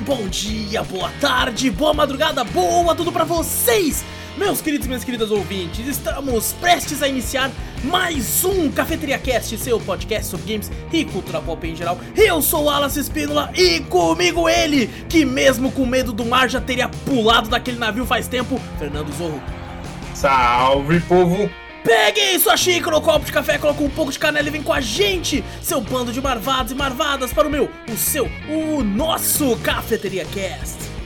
bom dia, boa tarde, boa madrugada, boa tudo pra vocês! Meus queridos e minhas queridas ouvintes, estamos prestes a iniciar mais um Cafeteria Cast, seu podcast sobre games e cultura pop em geral. Eu sou o Alas Espínola e comigo ele, que mesmo com medo do mar já teria pulado daquele navio faz tempo, Fernando Zorro. Salve, povo! Peguem sua xícara ou copo de café, coloque um pouco de canela e vem com a gente, seu bando de marvados e marvadas, para o meu, o seu, o nosso Cafeteria Cast.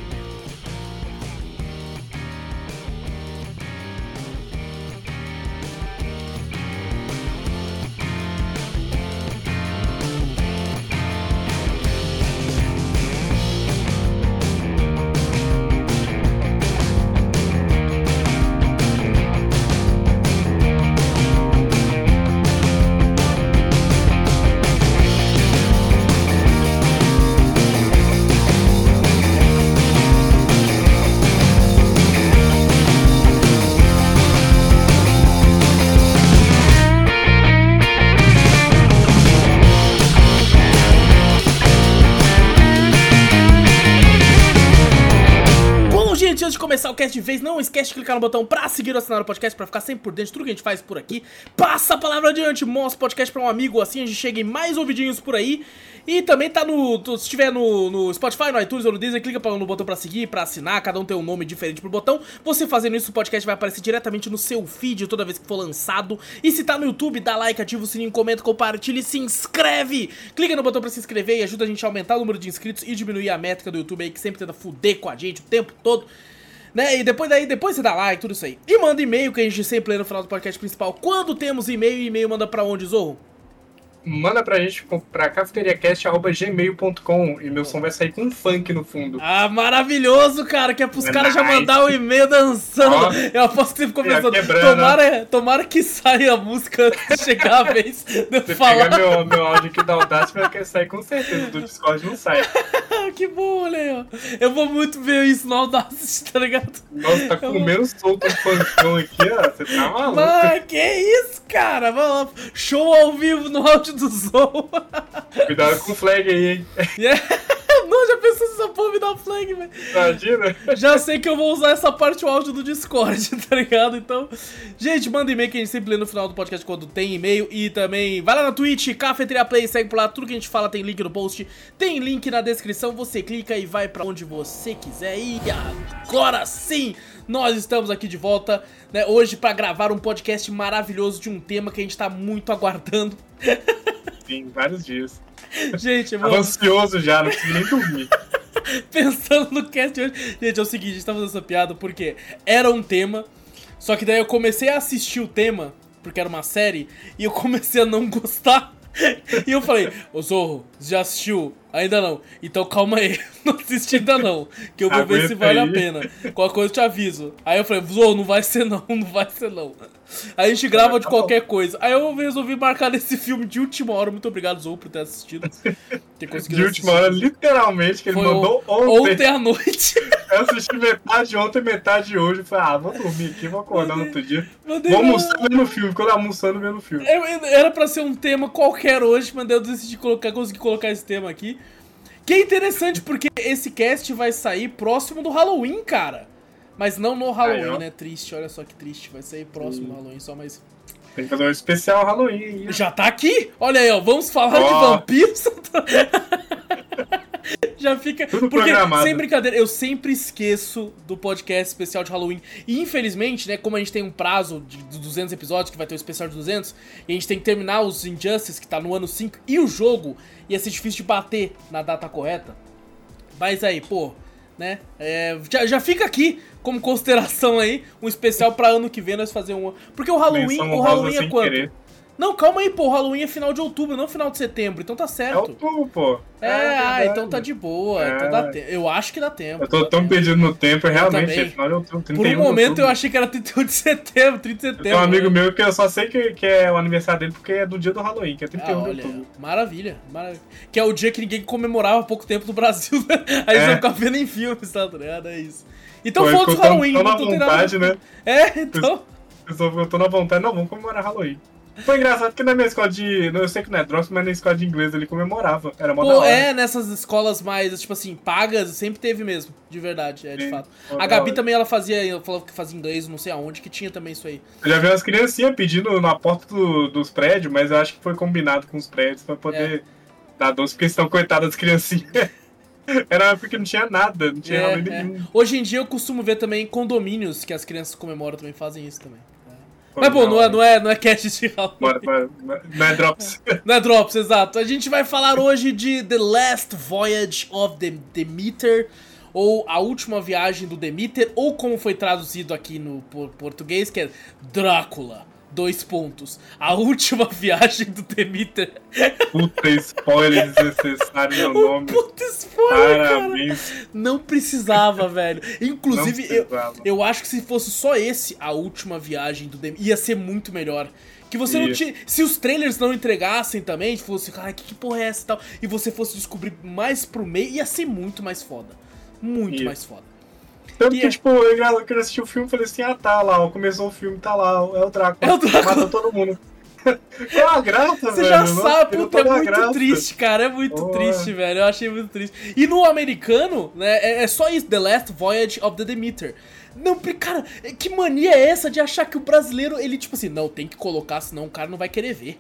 Antes de vez, não esquece de clicar no botão pra seguir ou assinar o podcast pra ficar sempre por dentro de tudo que a gente faz por aqui. Passa a palavra adiante, mostra o podcast pra um amigo, assim a gente chega em mais ouvidinhos por aí. E também tá no. Se estiver no, no Spotify, no iTunes ou no Disney, clica no botão pra seguir, pra assinar. Cada um tem um nome diferente pro botão. Você fazendo isso, o podcast vai aparecer diretamente no seu feed toda vez que for lançado. E se tá no YouTube, dá like, ativa o sininho, comenta, compartilha e se inscreve. Clica no botão pra se inscrever e ajuda a gente a aumentar o número de inscritos e diminuir a métrica do YouTube aí que sempre tenta fuder com a gente o tempo todo. Né? E depois daí, depois você dá like, tudo isso aí. E manda e-mail que a gente sempre lê no final do podcast principal. Quando temos e-mail, e-mail manda pra onde, Zorro? Manda pra gente pra cafeteriacast.gmail.com e meu som vai sair com um funk no fundo. Ah, maravilhoso, cara, que é pros É caras já nice. mandar o e-mail dançando. Ó. Eu aposto que você ficou Já pensando, quebrando, tomara, tomara que saia a música antes de chegar a vez de eu Se falar. pegar meu, meu áudio aqui da Audacity, vai querer sair com certeza. Do Discord não sai. Que bom, ó. Eu vou muito ver isso no Audacity, tá ligado? Nossa, tá comendo solto um funkão aqui, ó. Você tá maluco. Mano, que isso, cara? Show ao vivo no áudio do Zorro. Cuidado com o flag aí, hein. Yeah. Não, já pensou se essa porra me dá flag, velho? Imagina. Já sei que eu vou usar essa parte o áudio do Discord, tá ligado? Então, gente, manda e-mail que a gente sempre lê no final do podcast quando tem e-mail. E também vai lá na Twitch, Cafeteria Play, segue por lá. Tudo que a gente fala tem link no post, tem link na descrição. Você clica e vai pra onde você quiser. E agora sim, nós estamos aqui de volta, né? Hoje pra gravar um podcast maravilhoso de um tema que a gente tá muito aguardando. Sim, vários dias. Gente, vamos ansioso já, não consegui nem dormir. pensando no cast de hoje. Gente, é o seguinte, a gente tá fazendo essa piada porque era um tema, só que daí eu comecei a assistir o tema, porque era uma série, e eu comecei a não gostar. E eu falei, ô Zorro, você já assistiu? Ainda não. Então calma aí, não assisti ainda não. Que eu vou ver se Aguenta vale a aí. pena. Qualquer coisa eu te aviso. Aí eu falei, Zorro, não vai ser não, não vai ser não. Aí a gente grava de qualquer coisa. Aí eu resolvi marcar nesse filme de última hora. Muito obrigado, Zorro, por ter assistido. Ter conseguido De última hora, assistir. literalmente, que ele Foi mandou ontem. ontem. à noite. Eu assisti metade ontem, metade hoje. Eu Falei, ah, vou dormir aqui, vou acordar no outro dia. Mandei Vou almoçar vendo filme. Quando almoçando, vendo filme. Eu- eu- Era pra ser um tema qualquer hoje, mas eu decidi colocar, consegui colocar esse tema aqui. Que é interessante porque esse cast vai sair próximo do Halloween, cara. Mas não no Halloween, Aí, né? Triste, olha só que triste. Vai sair próximo do Halloween, só mais. Tem que fazer um especial Halloween. Já tá aqui! Olha aí, ó. Vamos falar de Ó. vampiros. Já fica. Tudo Porque, programado. sem brincadeira, eu sempre esqueço do podcast especial de Halloween. E infelizmente, né, como a gente tem um prazo de 200 episódios, que vai ter o especial de 200, e a gente tem que terminar os Injustice, que tá no ano 5, e o jogo ia ser difícil de bater na data correta. Mas aí, pô, né? é, já, já fica aqui como consideração aí um especial pra ano que vem nós fazer um. Porque o Halloween, Menção o Halloween é sem quanto? querer. Não, calma aí, pô. Halloween é final de outubro, não final de setembro, então tá É certo. outubro, pô. É, ah, verdade. então tá de boa. É. Então dá te... Eu acho que dá tempo. Eu tô tão tempo. perdido no tempo, realmente, também. é final de outubro, 31 Por um de momento outubro. eu achei que era 31 de setembro, 30 de setembro. tenho um amigo né? meu que eu só sei que, que é o aniversário dele porque é do dia do Halloween, que é Ah, 31 de olha, outubro. maravilha, maravilha. Que é o dia que ninguém comemorava há pouco tempo no Brasil, né? Aí É. você vendo em filmes, tá ligado? É isso. Então foda-se o tão- Halloween, tão não na tô nada- vontade, né? É, então. Eu só eu tô na vontade, não, vamos comemorar Halloween. Foi engraçado que na minha escola de. Eu sei que não é Drops, mas na escola de inglês ele comemorava. Era mó da Pô, hora. é, nessas escolas mais, tipo assim, pagas, sempre teve mesmo, de verdade, é, de Sim, fato. pô, A Gabi também, ela fazia, ela falava que fazia inglês, não sei aonde, que tinha também isso aí. Eu já vi umas criancinhas pedindo na porta do- dos prédios, mas eu acho que foi combinado com os prédios pra poder É. dar doce, porque estão coitadas das criancinhas. Era porque não tinha nada, não tinha É, é. Hoje em dia eu costumo ver também condomínios que as crianças comemoram também fazem isso também. É. Mas bom, não é, não é, não é cast de Halloween. Bora, bora, Não é Drops. Não é Drops, exato. A gente vai falar hoje de The Last Voyage of the Demeter, ou A Última Viagem do Demeter, ou como foi traduzido aqui no por- português, que é Drácula. Dois pontos. A última viagem do Demeter. Puta spoiler desnecessário no nome. Puta spoiler, cara. Parabéns. Não precisava, velho. Inclusive, Não eu, precisava. eu acho que se fosse só esse, a última viagem do Demeter, ia ser muito melhor. Que você não tinha. Se os trailers não entregassem também, fosse, cara, que, que porra é essa e tal, e você fosse descobrir mais pro meio, ia ser muito mais foda. Muito Ia. mais foda. Tanto E que, é- tipo, eu eu quando assisti o filme, falei assim, ah tá, lá, ó, começou o filme, tá lá, é o Drácula. É o Drácula. Matou todo mundo. Qual a graça, Você velho? já Nossa, sabe, puta, é muito graça. triste, cara. É muito Porra. triste, velho. Eu achei muito triste. E no americano, né, é, é só isso, The Last Voyage of the Demeter. Não, porque, cara, que mania é essa de achar que o brasileiro, ele, tipo assim, não, tem que colocar, senão o cara não vai querer ver.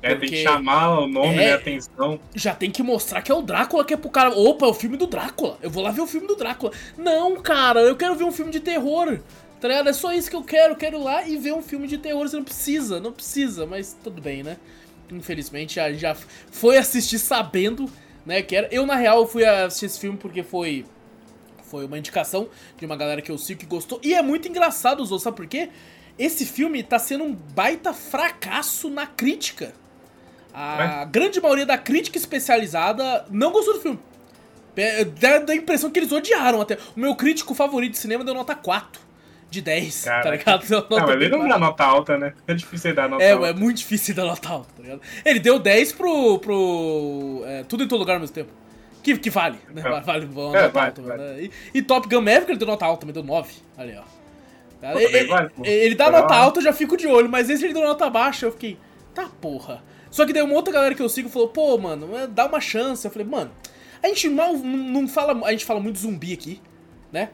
É, tem que chamar o nome, É. né, atenção. Já tem que mostrar que é o Drácula que é pro cara. Opa, é o filme do Drácula. Eu vou lá ver o filme do Drácula. Não, cara, eu quero ver um filme de terror. Tá ligado? É só isso que eu quero. Eu quero ir lá e ver um filme de terror. Você não precisa, não precisa, mas tudo bem, né? Infelizmente já, já foi assistir sabendo, né? Que era. Eu, na real, fui assistir esse filme porque foi. Foi uma indicação de uma galera que eu sigo que gostou. E é muito engraçado, Zô, sabe por quê? Esse filme tá sendo um baita fracasso na crítica. A grande maioria da crítica especializada não gostou do filme. É, Dá, dá a impressão que eles odiaram até. O meu crítico favorito de cinema deu nota 4 de 10, tá Caraca. ligado? Não, mas ele não dá nota alta, né? É difícil dar nota É, alta. é muito difícil dar nota alta, tá ligado? Ele deu 10 pro. pro é, tudo em todo lugar ao mesmo tempo. Que, que vale, né? É. Vale, vale uma É, nota vale, alta. vale. né? E, e Top Gun Maverick ele deu nota alta, também deu 9. Ali, ó. Tá? Pô, Ele, vale, ele dá Tá nota alta, eu já fico de olho, mas esse ele deu nota baixa, eu fiquei, tá porra. Só que daí uma outra galera que eu sigo falou, pô, mano, é, dá uma chance. Eu falei, mano, a gente mal não fala. A gente fala muito zumbi aqui, né?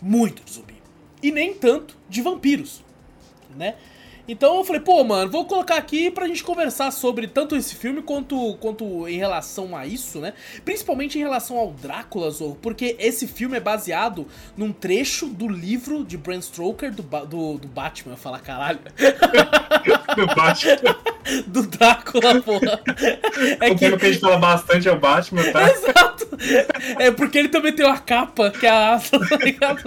Muito zumbi. E nem tanto de vampiros, né? Então eu falei, pô, mano, vou colocar aqui pra gente conversar sobre tanto esse filme quanto, quanto em relação a isso, né? Principalmente em relação ao Drácula, Zorro, porque esse filme é baseado num trecho do livro de Bram Stoker do, do, do Batman. Eu falar, caralho. Do Batman. do Drácula, porra. É o que. que a gente fala bastante é o Batman, tá? Exato! É porque ele também tem uma capa que é a asa, tá ligado?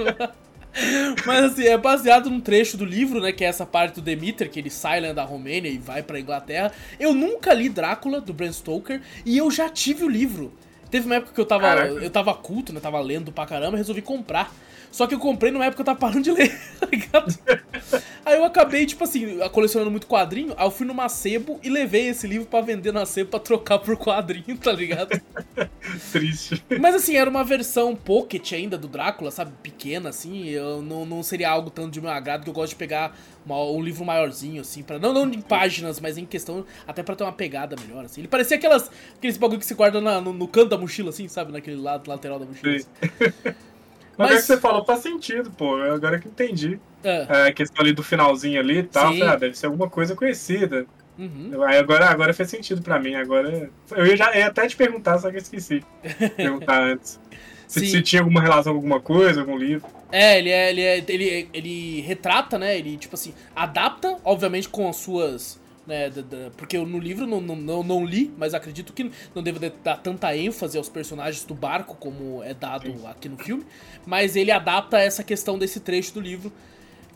Mas assim, é baseado num trecho do livro, né? Que é essa parte do Demeter, que ele sai né, da Romênia e vai pra Inglaterra. Eu nunca li Drácula, do Bram Stoker, e eu já tive o livro. Teve uma época que eu tava. Caraca. Eu tava culto, né? Tava lendo pra caramba e resolvi comprar. Só que eu comprei numa época que eu tava parando de ler, tá ligado? Aí eu acabei, tipo assim, colecionando muito quadrinho. Aí eu fui numa sebo e levei esse livro pra vender na sebo pra trocar por quadrinho, tá ligado? Triste. Mas assim, era uma versão pocket ainda do Drácula, sabe? Pequena, assim. Eu não, não seria algo tanto de meu agrado que eu gosto de pegar uma- um livro maiorzinho, assim, para não, não em páginas, mas em questão, até pra ter uma pegada melhor, assim. Ele parecia aquelas, aqueles bagulho que se guarda na- no, no canto da mochila, assim, sabe? Naquele lado lateral da mochila. Sim. assim. Mas, Mas- é que você falou faz sentido, pô. Agora que entendi. É. É, a questão ali do finalzinho ali e tal. Falei, ah, deve ser alguma coisa conhecida. Uhum. Aí agora, agora fez sentido pra mim. Agora. Eu ia, já, ia até te perguntar, só que eu esqueci. Perguntar antes. Se, se tinha alguma relação com alguma coisa, algum livro. É, ele é, ele é, ele, ele retrata, né? Ele, tipo assim, adapta, obviamente, com as suas. Né, da- da- porque eu no livro não, não, não, não li, mas acredito que não deve dar tanta ênfase aos personagens do barco como é dado Sim. aqui no filme. Mas ele adapta essa questão desse trecho do livro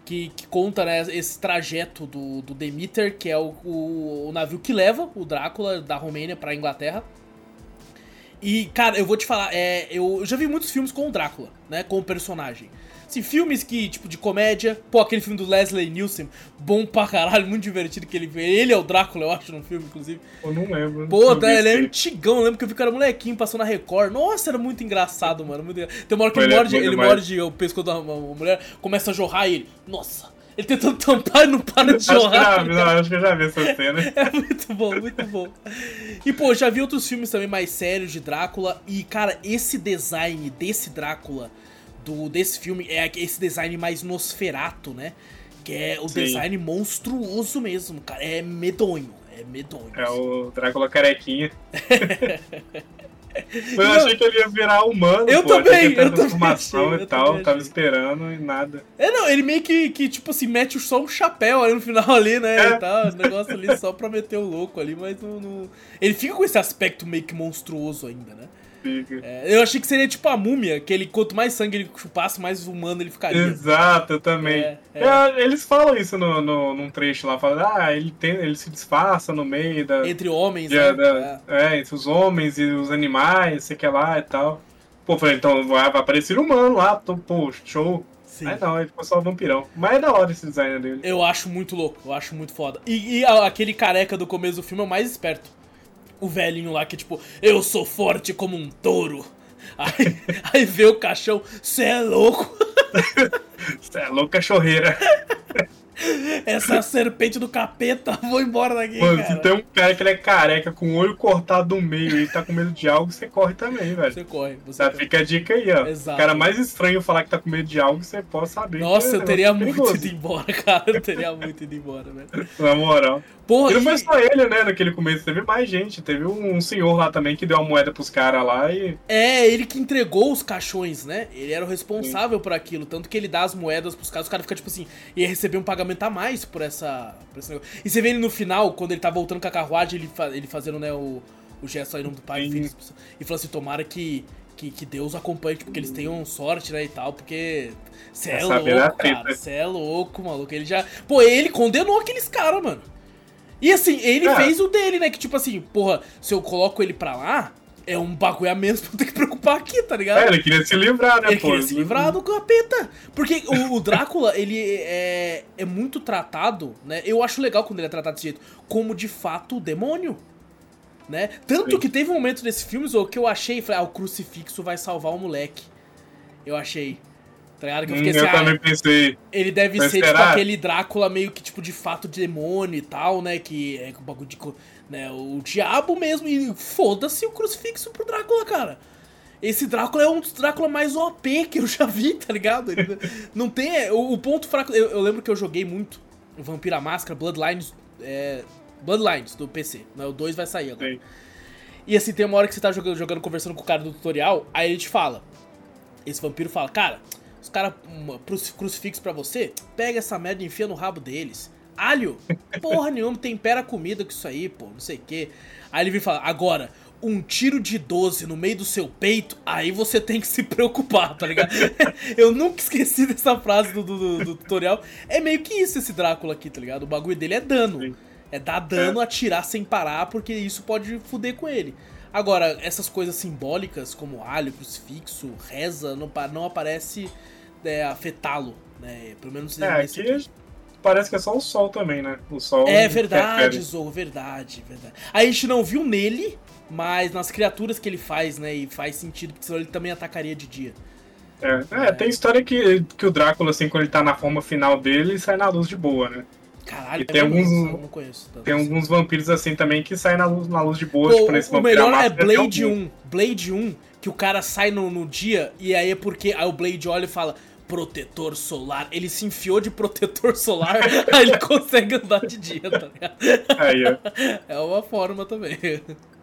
que, que conta né, esse trajeto do, do Demeter, que é o, o, o navio que leva o Drácula da Romênia pra Inglaterra. E, cara, eu vou te falar, é, eu já vi muitos filmes com o Drácula, né? Com o personagem. Assim, filmes que, tipo, de comédia. Pô, aquele filme do Leslie Nielsen, bom pra caralho, muito divertido que ele fez. Ele é o Drácula, eu acho, no filme, inclusive. Eu não lembro. Pô, não tá, ele é antigão, eu lembro que eu vi que era molequinho, passou na Record. Nossa, era muito engraçado, mano. Muito... engra- Tem uma hora que ele ele é morde, bom ele morde o pescoço da mulher, começa a jorrar e ele. Nossa, Ele tentando tampar e não para de Acho que, já, jorrar. acho que eu já vi essa cena. É muito bom, muito bom. E, pô, já vi outros filmes também mais sérios de Drácula. E, cara, esse design desse Drácula, do, desse filme, é esse design mais Nosferato, né? Que é o Sim. design monstruoso mesmo, cara. É medonho. É medonho. É o Drácula carequinha. Mas eu Não. achei que ele ia virar humano. Eu pô. também, eu também e tal. também Tava esperando e nada. É, não, ele meio que, que, tipo assim, mete só um chapéu ali no final ali, né? É. E tal, o negócio ali só pra meter o louco ali, mas não, não- Ele fica com esse aspecto meio que monstruoso ainda, né? Fica. É, eu achei que seria tipo a múmia, que ele, quanto mais sangue ele chupasse, mais humano ele ficaria. Exato, eu também. É, é. É, eles falam isso no, no, num trecho lá, falam, ah, ele, tem, ele se disfarça no meio da. Entre homens, de- né? da- é. entre os homens e os animais, sei que lá e tal. Pô, falei, então vai, vai aparecer humano lá, tô, pô, show. É, sim. Aí não, ele ficou só vampirão. Mas é da hora esse design dele. Eu acho muito louco, eu acho muito foda. E, e aquele careca do começo do filme é o mais esperto. O velhinho lá que, tipo, eu sou forte como um touro. Aí, aí vê o caixão, cê é louco. Você é louco cachorreira. Essa serpente do capeta, vou embora daqui, Mano, cara. se tem um cara que ele é careca com o olho cortado do meio e tá com medo de algo, você corre também, velho. Você corre, você Tá, fica a dica aí, ó. Exato. O cara mais estranho falar que tá com medo de algo, você pode saber. Nossa, que eu é teria muito perigoso, ido embora, cara. Eu teria muito ido embora, velho. Na moral. Porra, E não foi só ele, né, naquele começo, teve mais gente. Teve um, senhor lá também que deu uma moeda pros caras lá e. É, ele que entregou os caixões, né? Ele era o responsável por aquilo. Tanto que ele dá as moedas pros caras, os caras ficam tipo assim, ia receber um pagamento a mais por essa. Por esse negócio. E você vê ele no final, quando ele tá voltando com a carruagem, ele, fa- ele fazendo, né, o, o gesto aí em nome do pai e filho. E falou assim: tomara que, que, que Deus acompanhe, tipo, que eles tenham sorte, né, e tal, porque. Cê é Essa é louco, cara. Cê é louco, maluco. Ele já. Pô, ele condenou aqueles caras, mano. E assim, ele É. fez o dele, né? Que tipo assim, porra, se eu coloco ele pra lá, é um bagulho a menos pra eu ter que preocupar aqui, tá ligado? É, ele queria se livrar, né, Ele pô? queria se livrar do capeta. Porque o, o Drácula, ele é, é muito tratado, né? Eu acho legal quando ele é tratado desse jeito, como de fato o demônio. Né? Tanto Sim. que teve um momento desse filme, Zô, que eu achei, falei, ah, o crucifixo vai salvar o moleque. Eu achei. Tá ligado? Que eu Hum, fiquei eu assim, ah, também pensei. ele deve ser tipo aquele Drácula meio que tipo de fato demônio e tal, né? Que é o bagulho de. Né, o diabo mesmo. E foda-se o crucifixo pro Drácula, cara. Esse Drácula é um dos Drácula mais OP que eu já vi, tá ligado? Ele não tem. é, O, o ponto fraco. Eu, eu lembro que eu joguei muito o Vampira Máscara, Bloodlines. É, Bloodlines do PC. Né, o 2 vai sair agora. Sim. E assim, tem uma hora que você tá jogando, jogando, conversando com o cara do tutorial, aí ele te fala. Esse vampiro fala, cara, os caras cruci- crucifixo pra você, pega essa merda e enfia no rabo deles. Alho? Porra nenhuma, tempera comida com isso aí, pô, não sei o quê. Aí ele vem falar, agora, um tiro de 12 no meio do seu peito, aí você tem que se preocupar, tá ligado? Eu nunca esqueci dessa frase do, do- do- tutorial. É meio que isso esse Drácula aqui, tá ligado? O bagulho dele é dano. Sim. É dar dano, atirar sem parar, porque isso pode fuder com ele. Agora, essas coisas simbólicas, como alho, crucifixo, reza, não, não aparece é, afetá-lo, né? Pelo menos É, aqui parece que é só o sol também, né? O sol. É verdade. Zorro, verdade, verdade. A gente não viu nele, mas nas criaturas que ele faz, né? E faz sentido, porque senão ele também atacaria de dia. É, é, tem história que, que o Drácula, assim, quando ele tá na forma final dele, ele sai na luz de boa, né? Caralho, E tem mesmo? alguns- Eu não conheço. Tem alguns vampiros assim também que saem na luz, na luz de boa, Pô, tipo nesse o melhor é Blade alguns. 1. Blade 1, que o cara sai no, no dia e aí é porque aí o Blade olha e fala protetor solar. Ele se enfiou de protetor solar, aí ele consegue andar de dia, tá ligado? Aí, ó. É uma forma também.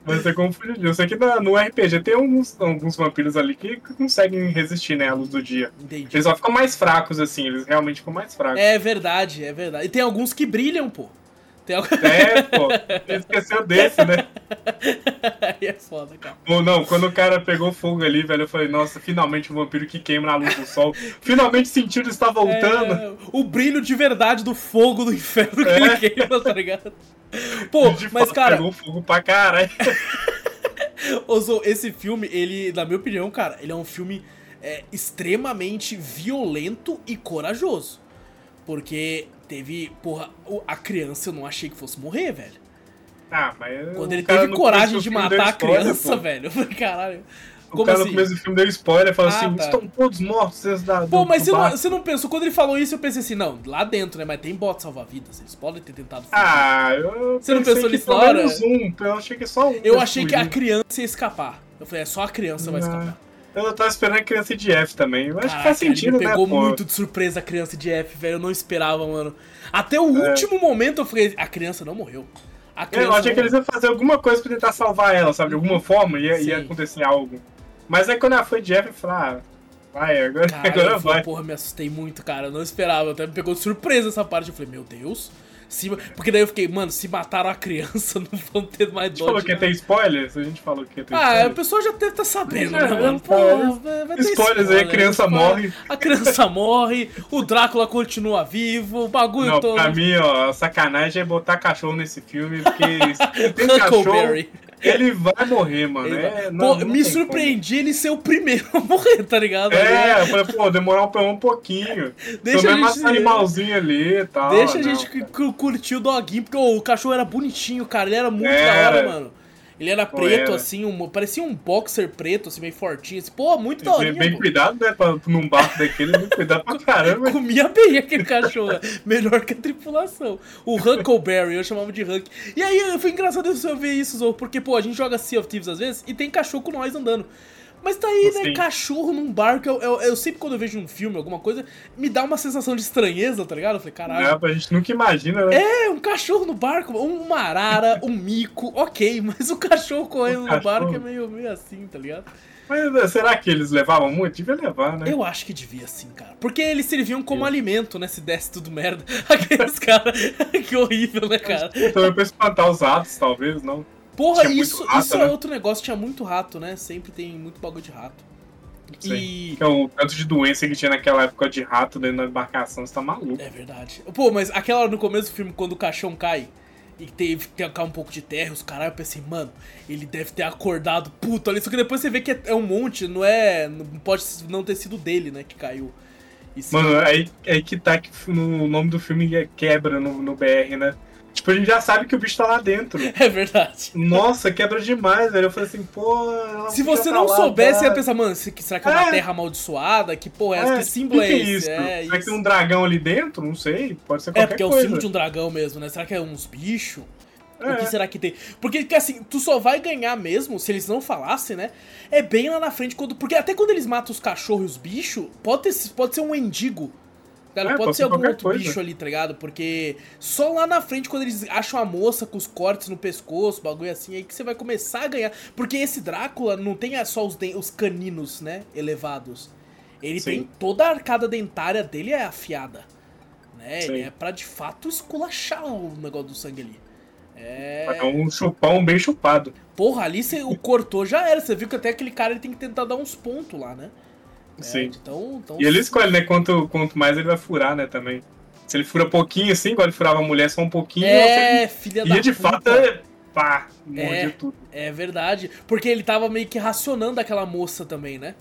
Mas você confundiu. Eu sei que na- no RPG tem alguns, alguns vampiros ali que conseguem resistir, né, à luz do dia. Entendi. Eles só ficam mais fracos, assim, eles realmente ficam mais fracos. É verdade, é verdade. E tem alguns que brilham, pô. Tem alguns... É, pô. Esqueceu desse, né? aí é foda, cara. Ou não, quando o cara pegou fogo ali, velho, eu falei, nossa, finalmente um vampiro que queima na luz do sol. Finalmente sentiu que está voltando. É, o brilho de verdade do fogo do inferno que É. ele queima, tá ligado? Pô, mas cara, Pegou fogo pra caralho. Ô, Zou, esse filme, ele, na minha opinião, cara, ele é um filme é, extremamente violento e corajoso. Porque teve, porra, a criança eu não achei que fosse morrer, velho. Ah, mas. Quando ele teve não coragem de matar a criança, pô. velho. Eu falei, caralho. O Como cara assim? no começo do filme deu spoiler, falou Ah, assim, tá. estão todos mortos dentro da Pô, mas você não, barco." você não pensou, quando ele falou isso, eu pensei assim, não, lá dentro, né? Mas tem bot salva-vidas, eles podem ter tentado fugir. Ah, eu Você não pensou nisso na hora? um, eu achei que só um. eu achei que a fugir. criança ia escapar. Eu falei, é só a criança vai Ah, escapar. Eu tava esperando a criança de F também. Eu acho que Caraca, faz sentido, ele me né, pegou pô? muito de surpresa a criança de F, velho. Eu não esperava, mano. Até o É. último momento eu falei, a criança não morreu. A criança Eu achei que eles iam fazer alguma coisa pra tentar salvar ela, sabe? De alguma forma ia, ia acontecer algo. Mas aí quando ela foi de F, eu falei, ah, vai, agora, Cara, agora eu falei, vai. porra, me assustei muito, cara. Eu não esperava. Até me pegou de surpresa essa parte. Eu falei, meu Deus. Se... Porque daí eu fiquei, mano, se mataram a criança, não vão ter mais A gente dó falou que ia ter spoilers? A gente falou que ia ter Ah, a spoilers. pessoa já deve estar sabendo, É, né, mano? Pô, vai vai Spoilers aí, a criança spoiler. morre. A criança morre, o Drácula continua vivo, o bagulho Não, todo. pra mim, ó, sacanagem é botar cachorro nesse filme, porque tem cachorro. Ele vai morrer, mano. É, não, Pô, não me surpreendi ele ser o primeiro a morrer, tá ligado? como. É, eu falei, pô, demorar um, pouquinho. Deixa Pelo a gente- animalzinho ali e tal. Deixa a não. gente cu- cu- curtir o doguinho, porque o cachorro era bonitinho, cara. Ele era muito Era. da hora, mano. Ele era Pô, preto, era. assim, um, parecia um boxer preto, assim, meio fortinho. Assim, pô, muito da Bem, hora. bem cuidado, né? Pra, num barco daquele, bem cuidado pra caramba. Comia bem aquele cachorro. Melhor que a tripulação. O Huckleberry, eu chamava de Huck. E aí foi engraçado eu ver isso, Zou, porque, pô, a gente joga Sea of Thieves às vezes e tem cachorro com nós andando. Mas tá aí, né? Cachorro num barco. Eu, eu, eu sempre quando eu vejo um filme, alguma coisa, me dá uma sensação de estranheza, tá ligado? Eu falei, caralho. É, a gente nunca imagina, né? É, um cachorro no barco, uma arara, um mico, ok, mas o cachorro correndo O no cachorro. barco é meio, meio assim, tá ligado? Mas é, será que eles levavam muito? Devia levar, né? Eu acho que devia sim, cara. Porque eles serviam como alimento, né? Se desse tudo merda. Aqueles caras. que horrível, né, cara? Então, pra espantar os ratos, talvez, não. Porra, Tinha isso, rato, isso é né? outro negócio. Tinha muito rato, né? Sempre tem muito bagulho de rato. E. É o tanto de doença que tinha naquela época de rato dentro da embarcação, você tá maluco. É verdade. Pô, mas aquela hora no começo do filme, quando o caixão cai e teve que cair um pouco de terra, os caras, eu pensei, mano, ele deve ter acordado puto ali. Só que depois você vê que é, é um monte, não é. Não pode não ter sido dele, né, que caiu. Sim- Mano, aí, aí que tá que no nome do filme é quebra no, no BR, né? Tipo, a gente já sabe que o bicho tá lá dentro. É verdade. Nossa, quebra demais, velho. Eu falei assim, pô. Se você tá não lá, soubesse, você ia tá? pensar, mano, se- será que é uma É. terra amaldiçoada? Que porra é essa? que símbolo que é que esse? isso? É, Será que tem um dragão ali dentro? Não sei. Pode ser É, qualquer porque é o coisa. símbolo de um dragão mesmo, né? Será que é uns bichos? O É. que será que tem? Porque, que, assim, tu só vai ganhar mesmo, se eles não falassem, né? É bem lá na frente, quando. Porque até quando eles matam os cachorros e os bichos, pode, ter, pode ser um endigo. Cara, É, pode, ser algum outro coisa. bicho ali, tá ligado? Porque só lá na frente, quando eles acham a moça com os cortes no pescoço, bagulho assim, aí que você vai começar a ganhar. Porque esse Drácula não tem só os, os caninos, né? Elevados. Ele Sim. tem. Toda a arcada dentária dele é afiada. Né? Ele é pra de fato esculachar o negócio do sangue ali. É. É um chupão bem chupado. Porra, ali você o cortou já era. Você viu que até aquele cara ele tem que tentar dar uns pontos lá, né? É, Sim. então, então. E ele escolhe, né? Quanto, quanto mais ele vai furar, né? Também. Se ele fura pouquinho assim, igual ele furava a mulher só um pouquinho, É, filha e da de puta. fato é. Pá, mordia É. tudo. É verdade. Porque ele tava meio que racionando aquela moça também, né?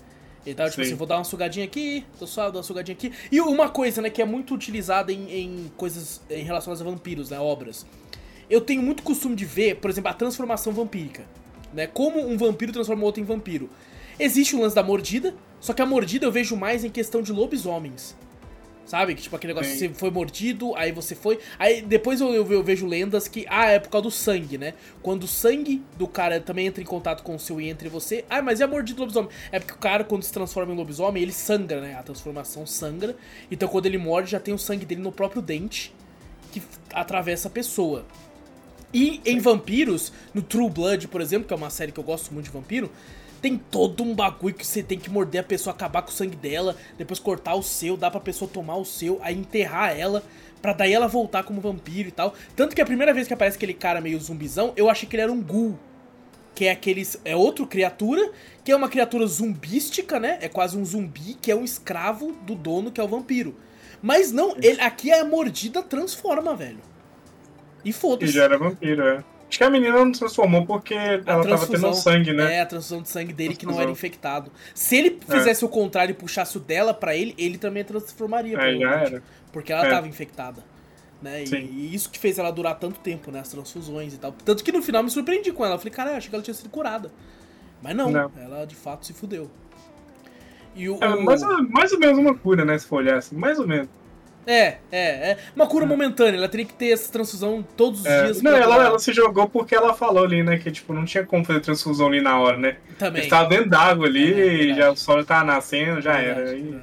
Ele tava tipo Sim. assim, vou dar uma sugadinha aqui, tô só, dar uma sugadinha aqui. E uma coisa, né, que é muito utilizada em, em coisas em relação a vampiros, né, obras. Eu tenho muito costume de ver, por exemplo, a transformação vampírica, né? Como um vampiro transforma o outro em vampiro. Existe o lance da mordida, só que a mordida eu vejo mais em questão de lobisomens. Sabe? Que tipo aquele negócio, Sim. você foi mordido, aí você foi. Aí depois eu, eu, eu vejo lendas que, ah, é por causa do sangue, né? Quando o sangue do cara também entra em contato com o seu e entra em você. Ah, mas e a mordida do lobisomem? É porque o cara, quando se transforma em lobisomem, ele sangra, né? A transformação sangra. Então quando ele morde, já tem o sangue dele no próprio dente que atravessa a pessoa. E em vampiros, no True Blood, por exemplo, que é uma série que eu gosto muito de vampiro, tem todo um bagulho que você tem que morder a pessoa, acabar com o sangue dela, depois cortar o seu, dar pra pessoa tomar o seu, aí enterrar ela, pra daí ela voltar como vampiro e tal. Tanto que a primeira vez que aparece aquele cara meio zumbizão, eu achei que ele era um ghoul. Que é aqueles. É outro criatura, que é uma criatura zumbística, né? É quase um zumbi, que é um escravo do dono, que é o vampiro. Mas não, ele, aqui a mordida transforma, velho. E E foda-se. já era vampiro, é. Acho que a menina não transformou porque ela tava tendo sangue, né? É, a transfusão de sangue dele que não era infectado. Se ele fizesse o contrário e puxasse o dela pra ele, ele também transformaria. É, já era. Porque ela É. tava infectada. Né? E, e isso que fez ela durar tanto tempo, né? As transfusões e tal. Tanto que no final me surpreendi com ela. Eu falei, cara, eu achei que ela tinha sido curada. Mas não, Não. ela de fato se fudeu. E o, É o- mais, ou- mais ou menos uma cura, né? Se for olhar assim, mais ou menos. É, é, é. Uma cura momentânea, ela teria que ter essa transfusão todos os É, dias. não, ela, ela se jogou porque ela falou ali, né? Que tipo, não tinha como fazer transfusão ali na hora, né? Também. Ele tava dentro d'água ali, É verdade. já o sol tava nascendo, já Verdade, era. Verdade.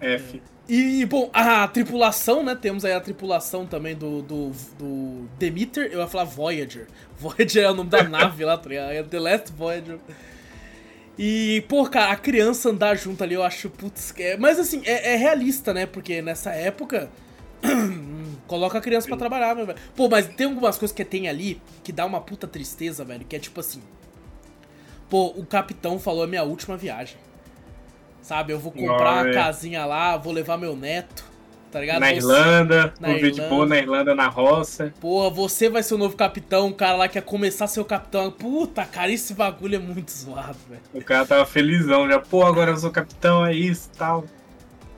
F. E, bom, a tripulação, né? Temos aí a tripulação também do, do, do Demeter. Eu ia falar Voyager. Voyager é o nome da nave lá, tá ligado? É The Last Voyager. E, pô, cara, a criança andar junto ali, eu acho, putz. É, mas assim, é, é realista, né? Porque nessa época. coloca a criança pra trabalhar, meu velho. Pô, mas tem algumas coisas que tem ali que dá uma puta tristeza, velho. Que é tipo assim. Pô, o capitão falou é minha última viagem. Sabe, eu vou comprar Não, uma é. casinha lá, vou levar meu neto, tá ligado? Na Você- Irlanda, na de Irlanda. boa na Irlanda, na roça. Porra, você vai ser o novo capitão, o cara lá quer começar a ser o capitão. Puta, cara, esse bagulho é muito zoado, velho. O cara tava felizão já, pô, agora eu sou capitão, é isso e tal.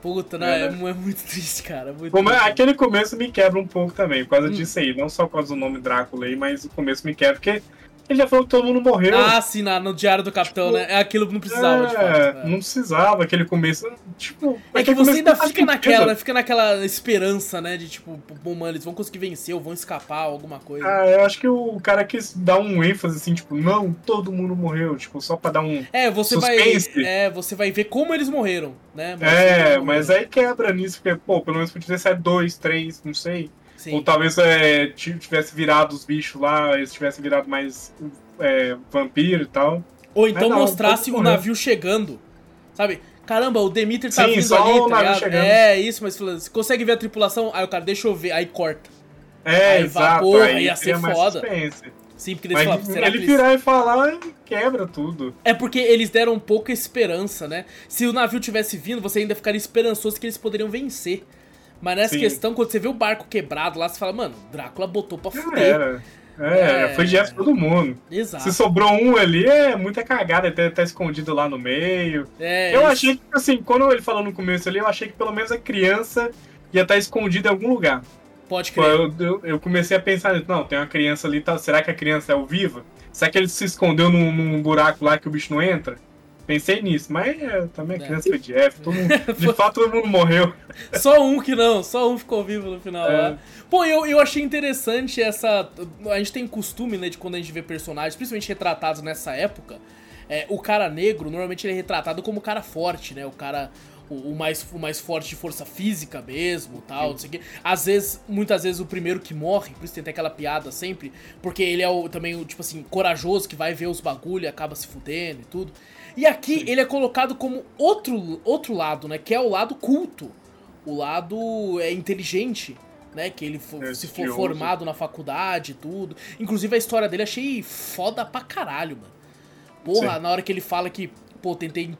Puta, não, É, é, né? é muito triste, cara. é Muito Como é- triste. aquele começo me quebra um pouco também, por causa Hum. disso aí. Não só por causa do nome Drácula aí, mas o começo me quebra, porque ele já falou que todo mundo morreu. Ah, sim, na, no diário do capitão, Tipo, né? É aquilo que não precisava, de fato. É, é. não precisava, aquele começo. Tipo, É que você ainda fica naquela, né? Fica naquela esperança, né? De tipo, bom, mano, eles vão conseguir vencer ou vão escapar, alguma coisa. Ah, eu acho que o cara quis dar um ênfase assim, tipo, não, todo mundo morreu, tipo, só pra dar um. É, você Suspense. vai. É, você vai ver como eles morreram, né? É, eles mas morreram. aí quebra nisso, porque, pô, pelo menos podia saído dois, três, não sei. Sim. Ou talvez é, ti- tivesse virado os bichos lá, eles tivessem virado mais é, vampiro e tal. Ou então não, mostrasse o navio chegando. Sabe? Caramba, o Demeter tá Sim, vindo só ali, o tá ligado? chegando. É, isso, mas você consegue ver a tripulação? Aí o cara, deixa eu ver, aí corta. É, Aí, exato. porra, aí ia cria ser foda. Sim, porque eles Mas falam, será ele eles... virar e falar, quebra tudo. É porque eles deram pouca esperança, né? Se o navio tivesse vindo, você ainda ficaria esperançoso que eles poderiam vencer. Mas nessa Sim. questão, quando você vê o barco quebrado lá, você fala, mano, Drácula botou pra fuder. era. É, É. foi de todo mundo. Exato. Se sobrou um ali, é muita cagada, ele tá escondido lá no meio. É, eu isso. achei que, assim, quando ele falou no começo ali, eu achei que pelo menos a criança ia estar escondida em algum lugar. Pode crer. Eu, eu, eu comecei a pensar, não, tem uma criança ali, tá, será que a criança é o viva? Será que ele se escondeu num, num buraco lá que o bicho não entra? Pensei nisso, mas é, também É. criança de F, todo mundo, de fato todo mundo morreu. Só um que não, só um ficou vivo no final É. lá. Pô, eu, eu achei interessante essa. A gente tem costume, né, de quando a gente vê personagens, principalmente retratados nessa época, é, o cara negro, normalmente ele é retratado como o cara forte, né? O cara. O, o mais, o mais forte de força física mesmo tal, não sei o quê. Às vezes, muitas vezes o primeiro que morre, por isso tem até aquela piada sempre, porque ele é o, também o, tipo assim, corajoso, que vai ver os bagulho e acaba se fudendo e tudo. E aqui ele é colocado como outro, outro lado, né? Que é o lado culto. O lado é inteligente, né? Que ele É, se for formado na faculdade e tudo. Inclusive a história dele achei foda pra caralho, mano. Porra, Sim. na hora que ele fala que, pô, tentei.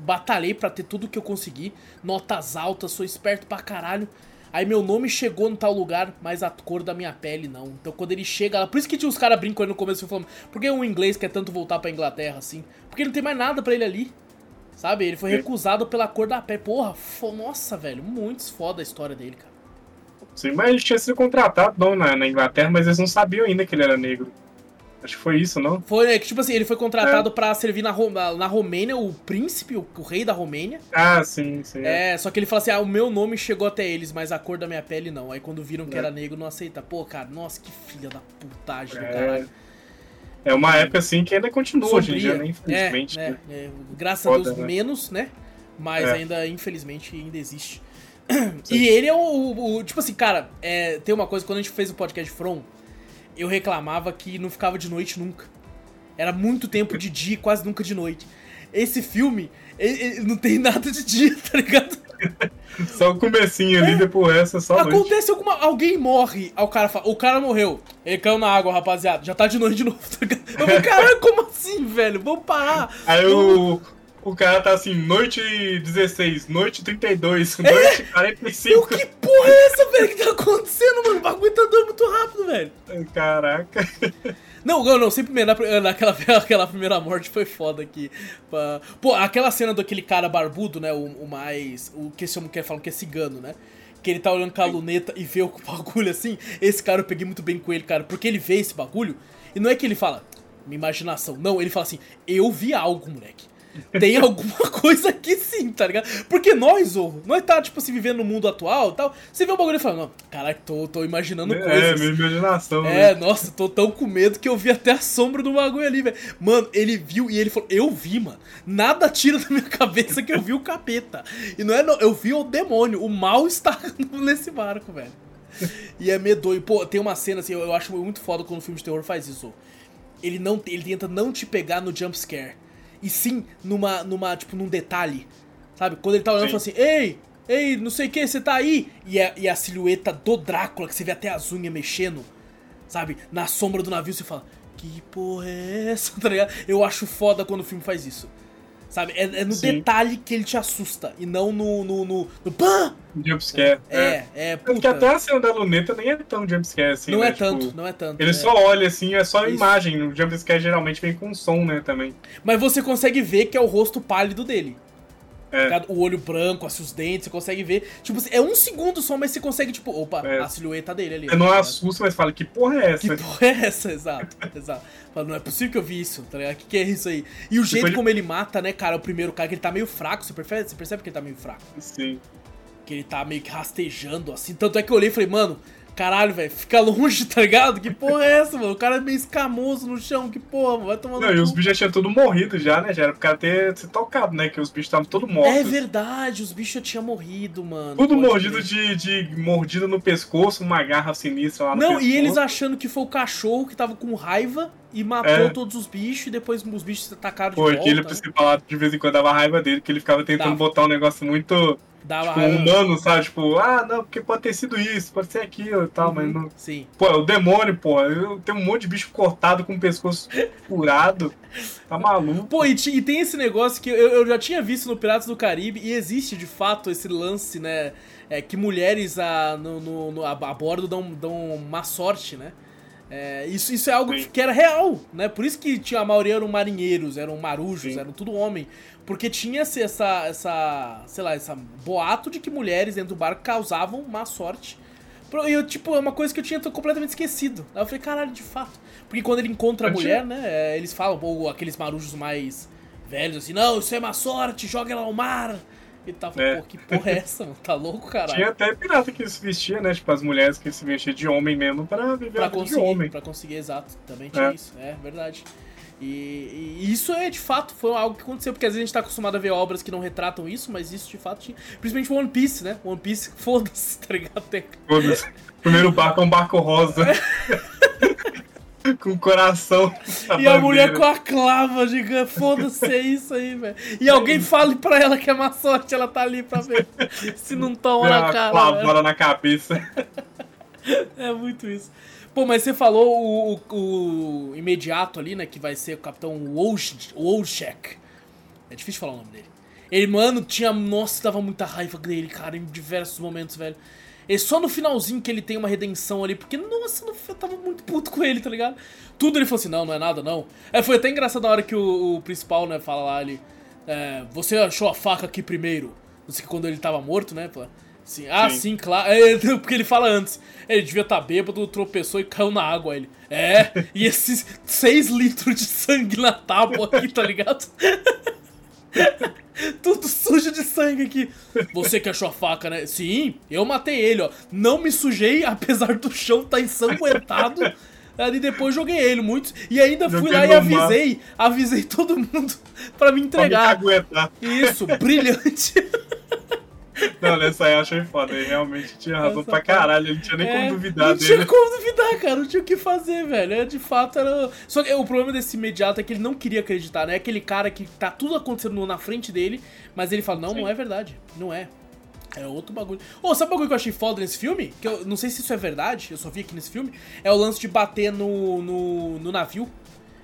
Batalhei pra ter tudo que eu consegui. Notas altas, sou esperto pra caralho. Aí meu nome chegou no tal lugar, mas a cor da minha pele não. Então quando ele chega lá. Por isso que tinha os caras brincando aí no começo falando. Por que um inglês quer tanto voltar pra Inglaterra assim? Porque não tem mais nada pra ele ali. Sabe? Ele foi Sim. recusado pela cor da pele. Porra, fo- nossa, velho. Muito foda a história dele, cara. Sim, mas ele tinha sido contratado não, na, na Inglaterra, mas eles não sabiam ainda que ele era negro. Acho que foi isso, não? Foi, né, que tipo assim, ele foi contratado pra servir na, Ro- na, na Romênia, o príncipe, o, o rei da Romênia. Ah, sim, sim. É, só que ele fala assim: ah, o meu nome chegou até eles, mas a cor da minha pele não. Aí quando viram que É. era negro, não aceita. Pô, cara, nossa, que filha da putagem do É, caralho. É uma época assim que ainda continua hoje em dia, né? Sombria. Infelizmente. É, né? é, é, graças Foda, a Deus, né? menos, né? Mas É. ainda, infelizmente, ainda existe. E ele é o, o- o- Tipo assim, cara, é, tem uma coisa, quando a gente fez o podcast From, eu reclamava que não ficava de noite nunca. Era muito tempo de dia e quase nunca de noite. Esse filme, ele, ele não tem nada de dia, tá ligado? Só o comecinho ali, depois essa, só noite. Acontece alguma. Alguém morre, aí o cara fala, o cara morreu. Ele caiu na água, rapaziada. Já tá de noite de novo, tá ligado? Eu falei, caralho, como assim, velho? Vamos parar. Aí o, o cara tá assim, noite 16, noite 32, noite 45. Eu, que porra é essa, velho? que tá acontecendo, mano? O bagulho tá andando muito rápido, velho. Caraca. Não, não, não, sempre na- naquela, aquela primeira morte foi foda aqui. Pô, aquela cena daquele cara barbudo, né? O, o mais. O que esse homem quer falar que é cigano, né? Que ele tá olhando com a luneta e vê o bagulho assim. Esse cara eu peguei muito bem com ele, cara. Porque ele vê esse bagulho e não é que ele fala. minha imaginação. Não, ele fala assim, eu vi algo, moleque. Tem alguma coisa aqui sim, tá ligado? Porque nós, Zorro, nós tá, tipo, se vivendo no mundo atual e tal, você vê o bagulho e fala, não, caralho, tô, tô imaginando É, coisas. minha imaginação. É, né? nossa, tô tão com medo que eu vi até a sombra do bagulho ali, velho. Mano, ele viu e ele falou, eu vi, mano. Nada tira da minha cabeça que eu vi o capeta. E não é, não, eu vi o demônio, o mal está nesse barco, velho. E é medonho. Pô, tem uma cena assim, eu, eu acho muito foda quando o filme de terror faz isso. Ele não, ele tenta não te pegar no jump scare. E sim numa, numa tipo, num detalhe. Sabe? Quando ele tá olhando e fala assim, ei, ei, não sei o que, você tá aí? E a, e a silhueta do Drácula, que você vê até as unhas mexendo, sabe? Na sombra do navio, você fala, que porra é essa? Tá ligado? Eu acho foda quando o filme faz isso. Sabe? É, é no Sim. detalhe que ele te assusta. E não no. no, no, no pã! Jumpscare. É, é, Porque puta. até a cena da luneta nem é tão jumpscare assim. não né? é Tipo, tanto, não é tanto. Ele é. só olha assim, é só a Isso. imagem. O jumpscare geralmente vem com som, né, também. Mas você consegue ver que é o rosto pálido dele. É. Ligado? O olho branco, assim, os dentes, você consegue ver. Tipo, é um segundo só, mas você consegue, tipo, opa, É. a silhueta dele ali. Você não tá ligado? assusta, mas fala, que porra é essa? Que porra é essa? Exato, exato. Fala, não é possível que eu vi isso, tá ligado? O que, que é isso aí? E o jeito Depois de- como ele mata, né, cara, o primeiro cara, que ele tá meio fraco, você percebe, você percebe que ele tá meio fraco. Sim. Que ele tá meio que rastejando, assim. Tanto é que eu olhei e falei, mano, caralho, velho, fica longe, tá ligado? Que porra é essa, mano? O cara é meio escamoso no chão, que porra, mano, vai tomar Não, e os bichos já tinham tudo morrido já, né? Já era pro cara ter se tocado, né? Que os bichos estavam todos mortos. É verdade, os bichos tinham morrido, mano. Tudo Pode mordido de, de mordida no pescoço, uma garra sinistra lá no Não, pescoço. e eles achando que foi o cachorro que tava com raiva e matou É. todos os bichos e depois os bichos se atacaram de Pô, volta. aquele principal lá, de vez em quando dava raiva dele, que ele ficava tentando botar um negócio muito Dava tipo, raiva. humano, sabe? Tipo, ah, não, porque pode ter sido isso, pode ser aquilo e tal, Uhum, mas não. Sim. Pô, é o demônio, pô. Eu tenho um monte de bicho cortado com o pescoço furado. Tá maluco? Pô, e, e tem esse negócio que eu, eu já tinha visto no Piratas do Caribe e existe de fato esse lance, né? É, que mulheres a, no, no- no- a, a bordo dão, dão má sorte, né? É, isso, isso é algo Sim. que, que era real, né? Por isso que tinha, a maioria eram marinheiros, eram marujos, Sim. eram tudo homem. Porque tinha esse- essa, essa, sei lá, essa boato de que mulheres dentro do barco causavam má sorte. E eu, tipo, é uma coisa que eu tinha completamente esquecido. Aí eu falei, caralho, de fato. Porque quando ele encontra a mulher, né, é, eles falam, ou aqueles marujos mais velhos, assim, não, isso é má sorte, joga ela ao mar. E tal, É. pô, que porra é essa, mano? Tá louco, caralho? Tinha até pirata que se vestia, né? Tipo, as mulheres que se vestiam de homem mesmo pra viver Pra a vida de conseguir, homem. pra conseguir, exato. Também tinha É. isso, é verdade. E, e isso é de fato foi algo que aconteceu, porque às vezes a gente tá acostumado a ver obras que não retratam isso, mas isso de fato tinha. Principalmente One Piece, né? One Piece, foda-se, tá ligado? Foda-se. Primeiro barco é um barco rosa. com o coração. E a mulher com a clava gigante, foda-se, é isso aí, velho. E alguém fale pra ela que é má sorte, ela tá ali pra ver se não toma na cara. clavada na cabeça. É muito isso. Pô, mas você falou o, o- o imediato ali, né? Que vai ser o Capitão Wolch- Wolchek. É difícil falar o nome dele. Ele, mano, tinha. Nossa, dava muita raiva dele, cara, em diversos momentos, velho. E só no finalzinho que ele tem uma redenção ali, porque, nossa, no- eu tava muito puto com ele, tá ligado? Tudo ele falou assim: não, não é nada, não. É, foi até engraçado na hora que o, o principal, né, fala lá ali. é, você achou a faca aqui primeiro. Não sei quando ele tava morto, né? Pô. Assim, ah, sim, Sim. claro. É, porque ele fala antes. Ele devia estar bêbado, tropeçou e caiu na água. Ele. É, e esses 6 litros de sangue na tábua aqui, tá ligado? Tudo sujo de sangue aqui. Você que achou a faca, né? Sim, eu matei ele, ó. Não me sujei, apesar do chão estar ensanguentado. Ali depois joguei ele, muitos. E ainda fui lá e avisei. Avisei todo mundo pra me Pra me entregar. aguentar. Isso, brilhante. Não, nessa aí eu achei foda. Ele realmente tinha razão Essa pra caralho. Ele não tinha nem É, como duvidar não dele. tinha como duvidar, cara. Não tinha o que fazer, velho. É, de fato era. Só que o problema desse imediato é que ele não queria acreditar, né? É aquele cara que tá tudo acontecendo na frente dele, mas ele fala: não, Sim. não é verdade. Não é. É outro bagulho. Ô, sabe o bagulho que eu achei foda nesse filme? Que eu não sei se isso é verdade, eu só vi aqui nesse filme. É o lance de bater no, no, no navio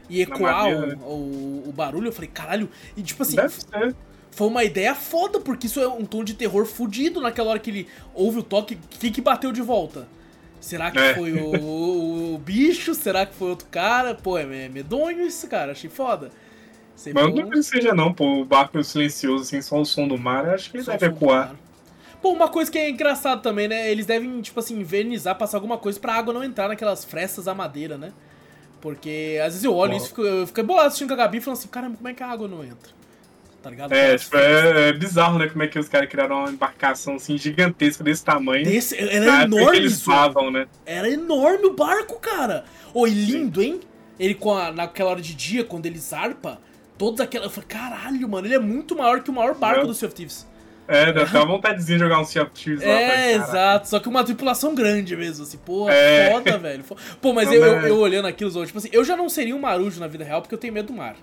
e ecoar madeira, o, né? o, o barulho. Eu falei, caralho. E tipo assim, Deve ser. Foi uma ideia foda, porque isso é um tom de terror fudido naquela hora que ele ouve o toque. O que, que bateu de volta? Será que É. foi o, o- o bicho? Será que foi outro cara? Pô, é me- medonho isso, cara. Achei foda. Sempre Mas eu não bom. que seja não, pô. O barco silencioso, assim, só o som do mar. eu Acho que ele Só deve ecoar. Pô, uma coisa que é engraçado também, né? Eles devem, tipo assim, invernizar, passar alguma coisa pra água não entrar naquelas frestas à madeira, né? Porque às vezes eu olho isso e fico, eu fico bolado assistindo com a Gabi falando assim, caramba, como é que a água não entra? Tá ligado? É, tipo, é, é bizarro, né? Como é que os caras criaram uma embarcação assim gigantesca desse tamanho. Desse, era enorme, eles né? Era enorme o barco, cara. Oi, lindo, hein? Ele com a, naquela hora de dia, quando ele zarpa, todas aquelas. Eu falei, caralho, mano, ele é muito maior que o maior barco É. do Sea of Thieves. É, dá até uma vontadezinha de jogar um Sea of Thieves lá. É, exato. Só que uma tripulação grande mesmo, assim. Pô, É. foda, velho. Pô, mas Não, eu, eu, eu olhando aquilo, tipo assim, eu já não seria um marujo na vida real porque eu tenho medo do mar.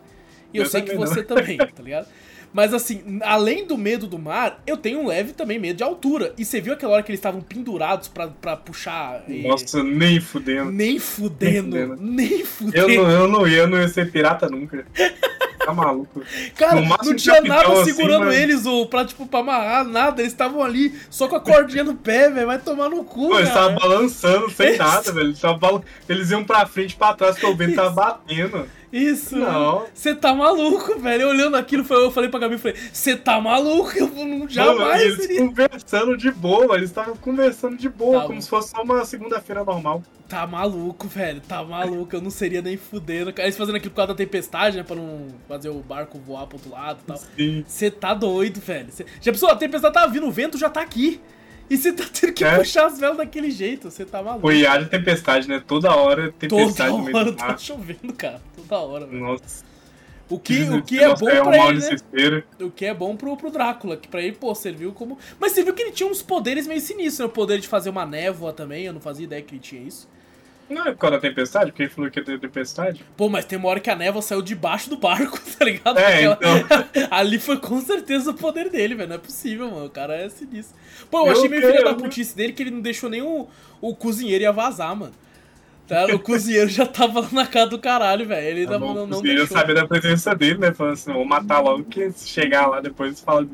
E eu, Eu sei que não. você também, tá ligado? Mas assim, além do medo do mar, eu tenho um leve também medo de altura. E você viu aquela hora que eles estavam pendurados pra, pra puxar. eh, Nossa, nem fudendo. Nem fudendo, Nem fudendo. nem Eu fudendo. não, eu não ia, eu não ia ser pirata nunca. Tá maluco. Cara, não tinha nada assim, segurando mas- eles, ou pra, tipo, pra amarrar, nada. Eles estavam ali só com a cordinha no pé, velho. Vai tomar no cu, Pô, eles estavam balançando sem nada, velho. Eles, bal- eles iam pra frente e pra trás, porque o vento tava batendo. Isso, Não. Você tá maluco, velho. Eu olhando aquilo, eu falei pra Gabi, falei, você tá maluco? Eu não, Mano, jamais eles seria. conversando de boa, eles estavam conversando de boa, Tá como bom. se fosse só uma segunda-feira normal. Tá maluco, velho. Tá maluco. Eu não seria nem fudendo. cara. Eles fazendo aquilo por causa da tempestade, né? Pra não fazer o barco voar pro outro lado e tal. Você tá doido, velho. Cê... Já pensou? A tempestade tá vindo, o vento já tá aqui. E você tá tendo que É. puxar as velas daquele jeito. Você tá maluco. Foi haja tempestade, né? Toda hora Toda tempestade meio hora tá chovendo, cara. Toda hora, velho. Nossa. O que, o que é Nossa, bom um pra ele, né? O que é bom pro, pro Drácula, que pra ele, pô, serviu como. Mas você viu que ele tinha uns poderes meio sinistros, né? O poder de fazer uma névoa também, eu não fazia ideia que ele tinha isso. Não é por causa da tempestade? Porque ele falou que ia ter tempestade? Pô, mas tem uma hora que a névoa saiu debaixo do barco, tá ligado? É, Aquela- Ali foi com certeza o poder dele, velho. Não é possível, mano. O cara é sinistro. Pô, eu, Eu achei meio filho da putice dele que ele não deixou nem o, o cozinheiro ia vazar, mano. Tá? O cozinheiro já tava na casa do caralho, velho. Ele Tá ainda bom, não, não você ia deixou. saber da presença dele, né? Falando assim, vou matar logo, que chegar lá depois fala.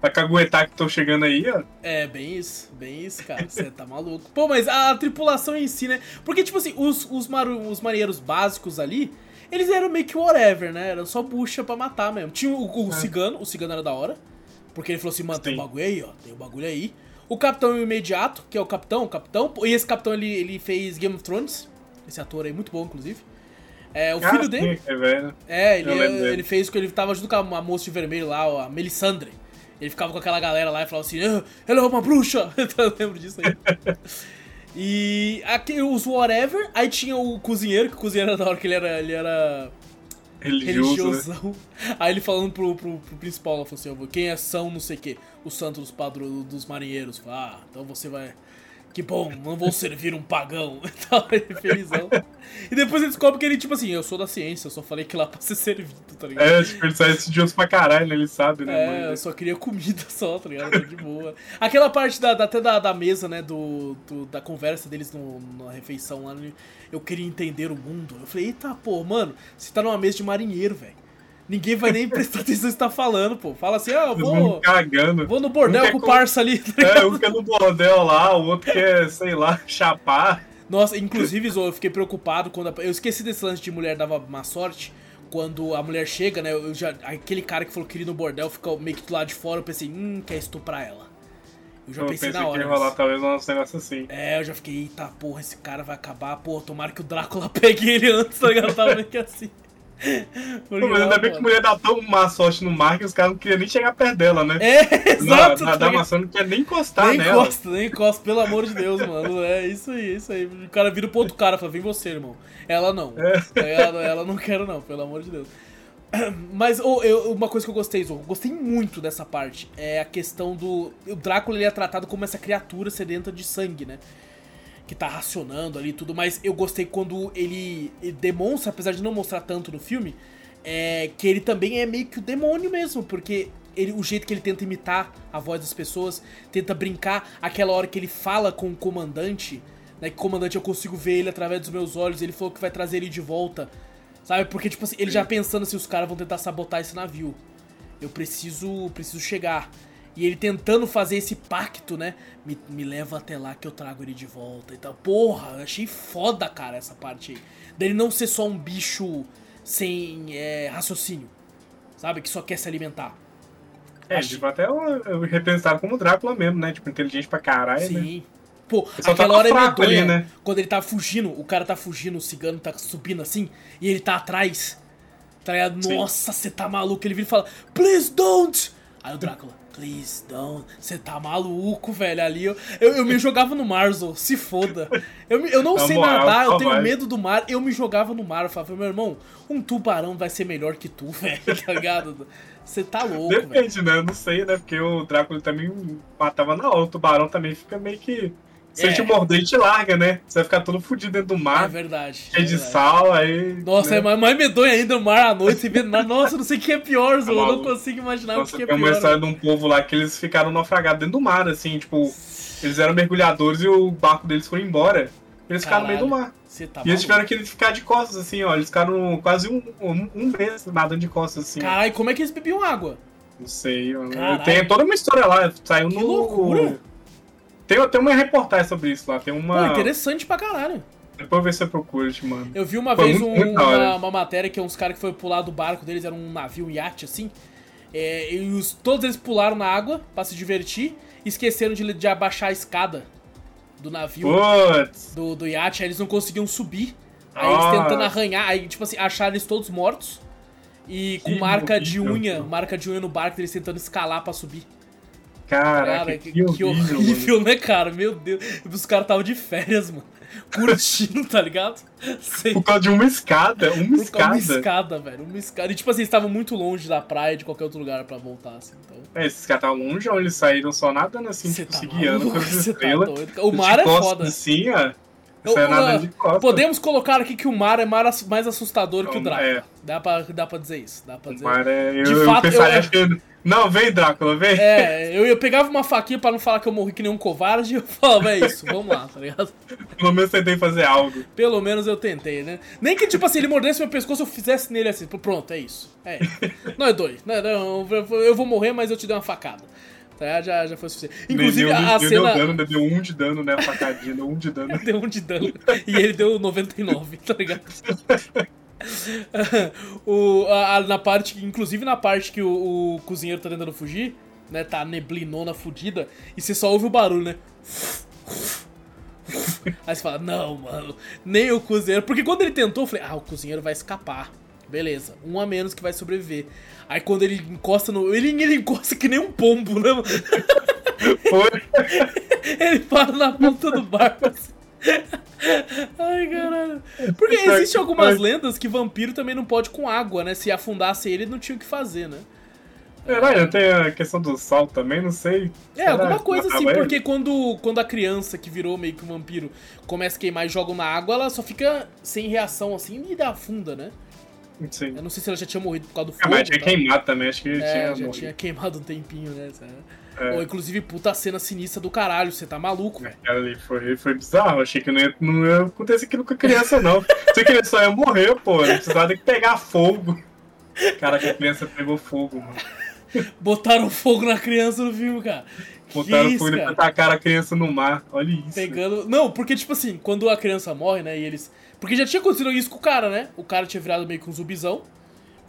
Vai caguetar que tô chegando aí, ó. É, bem isso, bem isso, cara. Você tá maluco. Pô, mas a tripulação em si, né? Porque, tipo assim, os, os, maru, os marinheiros básicos ali, eles eram meio que whatever, né? Era só bucha pra matar mesmo. Tinha o, o É. cigano, o cigano era da hora. Porque ele falou assim, mano, tem um Sim. bagulho aí, ó. Tem um bagulho aí. O capitão imediato, que é o capitão, o capitão. E esse capitão, ele, ele fez Game of Thrones. Esse ator aí, muito bom, inclusive. É, o Ah, filho sim, dele. É, velho. É, ele, dele. ele fez que ele tava junto com a a moça de vermelho lá, a Melisandre. Ele ficava com aquela galera lá e falava assim, "Ah, ela é uma bruxa! eu lembro disso aí. e aqui os whatever, aí tinha o cozinheiro, que o cozinheiro era da hora que ele era, ele era né? religiosão. Aí ele falando pro, pro, pro principal, ela falou assim, "Ó, quem é São não sei o que, o santo dos padro, dos marinheiros. Fala, ah, então você vai... Que bom, não vou servir um pagão. Então, ele felizão. E depois ele descobre que ele, tipo assim, eu sou da ciência, eu só falei que lá pra ser servido, tá ligado? É, tipo, ele sai estudioso pra caralho, né? Ele sabe, né? É, mano? eu só queria comida só, tá ligado? De boa. Aquela parte da, da- até da, da mesa, né, do, do- da conversa deles no, na refeição lá, né, eu queria entender o mundo. Eu falei, eita, pô, mano, você tá numa mesa de marinheiro, velho. Ninguém vai nem prestar atenção no que você tá falando, pô. Fala assim, ah, eu vou, cagando. vou no bordel Um quer com o parça ali, tá É, um quer no bordel lá, o outro quer, sei lá, chapar. Nossa, inclusive, Zô, eu fiquei preocupado quando. a- Eu esqueci desse lance de mulher dava má sorte. Quando a mulher chega, né? Eu já, aquele cara que falou que queria ir no bordel fica meio que do lado de fora. Eu pensei, hum, quer estuprar ela. Eu já Eu pensei, pensei na que hora. ia rolar nisso. talvez uns negócios assim. É, eu já fiquei, eita porra, esse cara vai acabar. Porra, tomara que o Drácula pegue ele antes, tá ligado? Eu Tava meio que assim. Porque, Pô, mas ainda bem que mulher dá tão má sorte no mar que os caras não queriam nem chegar perto dela, né? É, exato. Na, tá na ligado? maçã não quer nem encostar nem nela. encosta, nem encosta, pelo amor de Deus, mano. É isso aí, isso aí. O cara vira pro outro cara e fala, vem você, irmão. Ela não. É. Ela, ela não quero, não, pelo amor de Deus. Mas ô, eu- uma coisa que eu gostei, Zorro, gostei muito dessa parte, é a questão do. O Drácula ele é tratado como essa criatura sedenta de sangue, né? Que tá racionando ali e tudo, mas eu gostei quando ele, ele demonstra, apesar de não mostrar tanto no filme, é que ele também é meio que o demônio mesmo, porque ele, o jeito que ele tenta imitar a voz das pessoas, tenta brincar, aquela hora que ele fala com o comandante, né? Que comandante eu consigo ver ele através dos meus olhos, ele falou que vai trazer ele de volta. Sabe? Porque, tipo assim, ele já pensando se os caras vão tentar sabotar esse navio. Eu preciso. preciso chegar. E ele tentando fazer esse pacto, né? Me, me leva até lá que eu trago ele de volta e tal. Porra, eu achei foda, cara, essa parte aí. Dele não ser só um bicho sem é, raciocínio. Sabe? Que só quer se alimentar. É, Achei- tipo, até eu, eu repensar como Drácula mesmo, né? Tipo, inteligente pra caralho, né? Sim. Pô, só aquela tava hora é fraco medonha. ali, né? Quando ele tá fugindo, o cara tá fugindo, o cigano tá subindo assim, e ele tá atrás. Tá ligado? Nossa, você tá maluco. Ele vira e fala, please don't! Aí o Drácula, please don't. Você tá maluco, velho. Ali eu, eu, eu me jogava no mar, Zo. Se foda. Eu, eu não Na sei moral, nadar, eu tenho vai. medo do mar. Eu me jogava no mar. Eu falava, meu irmão, um tubarão vai ser melhor que tu, velho. Tá ligado? Você tá louco, velho. Depende, né? Eu não sei, né? Porque o Drácula também matava na hora. O tubarão também fica meio que. Se É. te morder, ele te larga, né? Você vai ficar todo fudido dentro do É mar, verdade. é cheio de verdade. sal, aí. Nossa, né? é mais, mais medonho ainda o mar à noite, você vê. Nossa, não sei o que é pior, Zo. Eu não consigo imaginar Nossa, o que é tem uma pior. história de um povo lá que eles ficaram naufragados dentro do mar, assim, tipo, eles eram mergulhadores e o barco deles foi embora. Eles ficaram no meio do mar. Tá e eles tiveram que ficar de costas, assim, ó. Eles ficaram quase um, um, um mês nadando de costas, assim. Caralho, como é que eles bebiam água? Não sei. Caralho. Tem toda uma história lá, saiu Que no. loucura. Tem, tem uma reportagem sobre isso lá, tem Pô, uma. interessante pra caralho. Depois ver se eu procuro, te mando. Eu vi uma Foi vez muito- um- muito uma, uma matéria que uns caras que foi pular do barco deles, era um navio, um iate assim. É, e os, todos eles pularam na água pra se divertir e esqueceram de, de abaixar a escada do navio, Putz! do, do iate, aí eles não conseguiam subir. Aí eles Nossa. tentando arranhar, aí tipo assim, acharam eles todos mortos. E com Que marca de unha, marca de unha no barco, eles tentando escalar pra subir. Caraca, Cara, que, que, que horrível, horrível, mano. né, cara? Meu Deus. Os caras estavam de férias, mano. Curtindo, tá ligado? Sem Por causa de uma escada, uma por escada. uma escada, velho. Uma escada. E tipo assim, eles estavam muito longe da praia, de qualquer outro lugar pra voltar, assim. Então. É, esses caras estavam longe, ou eles saíram só nadando assim, Você tipo, tá se guiando com as tá estrelas. doido. O mar é foda. Assim, ó. Eu- eu-. Podemos colocar aqui que o mar é mais assustador que o Então, Drácula. é. Dá, pra, dá pra dizer isso. Dá pra O dizer mar é. Eu, De eu fato, eu- achando. Não, vem, Drácula, vem. É, eu, eu pegava uma faquinha pra não falar que eu morri que nem um covarde e eu falava, é isso, vamos lá, tá ligado? Pelo menos tentei fazer algo. Pelo menos eu tentei, né? Nem que, tipo assim, ele mordesse meu pescoço, eu fizesse nele assim. Pronto, é isso. É. Não é dois. Não, não, eu vou morrer, mas eu te dei uma facada. Tá? Já, já foi suficiente. Inclusive, deu, a deu, cena. Deu, dano, deu um de dano, né? A facadinha, deu um de dano. Deu um de dano. E ele deu 99, tá ligado? o, a, na parte, inclusive na parte que o, o cozinheiro tá tentando fugir, né? Tá neblinona fudida, e você só ouve o barulho, né? Aí você fala, não, mano, nem o cozinheiro. Porque quando ele tentou, eu falei, ah, o cozinheiro vai escapar. Beleza, um a menos que vai sobreviver. Aí quando ele encosta no. Ele, ele encosta que nem um pombo, né? Foi. Ele para na ponta do barco assim. Ai, caralho. Porque existem algumas lendas que vampiro também não pode com água, né? Se afundasse ele, não tinha o que fazer, né? Será? Eu tenho a questão do sal também, não sei. É, Será alguma coisa assim, porque quando, quando a criança que virou meio que um vampiro começa a queimar e joga na água, ela só fica sem reação assim e dá afunda, né? Sim. Eu não sei se ela já tinha morrido por causa do Ah, fogo. mas tinha tá? queimado também, acho que É, tinha já morrido. tinha queimado um tempinho, né? É. Ou, inclusive, puta cena sinistra do caralho, você tá maluco, velho. Ali foi, foi bizarro, achei que não ia, não ia acontecer aquilo com a criança, não. Que ele só ia morrer, pô. Ele precisava ter que pegar fogo. Caraca, a criança pegou fogo, mano. Botaram fogo na criança no filme, cara. Botaram que isso, fogo e cara? tacaram a criança no mar. Olha isso. Pegando. Não, porque, tipo assim, quando a criança morre, né? E eles. Porque já tinha acontecido isso com o cara, né? O cara tinha virado meio que um zumbizão.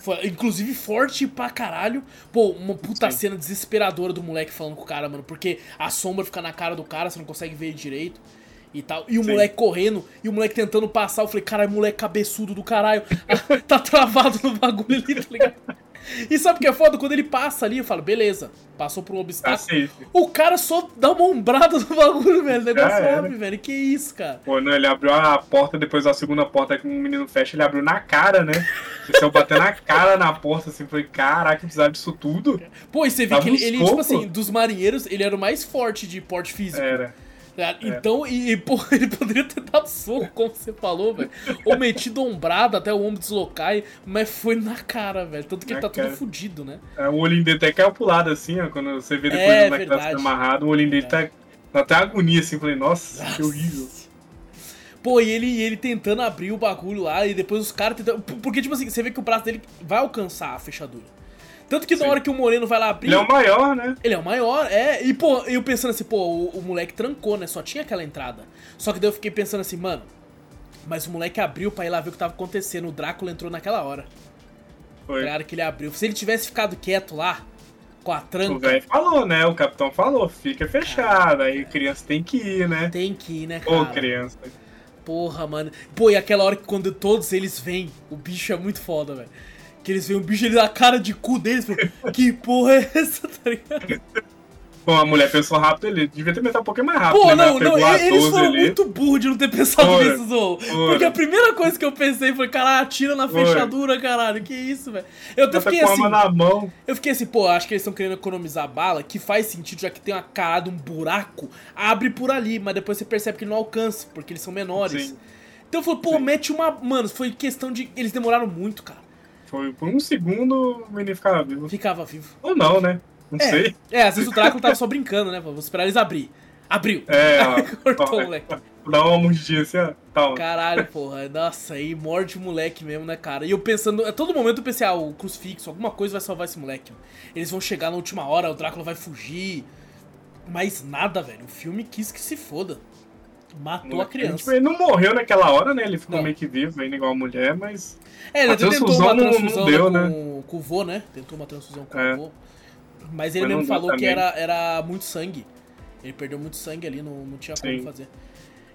Foi, inclusive forte pra caralho. Pô, uma puta Sim. cena desesperadora do moleque falando com o cara, mano. Porque a sombra fica na cara do cara, você não consegue ver direito. E tal. E o Sim. moleque correndo, e o moleque tentando passar. Eu falei, caralho, moleque cabeçudo do caralho. tá travado no bagulho ali, tá ligado? E sabe o que é foda? Quando ele passa ali, eu falo, beleza, passou por um Tá obstáculo. safe. O cara só dá uma ombrada no bagulho, velho. O negócio abre, velho. Que isso, cara. Pô, não, ele abriu a porta, depois a segunda porta que o menino fecha, ele abriu na cara, né? Ele saiu batendo na cara na porta, assim, falei, caraca, precisava disso tudo? Pô, e você Tava que ele, ele, tipo assim, dos marinheiros, ele era o mais forte de porte físico. Era. Tá? Então, e, e, pô, ele poderia ter dado soco, como você falou, velho. Ou metido ombrado até o ombro deslocar, mas foi na cara, velho. Tanto que ele Na tá todo cara. fudido, né? É, O olhinho dele até caiu pro lado, assim, ó, quando você vê depois É, criança verdade. amarrado, o olhinho dele tá, dá até agonia, assim, falei, nossa, que Nossa. horrível. Pô, e ele, e ele tentando abrir o bagulho lá, e depois os caras tentando. Porque, tipo assim, você vê que o braço dele vai alcançar a fechadura. Tanto que na Sim. hora que o Moreno vai lá abrir. Ele é o maior, né? Ele é o maior, é. E, pô, eu pensando assim, pô, o, o moleque trancou, né? Só tinha aquela entrada. Só que daí eu fiquei pensando assim, mano. Mas o moleque abriu pra ir lá ver o que tava acontecendo. O Drácula entrou naquela hora. Foi. Claro que ele abriu. Se ele tivesse ficado quieto lá, Com a O tranca. velho falou, né? O capitão falou, fica fechado. Aí criança tem que ir, né? Tem que ir, né, Ô, cara? criança. Porra, mano. Pô, e aquela hora que quando todos eles vêm, o bicho é muito foda, velho. Que eles veem o bicho, ele dá a cara de cu deles, velho. Que porra é essa, tá ligado? Bom, a mulher pensou rápido, ele devia ter pensado um pouquinho mais rápido. Pô, né? não, não, eles 12 foram ali. muito burros de não ter pensado nisso, Zou. Porque a primeira coisa que eu pensei foi, caralho, atira na fechadura, caralho. Que isso, velho. Eu até fiquei assim. na mão. Eu fiquei assim, pô, acho que eles estão querendo economizar bala, que faz sentido, já que tem uma carada, um buraco, abre por ali, mas depois você percebe que não alcança, porque eles são menores. Sim. Então eu falei, pô, mete uma. Mano, foi questão de. Eles demoraram muito, cara. Foi por um segundo o menino ficava vivo. Ficava vivo. Ou não, né? Não É, sei. é, às vezes o Drácula tava só brincando, né? Vou esperar eles abrir. Abriu. É, ó. Cortou ó, o moleque. Dá uma mordidinha assim, ó. Tá, Caralho, porra. Nossa, aí morde o moleque mesmo, né, cara? E eu pensando, a todo momento eu pensei, ah, o crucifixo, alguma coisa vai salvar esse moleque. Eles vão chegar na última hora, o Drácula vai fugir. Mas nada, velho. O filme quis que se foda. Matou a Tipo, criança. ele não morreu naquela hora, né? Ele ficou Não. meio que vivo, ainda igual a mulher, mas. É, ele até tentou transfusão uma não- não transfusão deu, né, com, com o vô, né? Tentou uma transfusão com É. o vô. Mas ele Mas mesmo falou que era, era muito sangue. Ele perdeu muito sangue ali, não, não tinha como Sim. fazer.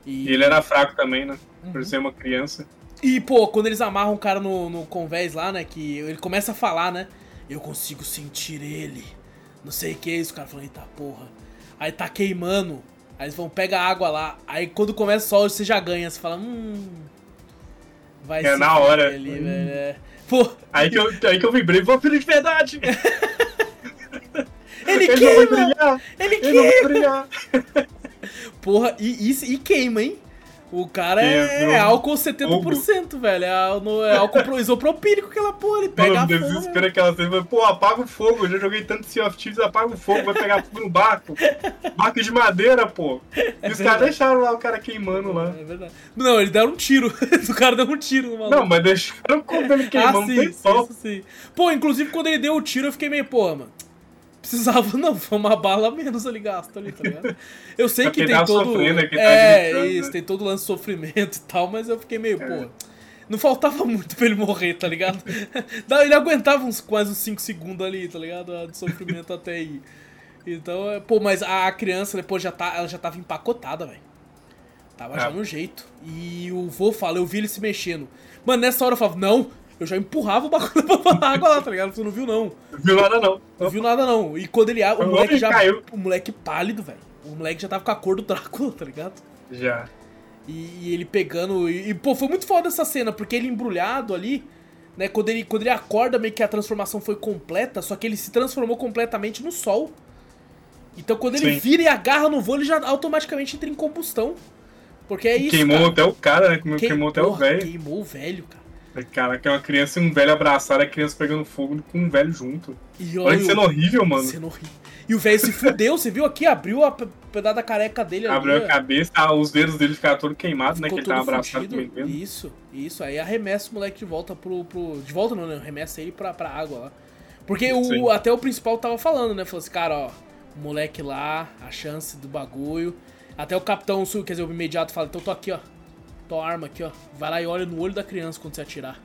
E ele era fraco também, né? Uhum. Por ser uma criança. E, pô, quando eles amarram o cara no, no convés lá, né? Que ele começa a falar, né? Eu consigo sentir ele. Não sei o que é isso. O cara falando, eita porra. Aí tá queimando. Aí eles vão, pega água lá. Aí quando começa o sol, você já ganha. Você fala, hum. Vai É na hora. Ali, velho. é. Pô, Aí que eu, aí que eu vibrei, vou filho de verdade! ele Ele não vai queima! brilhar! Ele Ele não vai queima! brilhar! Porra, e, e, e queima, hein? O cara é, é álcool 70%, velho. É, é álcool pro- isopropílico aquela porra. Ele pega Mano, o fogo. desespero é aquela cena, pô, apaga o fogo, eu já joguei tanto Sea of Thieves, apaga o fogo, vai pegar fogo no barco. Barco de madeira, pô. E os É verdade. caras deixaram lá o cara queimando lá. É verdade. Não, ele deram um tiro. o cara deu um tiro no maluco. Não, mas deixaram quando ele ah, queimando, sim, tem sim, isso sim. Pô, inclusive quando ele deu o tiro, eu fiquei meio, porra, mano. Precisava, não, foi uma bala menos ali gasto ali, tá ligado? Eu sei É que porque tem tava todo. sofrendo, é que tá é, gritando, isso, né? tem todo o lance de sofrimento e tal, mas eu fiquei meio, É. pô. Não faltava muito pra ele morrer, tá ligado? Ele aguentava uns quase uns 5 segundos ali, tá ligado? De sofrimento até aí. Então, é, pô, mas a criança depois já tá, ela já tava empacotada, velho. Tava já É. no jeito. E o vô fala, eu vi ele se mexendo. Mano, nessa hora eu falava, não, eu já empurrava o bagulho pra água lá, tá ligado? Você não viu, não. Não viu nada não. Não viu nada, não. E quando ele abre, o moleque já. caiu. O moleque pálido, velho. O moleque já tava com a cor do Drácula, tá ligado? Já. E, e ele pegando. E, e, pô, foi muito foda essa cena, porque ele embrulhado ali, né? Quando ele, quando ele acorda, meio que a transformação foi completa, só que ele se transformou completamente no sol. Então quando ele Sim. vira e agarra no voo, ele já automaticamente entra em combustão. Porque é isso. Queimou cara. até o cara, né? Queimou, Queim- queimou até o velho. Queimou o velho, cara. Cara, que é uma criança e um velho abraçado, a criança pegando fogo com um velho junto. E Olha que o- cena horrível, mano. Cena horrível. E o velho se fudeu, você viu aqui? Abriu a pe- pedaço da careca dele ali. Abriu a cabeça, ah, os dedos dele ficaram todos queimados, né? Que ele tava abraçado com ele. Isso, isso. Aí arremessa o moleque de volta pro. pro... De volta não, né? Arremessa ele pra, pra água lá. Porque Sim. o, até o principal tava falando, né? Falou assim, cara, ó, o moleque lá, a chance do bagulho. Até o capitão, sul, quer dizer, o imediato fala, então tô aqui, ó. Tô a arma aqui, ó. Vai lá e olha no olho da criança quando você atirar.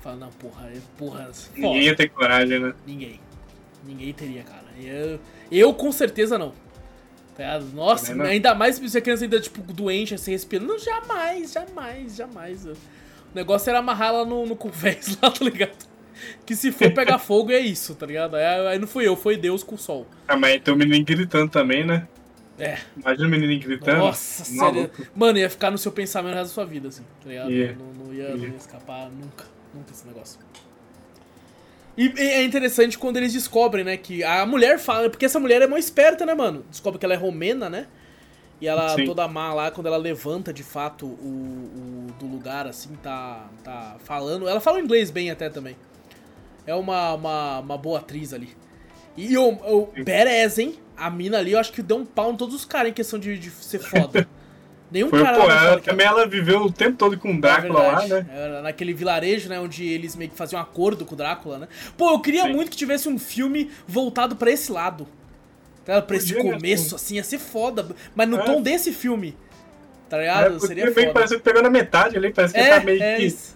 Fala, não, porra, é- porra. Ninguém ia ter coragem, né? Ninguém. Ninguém teria, cara. Eu, eu com certeza não. Tá ligado? Nossa, não. ainda mais se a criança ainda, tipo, doente, assim, respirando. Não, jamais, jamais, jamais. O negócio era amarrar ela no, no convés lá, tá ligado? Que se for pegar fogo é isso, tá ligado? Aí, aí não fui eu, foi Deus com o sol. Ah, mas tem o menino gritando também, né? É. Imagina o menininho gritando. Nossa, sério. Mano, ia ficar no seu pensamento o resto da sua vida, assim, tá ligado? Ia. Não, não ia, não ia escapar nunca, nunca esse negócio. E, e é interessante quando eles descobrem, né, que a mulher fala, porque essa mulher é mó esperta, né, mano? Descobre que ela é romena, né? E ela, Sim. toda má lá, quando ela levanta de fato o, o do lugar, assim, tá, tá falando. Ela fala inglês bem até também. É uma, uma, uma boa atriz ali. E o, o. Perez, hein? A mina ali, eu acho que deu um pau em todos os caras em questão de, de ser foda. Nenhum Foi, cara pô, ela, também ela viveu o tempo todo com o Drácula é lá, né? Era naquele vilarejo, né, onde eles meio que faziam um acordo com o Drácula, né? Pô, eu queria Sim. muito que tivesse um filme voltado pra esse lado. Tá? Pra esse Podia, né? começo, assim, ia ser foda. Mas no É. tom desse filme. Tá É, ligado? porque Seria meio foda. parece que pegou na metade ali, parece que É, tá meio é que isso.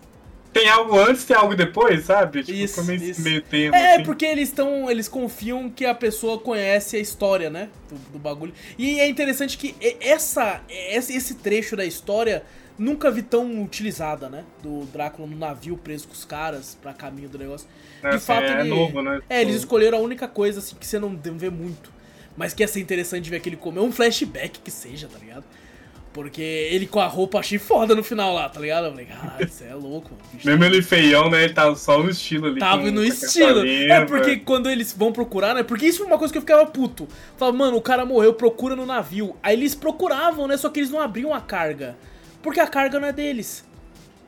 Tem algo antes, tem algo depois, sabe? Tipo, Isso, como isso. meio tempo. É, assim. porque eles estão. Eles confiam que a pessoa conhece a história, né? Do, do bagulho. E é interessante que e- essa, esse, trecho da história nunca vi tão utilizada, né? Do Drácula no navio preso com os caras pra caminho do negócio. É, de fato, é ele- novo, né? É, eles escolheram a única coisa assim que você não vê muito. Mas que ia ser interessante ver aquele comer. Um flashback que seja, tá ligado? Porque ele com a roupa achei foda no final lá, tá ligado? Eu falei, caralho, isso é louco, mano. Mesmo ele feião, né? Ele tava só no estilo ali. Tava no estilo. É porque quando eles vão procurar, né? Porque isso foi uma coisa que eu ficava puto. Falava, mano, o cara morreu, procura no navio. Aí eles procuravam, né? Só que eles não abriam a carga. Porque a carga não é deles.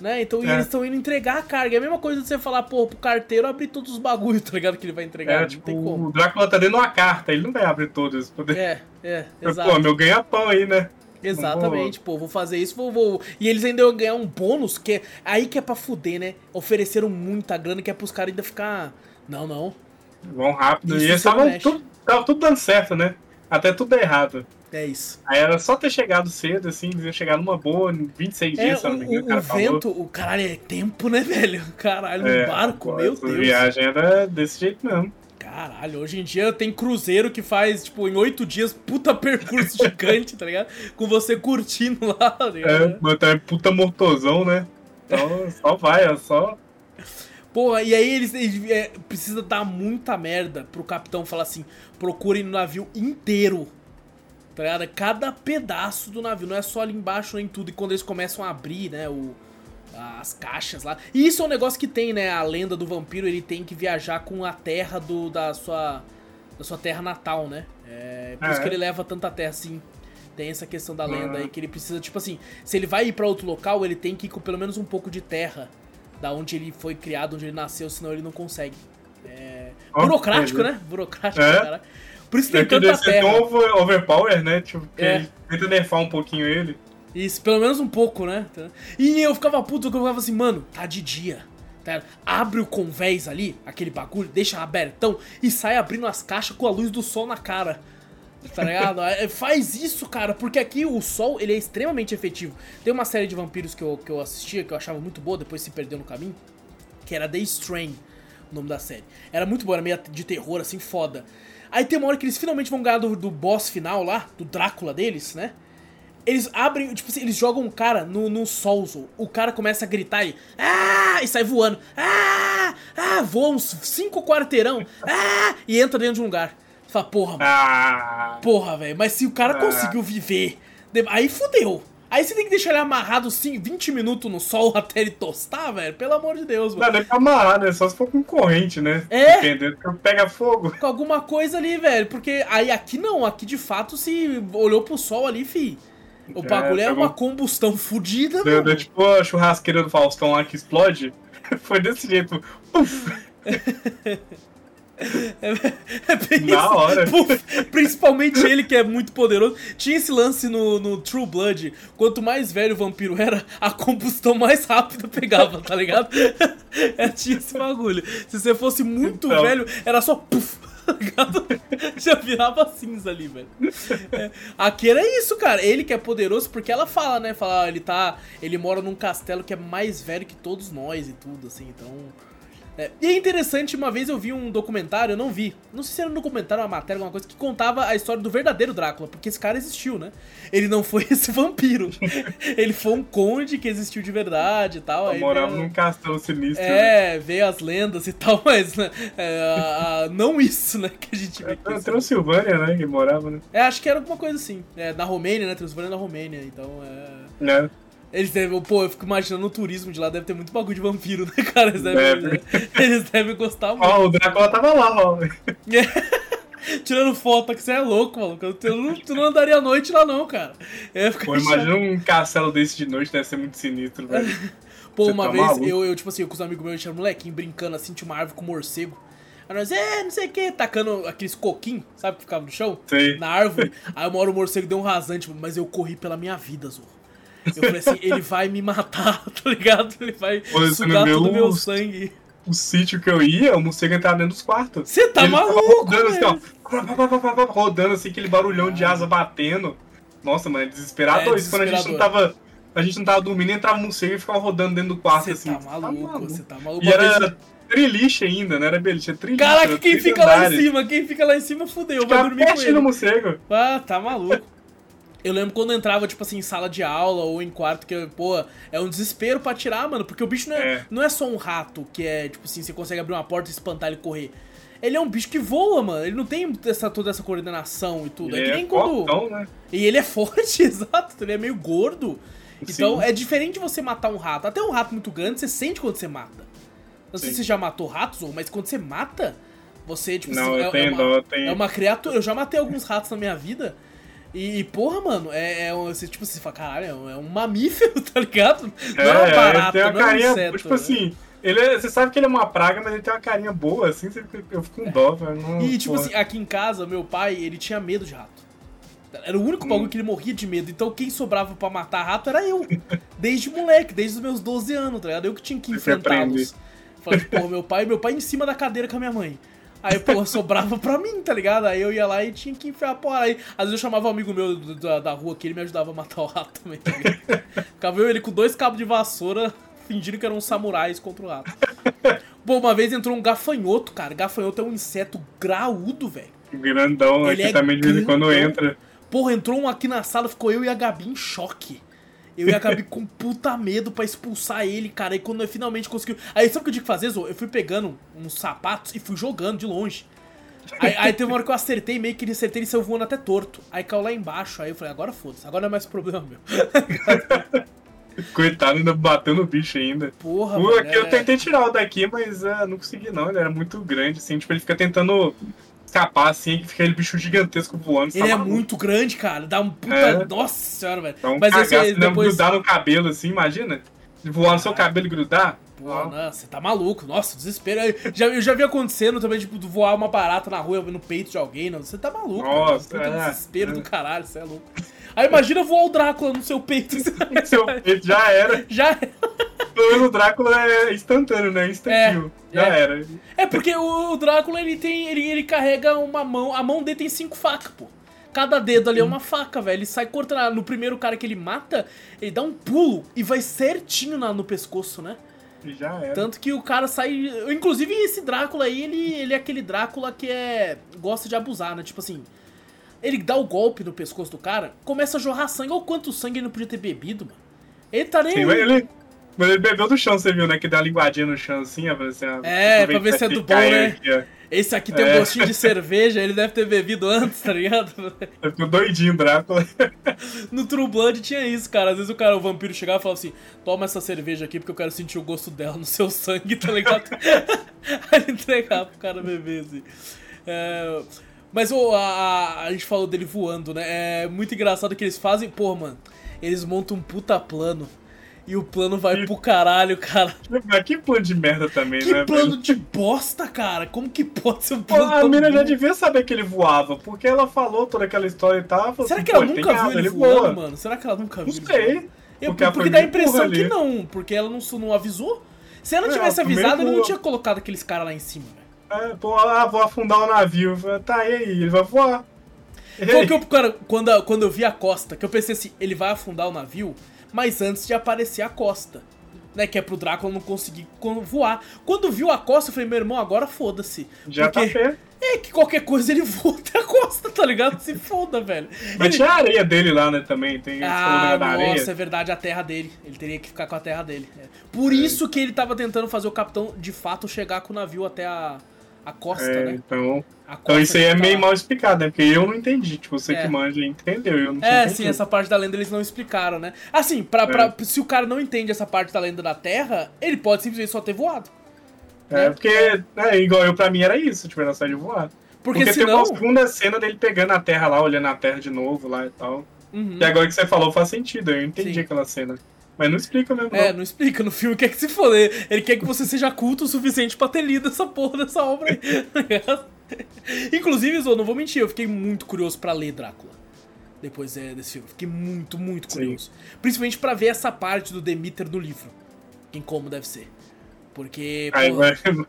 Né? Então É. eles estão indo entregar a carga. É a mesma coisa de você falar, pô, pro carteiro abrir todos os bagulhos, tá ligado? Que ele vai entregar. É, tipo, o Drácula tá dando uma carta, ele não vai abrir todas. Poder... É, é, Pô, exato. meu ganha-pão aí, né? Exatamente, pô, vou fazer isso, vou, vou. E eles ainda iam ganhar um bônus, que é. Aí que é pra fuder, né? Ofereceram muita grana que é pros caras ainda ficar. Não, não. Vão rápido. Isso e eles estavam tudo, tava tudo dando certo, né? Até tudo errado. É isso. Aí era só ter chegado cedo, assim, eles iam chegar numa boa, em 26 É, dias, se eu não me o, engano, o, o o falou. vento, o caralho, é tempo, né, velho? Caralho, É, um barco, meu Deus. viagem era desse jeito mesmo. Caralho, hoje em dia tem cruzeiro que faz, tipo, em oito dias, puta percurso gigante, tá ligado? Com você curtindo lá, tá ligado? É, mas também puta mortozão, né? Então só vai, é só. Porra, e aí eles, eles é, precisa dar muita merda pro capitão falar assim: procurem no navio inteiro. Tá ligado? Cada pedaço do navio, não é só ali embaixo nem tudo. E quando eles começam a abrir, né, o, as caixas lá. E isso é um negócio que tem, né? A lenda do vampiro, ele tem que viajar com a terra do, da sua. Da sua terra natal, né? É por isso É. que ele leva tanta terra assim. Tem essa questão da lenda Uhum. aí, que ele precisa, tipo assim, se ele vai ir pra outro local, ele tem que ir com pelo menos um pouco de terra da onde ele foi criado, onde ele nasceu, senão ele não consegue. É... Burocrático, né? Burocrático, É. cara. Por isso tem que tanta terra. over, overpower, né? Tipo, É. ele tenta nerfar um pouquinho ele. Isso, pelo menos um pouco, né? E eu ficava puto, eu ficava assim, mano, tá de dia. Tá? Abre o convés ali, aquele bagulho, deixa abertão e sai abrindo as caixas com a luz do sol na cara. Tá ligado? É, Faz isso, cara, porque aqui o sol ele é extremamente efetivo. Tem uma série de vampiros que eu, que eu assistia, que eu achava muito boa, depois se perdeu no caminho, que era The Strain, o nome da série. Era muito boa, era meio de terror, assim, foda. Aí tem uma hora que eles finalmente vão ganhar do, do boss final lá, do Drácula deles, né? Eles abrem, tipo assim, eles jogam um cara no, no Solzo. O cara começa a gritar e. Ah! E sai voando. Ah! Ah! Voa uns cinco quarteirão. Ah! E entra dentro de um lugar. Você fala, porra, mano. Ah! Porra, velho. Mas se o cara Ah. conseguiu viver. Aí fudeu. Aí você tem que deixar ele amarrado sim, 20 minutos no sol até ele tostar, velho. Pelo amor de Deus, Não mano. dá nem pra amarrar, né? Só se for com corrente, né? É. Dependendo, pega fogo. Com alguma coisa ali, velho. Porque aí aqui não, aqui de fato se olhou pro sol ali, fi. O É, bagulho é, pegou- uma combustão fodida, Deu, tipo a churrasqueira do Faustão lá que explode. Foi desse jeito. Puf! É bem Na isso. hora. Puf, principalmente ele que é muito poderoso. Tinha esse lance no, no True Blood. Quanto mais velho o vampiro era, a combustão mais rápida pegava, tá ligado? É, tinha esse bagulho. Se você fosse muito Então. velho, era só puf? Já virava cinza ali, velho. É, aqui era isso, cara. Ele que é poderoso, porque ela fala, né? Fala, ah, ele tá. Ele mora num castelo que é mais velho que todos nós e tudo, assim, então. É, e é interessante, uma vez eu vi um documentário, eu não vi, não sei se era um documentário, uma matéria, alguma coisa, que contava a história do verdadeiro Drácula, porque esse cara existiu, né? Ele não foi esse vampiro. ele foi um conde que existiu de verdade e tal. Eu aí morava veio- num castelo sinistro. né? É, veio as lendas e tal, mas né, é, a- a- não isso, né, que a gente vê. É isso- Transilvânia, né? Que morava, né? É, acho que era alguma coisa assim. É, na Romênia, né? Transilvânia na Romênia, então é. né? Eles devem, pô, eu fico imaginando o turismo de lá, deve ter muito bagulho de vampiro, né, cara? Eles devem, Deve. eles devem gostar muito. Ó, o Drácula tava lá, ó. Tirando foto, que você é louco, maluco. Eu- Tu não, tu não andaria à noite lá, não, cara. É, Pô, imagina um castelo desse de noite, deve ser muito sinistro, velho. Pô, Você uma tá vez, maluco? eu, eu, tipo assim, eu com os amigos meus, gente era molequinho, brincando assim, tinha uma árvore com morcego. Aí nós, é, não sei o que, tacando aqueles coquinhos, sabe, que ficava no chão? Sei. Na árvore. Aí uma hora o morcego deu um rasante, mas eu corri pela minha vida, Zorro. Eu falei assim, ele vai me matar, tá ligado? Ele vai você sugar viu todo o meu sangue. O sítio que eu ia, o morcego entrava dentro dos quartos. Você tá Ele maluco, rodando assim, ó. Rodando assim, aquele barulhão de asa batendo. Nossa, mano, é desesperador. É Isso quando a gente não tava a gente não tava dormindo, entrava um morcego e ficava rodando dentro do quarto, Você assim. tá maluco, você tá maluco. E era triliche ainda, não era beliche, era triliche. Caraca, quem fica lá em cima? Quem fica lá em cima fudeu, vai dormir com ele. morcego. Ah, tá maluco. Eu lembro quando eu entrava, tipo assim, em sala de aula ou em quarto, que, pô, é um desespero pra tirar, mano. Porque o bicho não é, É. não é só um rato, que é, tipo assim, você consegue abrir uma porta, espantar ele e correr. Ele é um bicho que voa, mano. Ele não tem essa, toda essa coordenação e tudo. é Ele que é nem quando. fortão, né? E ele é forte, exato. Ele é meio gordo. Então Sim. é diferente você matar um rato. Até um rato muito grande, você sente quando você mata. Não sei Sim. se você já matou ratos, ou, mas quando você mata, você, tipo, Não, assim, eu é, tenho é uma, eu tenho- é uma criatura. Eu já matei alguns ratos na minha vida. E, porra, mano, é, é um- você, tipo, você fala, caralho, é um, é um mamífero, tá ligado? Não é uma ele barata, tem uma não é um carinha, inseto. tipo né? assim, ele é- você sabe que ele é uma praga, mas ele tem uma carinha boa, assim, eu fico com dó, velho. não- E, tipo porra. assim, aqui em casa, meu pai, ele tinha medo de rato. Era o Hum. único bagulho que ele morria de medo. Então quem sobrava pra matar rato era eu. Desde moleque, desde os meus 12 anos, tá ligado? Eu que tinha que enfrentá-los. Falei, porra, meu pai, meu pai em cima da cadeira com a minha mãe. Aí, porra, sobrava pra mim, tá ligado? Aí eu ia lá e tinha que enfiar a porra. Aí, às vezes eu chamava um amigo meu da, da rua que ele me ajudava a matar o rato também, tá ligado? Ficava eu ele com dois cabos de vassoura, fingindo que eram samurais contra o rato. Pô, uma vez entrou um gafanhoto, cara. Gafanhoto é um inseto graúdo, velho. Grandão, Ele aqui é também de vez em quando entra. Porra, entrou um aqui na sala, ficou eu e a Gabi em choque. Eu e a Gabi com puta medo pra expulsar ele, cara. E quando eu finalmente conseguiu. Aí sabe o que eu tive que fazer, Zô? Eu fui pegando uns sapatos e fui jogando de longe. Aí, aí teve uma hora que eu acertei, meio que ele acertei e saiu voando até torto. Aí caiu lá embaixo. Aí eu falei, agora foda-se, agora não é mais problema meu. Coitado, ainda bateu no bicho ainda. Porra, O mano. aqui eu é- tentei tirar o daqui, mas é, não consegui não, ele era muito grande, assim, tipo, ele fica tentando escapar, assim, que fica aquele bicho gigantesco voando. Ele tá é maluco. muito grande, cara. Dá um puta. É. Nossa senhora, velho. Dá um Mas esse cagaço, aí né? depois. grudar no cabelo, assim, imagina? Voar no seu cabelo e grudar. Pô, não, você tá maluco. Nossa, desespero. Eu já, eu já vi acontecendo também, tipo, voar uma barata na rua no peito de alguém. Não. Você tá maluco. Nossa, cara. É, desespero é. do caralho, você é louco. Aí imagina voar o Drácula no seu peito. Seu peito já era. já Pelo menos o Drácula é instantâneo, né? Instantil. É, já é. era. É porque o Drácula, ele tem. Ele, ele carrega uma mão. A mão dele tem cinco facas, pô. Cada dedo ali é uma faca, velho. Ele sai cortando. No primeiro cara que ele mata, ele dá um pulo e vai certinho na- no pescoço, né? Já era. Tanto que o cara sai. Inclusive, esse Drácula aí, ele, ele é aquele Drácula que é. gosta de abusar, né? Tipo assim. Ele dá o golpe no pescoço do cara, começa a jorrar sangue. Olha o quanto sangue ele não podia ter bebido, mano. Ele tá nem. Sim, ele, mas ele bebeu do chão, você viu, né? Que dá uma linguadinha no chão assim, ó. pra É, pra ver se é do bom, né? aqui, Esse aqui tem um É. gostinho de cerveja, ele deve ter bebido antes, tá ligado? Ficou doidinho, Drácula. No True Blood tinha isso, cara. Às vezes o cara, o vampiro chegava e falava assim: toma essa cerveja aqui porque eu quero sentir o gosto dela no seu sangue, tá ligado? Aí ele entregava pro cara beber, assim. É, Mas a, a, a gente falou dele voando, né? É muito engraçado que eles fazem, pô, mano. Eles montam um puta plano. E o plano vai E- pro caralho, cara. Mas que plano de merda também, Que né? plano velho? de bosta, cara. Como que pode ser um Pô, plano a tão mina já devia saber que ele voava, porque ela falou toda aquela história e tal. Será assim, que ela "Pô, nunca viu ele voa." voando, mano? Será que ela nunca viu Não ele sei. Eu, Porque ela porque foi dá a impressão que ali. não, porque ela não, não avisou. Se ela É, tivesse meio avisado, ele não tinha colocado aqueles caras lá em cima, velho. É, pô, ah, vou afundar o navio. Tá, e aí? Ele vai voar. Foi que eu, cara, quando, a- quando eu vi a costa, que eu pensei assim, ele vai afundar o navio, mas antes de aparecer a costa. Né, que é pro Drácula não conseguir con- voar. Quando viu a costa, eu falei, meu irmão, agora foda-se. Já Porque tá perto. É que qualquer coisa ele voa até a costa, tá ligado? Se foda, velho. Mas Ele- tinha a areia dele lá, né, também. Tem Ah, da areia. nossa, é verdade, a terra dele. Ele teria que ficar com a terra dele. É. Por isso que ele tava tentando fazer o capitão, de fato, chegar com o navio até a, a costa, É, né? então, A costa então isso aí é fica meio mal explicado, né? Porque eu não entendi. Tipo, você É. que manja entendeu. Eu não É, entendido. sim, essa parte da lenda eles não explicaram, né? Assim, pra, pra- se o cara não entende essa parte da lenda da Terra, ele pode simplesmente só ter voado. É, porque, é, igual eu, pra mim era isso, tipo, era só de voar. Porque, Porque, tem senão. uma segunda cena dele pegando a terra lá, olhando a terra de novo lá e tal. Uhum. E agora que você falou faz sentido, eu entendi Sim. aquela cena. Mas não explica mesmo. É, não. não explica no filme, quer que se foder. Ele quer que você seja culto o suficiente pra ter lido essa porra dessa obra aí. Inclusive, Zô, não vou mentir, eu fiquei muito curioso pra ler Drácula. Depois é, desse filme. Fiquei muito, muito Sim. curioso. Principalmente pra ver essa parte do Demeter no livro. Em como deve ser. Porque. Porra, vai.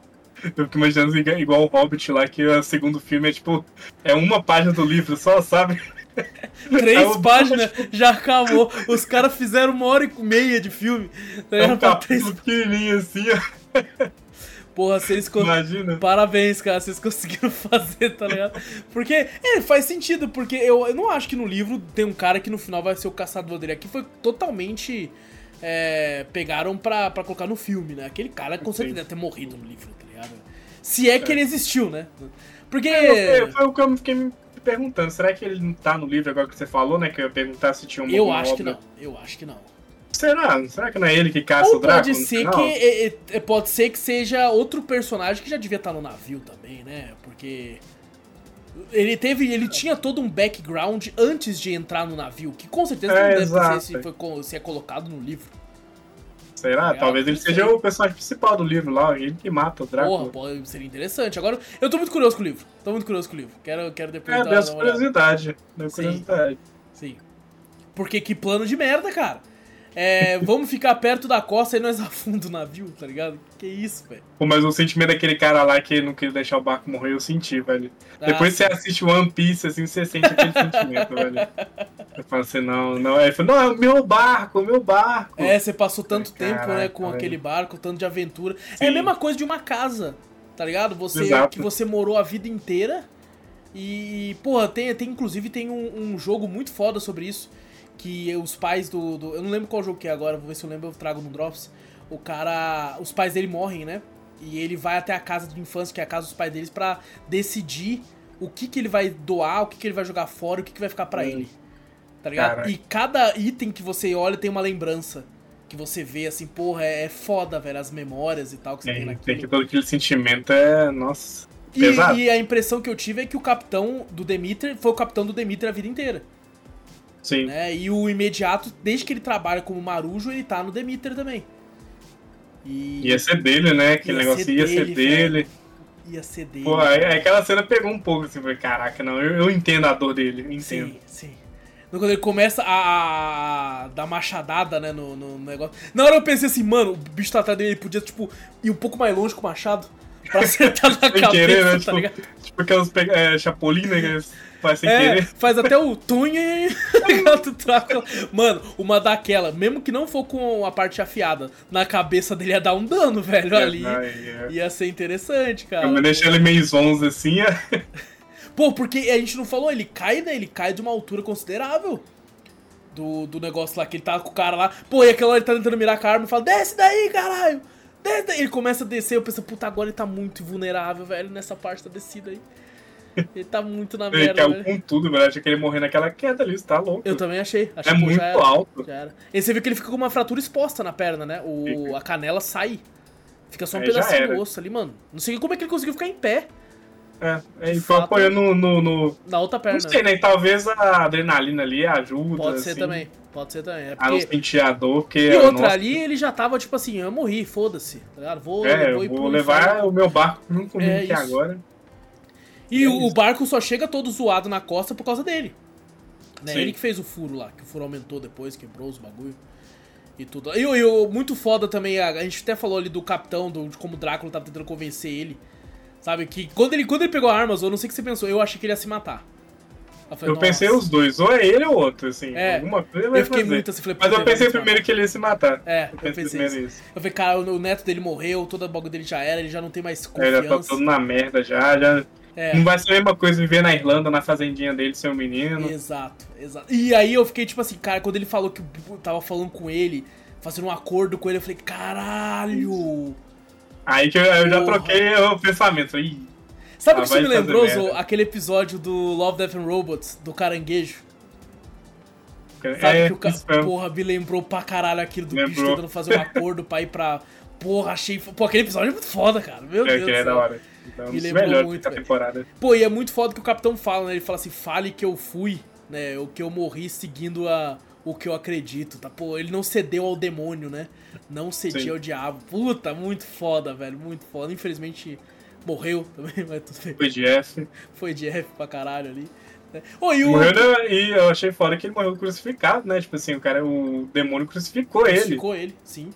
Eu fico imaginando igual- igual o Hobbit lá, que o segundo filme é tipo. É uma página do livro só, sabe? Três páginas, já acabou. Os caras fizeram uma hora e meia de filme. Tá É um capítulo pequenininho assim, ó. Porra, vocês con- Imagina. Parabéns, cara, vocês conseguiram fazer, tá ligado? Porque, é, faz sentido, porque eu, eu não acho que no livro tem um cara que no final vai ser o caçador dele. Aqui foi totalmente. é, pegaram pra, pra colocar no filme, né? Aquele cara com certeza deve ter morrido no livro, tá ligado? Se é que ele existiu, né? Porque. É, foi, foi o que eu fiquei me perguntando. Será que ele não tá no livro agora que você falou, né? Que eu ia perguntar se tinha uma Eu acho que obra. não, eu acho que não. Será? Será que não é ele que caça Ou o Drácula? pode ser que é, é, é, pode ser que seja outro personagem que já devia estar no navio também, né? Porque ele teve, ele tinha todo um background antes de entrar no navio, que com certeza É, não deve exato. ser se, foi, se é colocado no livro. Será? Legal, Talvez ele seja o personagem principal do livro lá, ele que mata o Drácula. Porra, pode, seria interessante. Agora, eu tô muito curioso com o livro. Tô muito curioso com o livro. Quero, quero depois É, dar, dessa curiosidade. Sim. curiosidade. Sim. Porque que plano de merda, cara. É, vamos ficar perto da costa e nós afunda o navio, tá ligado? Que isso, velho. Pô, mas o sentimento daquele cara lá que não queria deixar o barco morrer, eu senti, velho. Ah, Depois sim. você assiste One Piece, assim, você sente aquele sentimento, velho. Eu falo assim, não, não. Aí ele falou, não, é o meu barco, o meu barco. É, você passou tanto tempo, né, com velho. aquele barco, tanto de aventura. Sim. É a mesma coisa de uma casa, tá ligado? Você Exato. que você morou a vida inteira. E, porra, tem, tem inclusive tem um, um jogo muito foda sobre isso. Que os pais do, do- Eu não lembro qual jogo que é agora, vou ver se eu lembro, eu trago no Drops. O cara. Os pais dele morrem, né? E ele vai até a casa de infância, que é a casa dos pais deles, pra decidir o que, que ele vai doar, o que, que ele vai jogar fora, o que, que vai ficar pra Hum. ele. Tá ligado? Caraca. E cada item que você olha tem uma lembrança. Que você vê assim, porra, é, é foda, velho, as memórias e tal que você tem Tem, naquilo. tem que todo aquele sentimento é. Nossa. E, pesado. e a impressão que eu tive é que o capitão do Demeter foi o capitão do Demeter a vida inteira. Sim. Né? E o imediato, desde que ele trabalha como marujo, ele tá no Demeter também. E Ia ser dele, né? Aquele Ia negócio ser ia ser dele, ia ser dele. Pô, aí, aí aquela cena pegou um pouco, assim, falei, caraca, não, eu, eu entendo a dor dele, entendo. Sim, sim. Então, Quando ele começa a, a dar machadada, né, no, no negócio. Na hora eu pensei assim, mano, o bicho tá atrás dele, ele podia, tipo, ir um pouco mais longe com o machado. Pra acertar na cabeça, querer, né? tá Tipo, ligado? tipo aquelas é, chapolin, né? Faz sem É, querer. faz até o Drácula. Mano, uma daquela, mesmo que não for com a parte afiada, na cabeça dele ia dar um dano, velho, ali. Ia ser interessante, cara. Eu deixei ele meio zonzo assim, é. Pô, porque a gente não falou, ele cai, né? Ele cai de uma altura considerável. Do, do negócio lá, que ele tá com o cara lá. Pô, e aquela hora ele tá tentando mirar com a arma e fala, desce daí, caralho! Desce daí. Ele começa a descer, eu penso, puta, agora ele tá muito vulnerável, velho, nessa parte da descida aí. Ele tá muito na Ele merda, caiu velho. com tudo, velho. Achei que ele ia morrer naquela queda ali, você tá louco. Eu também achei. achei É muito já era, alto. Já era. E você viu que ele fica com uma fratura exposta na perna, né? O, a canela sai. Fica só um É, pedacinho do osso ali, mano. Não sei como é que ele conseguiu ficar em pé É, ele De foi fato. apoiando no, no, no- na outra perna. Não sei, né? Talvez a adrenalina ali ajuda. Pode ser assim, também. Pode ser também. É A não porque... sentir a dor, porque. E outra, nossa, ali ele já tava tipo assim, eu morri, foda-se. Tá ligado? Vou, É, vou vou levar o meu barco comigo É aqui isso. agora. E é o, o barco só chega todo zoado na costa por causa dele. Né? Ele que fez o furo lá, que o furo aumentou depois, quebrou os bagulho. E tudo. E, e o- muito foda também, a, a gente até falou ali do capitão, do, de como o Drácula tava tentando convencer ele. Sabe? Que quando ele, quando ele pegou a arma, eu não sei o que você pensou, eu achei que ele ia se matar. falei, Eu pensei os dois, ou é ele ou outro, assim. É, alguma coisa vai Eu fiquei fazer. muito assim, falei, Mas "Puta, eu pensei se primeiro matar". que ele ia se matar. É, eu eu pensei pensei primeiro isso. Eu falei, cara, o, o neto dele morreu, toda a bagulho dele já era, ele já não tem mais Ele já tá confiança. todo na merda já, já. É. Não vai ser a mesma coisa viver na Irlanda, na fazendinha dele, ser um menino. Exato, exato. E aí eu fiquei tipo assim, cara, quando ele falou que eu tava falando com ele, fazendo um acordo com ele, eu falei, caralho! Aí que eu, eu já troquei o pensamento. Ih, Sabe o que isso me lembrou. Zo? Aquele episódio do Love, Death and Robots, do caranguejo. Sabe é, que o cara, porra, me lembrou pra caralho aquilo do bicho Lembrou. tentando fazer um acordo pra ir pra... Porra, achei... Pô, aquele episódio é muito foda, cara. Meu É, Deus que do é da hora. Então, Me lembrou melhores muito, da velho. temporada. Pô, e é muito foda que o capitão fala, né? Ele fala assim, fale que eu fui, né? O que eu morri seguindo a, o que eu acredito, tá? Pô, ele não cedeu ao demônio, né? Não cedia Sim. ao diabo. Puta, muito foda, velho, muito foda. Infelizmente morreu também, mas tudo bem. Foi Jeff. Foi de F pra caralho ali. Ô, e o... Morreu né, e eu achei foda que ele morreu crucificado, né? Tipo assim, o cara, o demônio crucificou ele. Ficou ele, sim.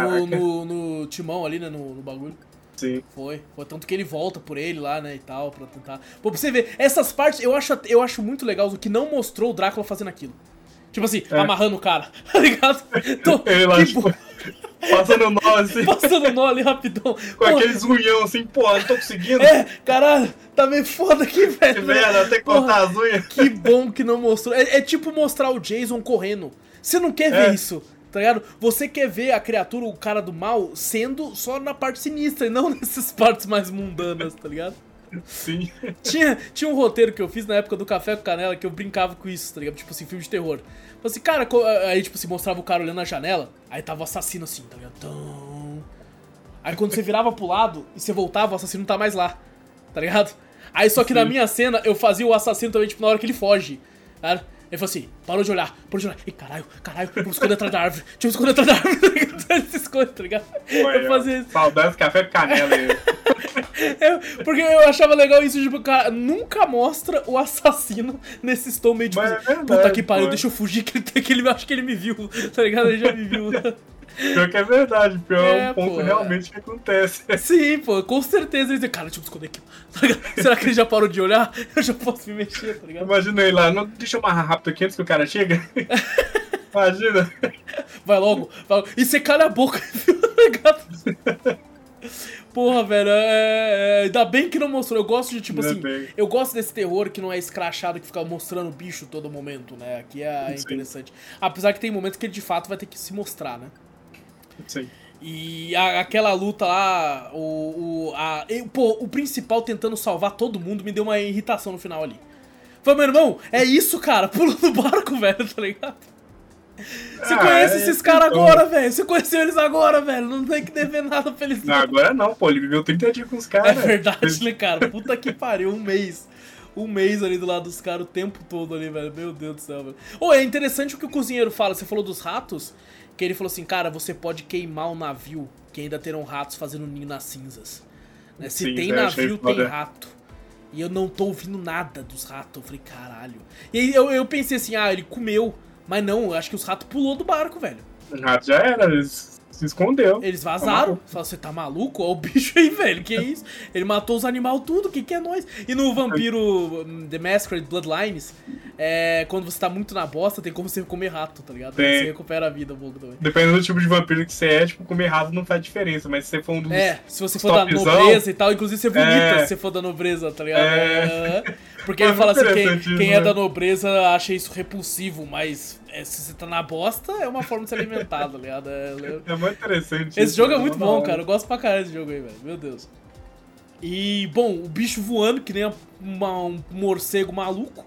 No, no, no timão ali, né? No, no bagulho. Sim. Foi. Foi tanto que ele volta por ele lá, né, e tal, pra tentar. Pô, pra você ver, essas partes eu acho, eu acho muito legal o que não mostrou o Drácula fazendo aquilo. Tipo assim, É. amarrando o cara, tá ligado? Tô, Ele lá, que tipo, bo- passando nó assim, passando nó ali rapidão. com Pô, aqueles unhão assim, porra, não tô conseguindo. É, caralho, tá meio foda aqui, Que velho. merda, até cortar as unhas. Que bom que não mostrou. É, é tipo mostrar o Jason correndo. Você não quer ver É. isso, tá ligado? Você quer ver a criatura, o cara do mal, sendo só na parte sinistra e não nessas partes mais mundanas, tá ligado? Sim. Tinha, tinha um roteiro que eu fiz na época do Café com Canela que eu brincava com isso, tá ligado? Tipo assim, filme de terror. Falei assim, cara, co- aí tipo, se mostrava o cara olhando na janela, aí tava o assassino assim, tá ligado? Tão... Aí quando você virava pro lado e você voltava, o assassino não tá mais lá, tá ligado? Aí só que na Sim. minha cena eu fazia o assassino também, tipo, na hora que ele foge, tá? Ele falou assim, parou de olhar, parou de olhar. Ih, caralho, caralho, vamos esconder atrás da árvore. Deixa eu me esconder atrás da árvore. tá ligado? Ele se esconde, tá ligado? Eu fazia isso. Saudades café com canela aí. Eu- porque eu achava legal isso, tipo, cara, nunca mostra o assassino nesse tom meio tipo, Mas é assim, verdade, puta que pariu, deixa eu fugir, que ele, que ele acho que ele me viu, tá ligado? Ele já me viu. Pior que é verdade, pior é É, um ponto pô. realmente que acontece. Sim, pô, com certeza ele cara, deixa eu esconder aqui. tá? Será que ele já parou de olhar? Eu já posso me mexer, tá ligado? Imagina ele lá, não, deixa eu amarrar rápido aqui antes que o cara chega. Imagina. Vai logo, vai logo. E você calha a boca, ligado? Porra, velho, é, é, ainda bem que não mostrou. Eu gosto de, tipo assim, bem. eu gosto desse terror que não é escrachado, que fica mostrando o bicho todo momento, né? Aqui é Sim. interessante. Apesar que tem momentos que ele de fato vai ter que se mostrar, né? Sim. E a- aquela luta lá, o, o, a, pô, o principal tentando salvar todo mundo me deu uma irritação no final ali. Falei, meu irmão, é isso, cara, pula no barco, velho, tá ligado? Você Ah, conhece é esses caras então. agora, velho. Você conheceu eles agora, velho. Não tem que dever nada pra eles. Não, agora não, pô, ele viveu 30 dias com os É caras. verdade, né, cara? Puta que pariu, um mês. Um mês ali do lado dos caras o tempo todo ali, velho. Meu Deus do céu, velho. Ô, é interessante o que o cozinheiro fala. Você falou dos ratos, que ele falou assim, cara, você pode queimar o navio, que ainda terão ratos fazendo ninho nas cinzas. Né? Se Sim, tem achei navio, tem foda. rato. E eu não tô ouvindo nada dos ratos. Eu falei, caralho. E aí eu, eu pensei assim, ah, ele comeu. Mas não, eu acho que os ratos pulou do barco, velho. O rato já era, ele se escondeu. Eles vazaram. Falaram, você tá maluco? Olha o bicho aí, velho. Que isso? Ele matou os animais tudo. O que, que é nós? E no Vampiro hum, The Masquerade Bloodlines, é, quando você tá muito na bosta, tem como você comer rato, tá ligado? Tem. Você recupera a vida um pouco também. Dependendo do tipo de vampiro que você é, tipo, comer rato não faz diferença, mas se você for um dos. É, se você for da nobreza e tal, inclusive você vomita É. se você for da nobreza, tá ligado? É. É. Porque É ele fala assim, quem, quem é né? da nobreza acha isso repulsivo, mas é, se você tá na bosta, é uma forma de se alimentar, tá ligado? É, É muito interessante. Esse jogo é muito bom, hora. cara. Eu gosto pra caralho desse jogo aí, velho. Meu Deus. E, bom, o bicho voando, que nem uma- um morcego maluco.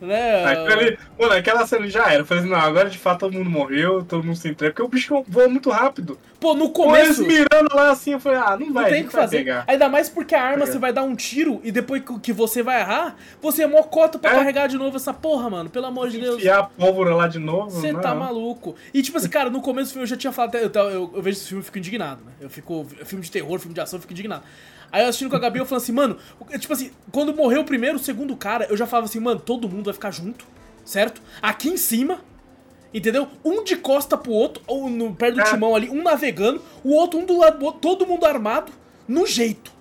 Né? Ali, mano, aquela cena já era. Eu falei assim, não, agora de fato todo mundo morreu, todo mundo se entrega, porque o bicho voa muito rápido. Pô, no começo. mirando lá assim, eu falei, ah, não Não vai, tem o não que fazer. pegar. Ainda mais porque a arma você vai dar um tiro e depois que- você vai errar, você é mocota pra É. carregar de novo essa porra, mano. Pelo amor de Deus. Enfiar a pólvora lá de novo. Você não. tá maluco. E tipo assim, cara, no começo do filme eu já tinha falado, eu, eu, eu vejo esse filme e fico indignado, né? Eu fico. Filme de terror, filme de ação, eu fico indignado. Aí eu assistindo com a Gabi, eu falando assim, mano, tipo assim, quando morreu o primeiro, o segundo cara, eu já falava assim, mano, todo mundo vai ficar junto, certo? Aqui em cima, entendeu? Um de costa pro outro, ou no, perto do É. timão ali, um navegando, o outro um do lado do outro, todo mundo armado, no jeito.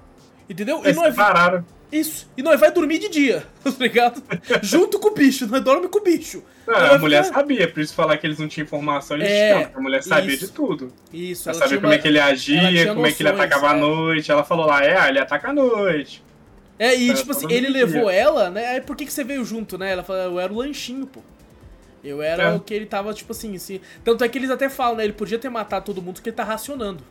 Entendeu? E Eles nós, pararam. Isso. E nós vai dormir de dia, tá ligado? Junto com o bicho, nós dorme com o bicho. Não, Nós a mulher ficar- sabia, por isso falar que eles não tinham informação, eles É, tinham, porque a mulher sabia isso. de tudo. Isso, Ela ela sabia tinha como uma- é que ele agia, como é que ele noções, atacava à é. noite. Ela falou lá, é, ele ataca à noite. É, e Ela tipo assim, ele levou ela, né? Aí por que, que você veio junto, né? Ela falou, eu era o lanchinho, pô. Eu era É. o que ele tava, tipo assim, assim. Tanto é que eles até falam, né? Ele podia ter matado todo mundo porque ele tá racionando.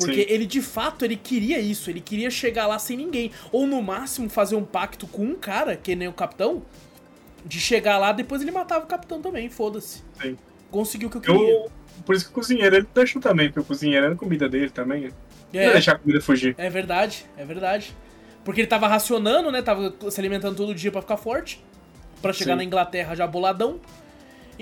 Porque Sim. ele, de fato, ele queria isso. Ele queria chegar lá sem ninguém. Ou, no máximo, fazer um pacto com um cara, que nem o capitão, de chegar lá, depois ele matava o capitão também, foda-se. Conseguiu o que eu queria. Eu, por isso que o cozinheiro ele deixou também, porque o cozinheiro era a comida dele também. Não ia É. deixar a comida fugir. É verdade, é verdade. Porque ele tava racionando, né? Tava se alimentando todo dia pra ficar forte. Pra chegar Sim. na Inglaterra já boladão.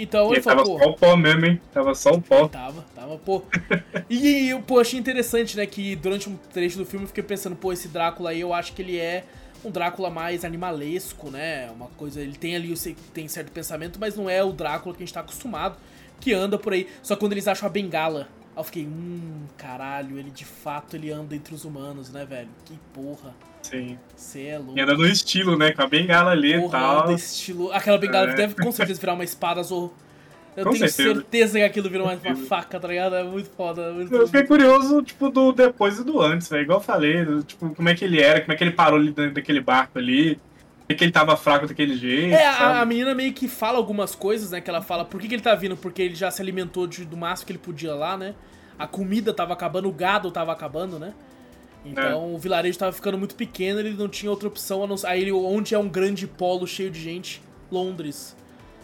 Então E ele ele tava falou, só pô. o pó mesmo, hein? Tava só o pó. Tava, tava, pô. E eu, pô, achei interessante, né? Que durante um trecho do filme eu fiquei pensando, pô, esse Drácula aí eu acho que ele é um Drácula mais animalesco, né? Uma coisa. Ele tem ali, tem certo pensamento, mas não é o Drácula que a gente tá acostumado, que anda por aí. Só quando eles acham a bengala Aí eu fiquei, hum, caralho, ele de fato ele anda entre os humanos, né, velho? Que porra. Sim. Você é louco. E anda no estilo, né? Com a bengala ali e tal. estilo. Aquela bengala É. deve com certeza virar uma espada azul. Eu Com tenho certeza. certeza que aquilo virou uma, uma faca, tá ligado? É muito foda. é Muito... Eu fiquei curioso, tipo, do depois e do antes, velho. Igual eu falei, tipo, como é que ele era, como é que ele parou ali dentro daquele barco ali. Que ele tava fraco daquele jeito, É, a, a menina meio que fala algumas coisas, né? Que ela fala por que, que ele tá vindo, porque ele já se alimentou de- do máximo que ele podia lá, né? A comida tava acabando, o gado tava acabando, né? Então É. o vilarejo tava ficando muito pequeno, ele não tinha outra opção a não Aí ele, onde é um grande polo cheio de gente? Londres.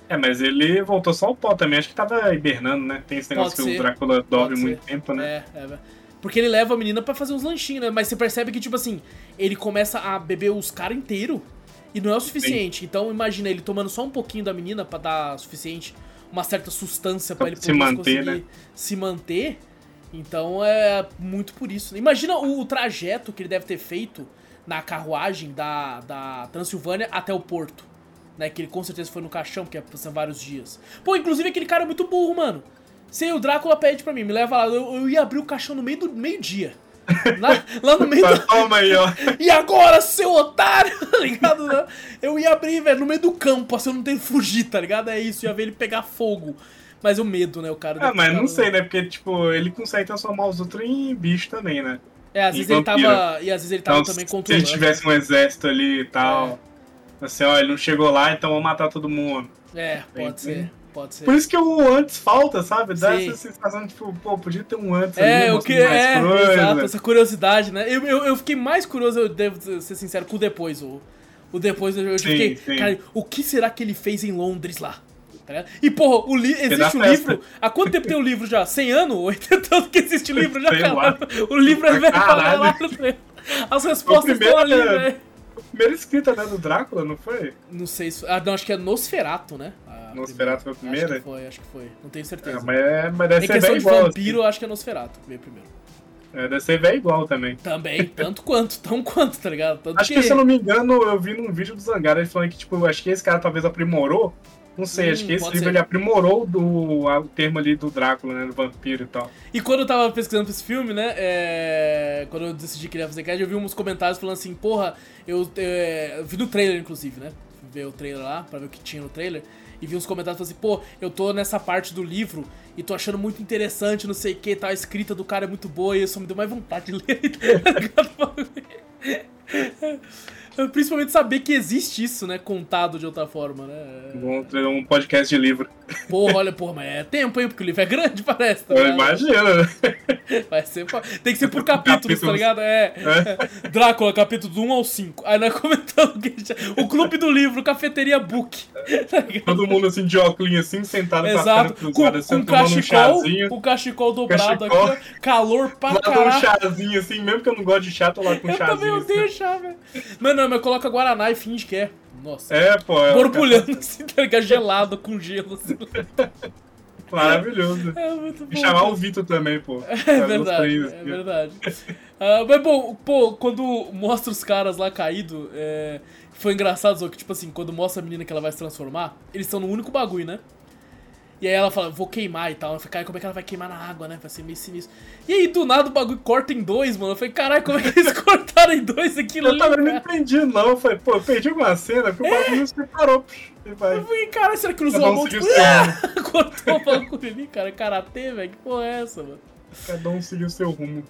É, mas ele voltou só ao pó também, acho que tava hibernando, né? Tem esse negócio Pode que ser. o Drácula dorme muito ser. tempo, né? É, é. Porque ele leva a menina pra fazer uns lanchinhos, né? Mas você percebe que, tipo assim, ele começa a beber os caras inteiro e não é o suficiente. Então imagina ele tomando só um pouquinho da menina pra dar o suficiente, uma certa sustância pra Pra ele se poder manter, conseguir né? se manter. Então é muito por isso. Imagina o, o trajeto que ele deve ter feito na carruagem da, da Transilvânia até o porto. Né, que ele com certeza foi no caixão, porque são vários dias. Pô, inclusive aquele cara é muito burro, mano. Se o Drácula pede pra mim, me leva lá, eu, eu ia abrir o caixão no meio do meio-dia. Lá, lá no meio do. Toma aí, ó. E agora, seu otário, tá ligado? né? Eu ia abrir, velho, no meio do campo, assim, eu não tenho que fugir, tá ligado? É isso, ia ver ele pegar fogo. Mas o medo, né, o cara. Ah, mas não sei, né? Porque, tipo, ele consegue transformar os outros em bicho também, né? É, às vezes ele tava. E às vezes ele tava Então, também se ele controlando. tivesse um exército ali e tal. Assim, ó, ele não chegou lá, então vamos matar todo mundo. É, pode ser. Pode ser. Por isso que o antes falta, sabe? Dá Sim. essa sensação, tipo, pô, podia ter um antes É, ali, o que é, coisa. exato, essa curiosidade, né? Eu, eu, eu fiquei mais curioso, eu devo ser sincero, com o depois. O, o depois eu, eu Sim, fiquei, sim. cara, o que será que ele fez em Londres lá? Tá ligado? E, porra, o li existe o festa. livro. Há quanto tempo tem o livro já? 100 anos? 80 anos que existe o livro já, cara? O livro é velho pra. As respostas estão ali, é- velho. Primeira escrita, né, do Drácula, não foi? Não sei se. Ah, não, acho que é Nosferato, né? A Nosferatu foi a primeira? Acho que foi, acho que foi. Não tenho certeza. É, mas, é, mas deve em ser questão de igual. vampiro, eu acho que é Nosferato que veio primeiro. assim. É, deve ser bem igual também. Também, tanto quanto, tão quanto, tá ligado? Tanto Acho que, se eu não me engano, eu vi num vídeo do Zangara ele falando que, tipo, acho que esse cara talvez aprimorou. Não sei, Hum, acho que esse livro ser. ele aprimorou do, a- o termo ali do Drácula, né? Do vampiro e tal. E quando eu tava pesquisando pra esse filme, né? é, Quando eu decidi que ele ia fazer cast, eu vi uns comentários falando assim, porra, eu, é, eu vi no trailer, inclusive, né? Fui ver o trailer lá, pra ver o que tinha no trailer. E vi uns comentários falando assim, pô, eu tô nessa parte do livro e tô achando muito interessante, não sei o que, tá? A escrita do cara é muito boa e isso me deu mais vontade de ler. Principalmente saber que existe isso, né? Contado de outra forma, né? Vamos ter um podcast de livro. Porra, olha, porra, mas é tempo, hein? Porque o livro é grande, parece. tá Eu imagino, né? Vai ser, tem que ser por capítulos, tá Capítulos. ligado? É. Drácula, capítulo do 1 ao 5. Aí nós comentando que já- o clube do livro, cafeteria book. Tá? Todo mundo assim de óculos assim, sentado Exato, com a perna com, cruzada, assim, com um cachecol, chazinho. com cachecol dobrado Cachecol. aqui, ó, calor pra Lá um caralho. chazinho assim, mesmo que eu não gosto de chá, tô lá com um Eu também chazinho. odeio assim. chá, velho. Mas não, mas coloca Guaraná e finge que é. Nossa. É, pô. é Borbulhando assim, tá ligado? Gelado com gelo. Assim. Maravilhoso. É muito bom. E chamar o Vitor também, pô. É verdade, é verdade. Ah, mas bom, pô, quando mostra os caras lá caído, é, foi engraçado, só que tipo assim, quando mostra a menina que ela vai se transformar, eles estão no único bagulho, né? E aí ela fala, vou queimar e tal. Eu falei, cara, como é que ela vai queimar na água, né? Vai ser meio sinistro. E aí, do nada, o bagulho corta em dois, mano. Eu falei, caralho, como é que eles cortaram em dois aquilo Eu ali? também não entendi, não. Eu falei, pô, eu perdi uma cena porque o bagulho se vai. Eu falei, cara, será que cruzou a mão? Tipo, ah! cortou o bagulho ali, cara. Karatê, velho. Que porra é essa, mano? Cada um seguiu seu rumo.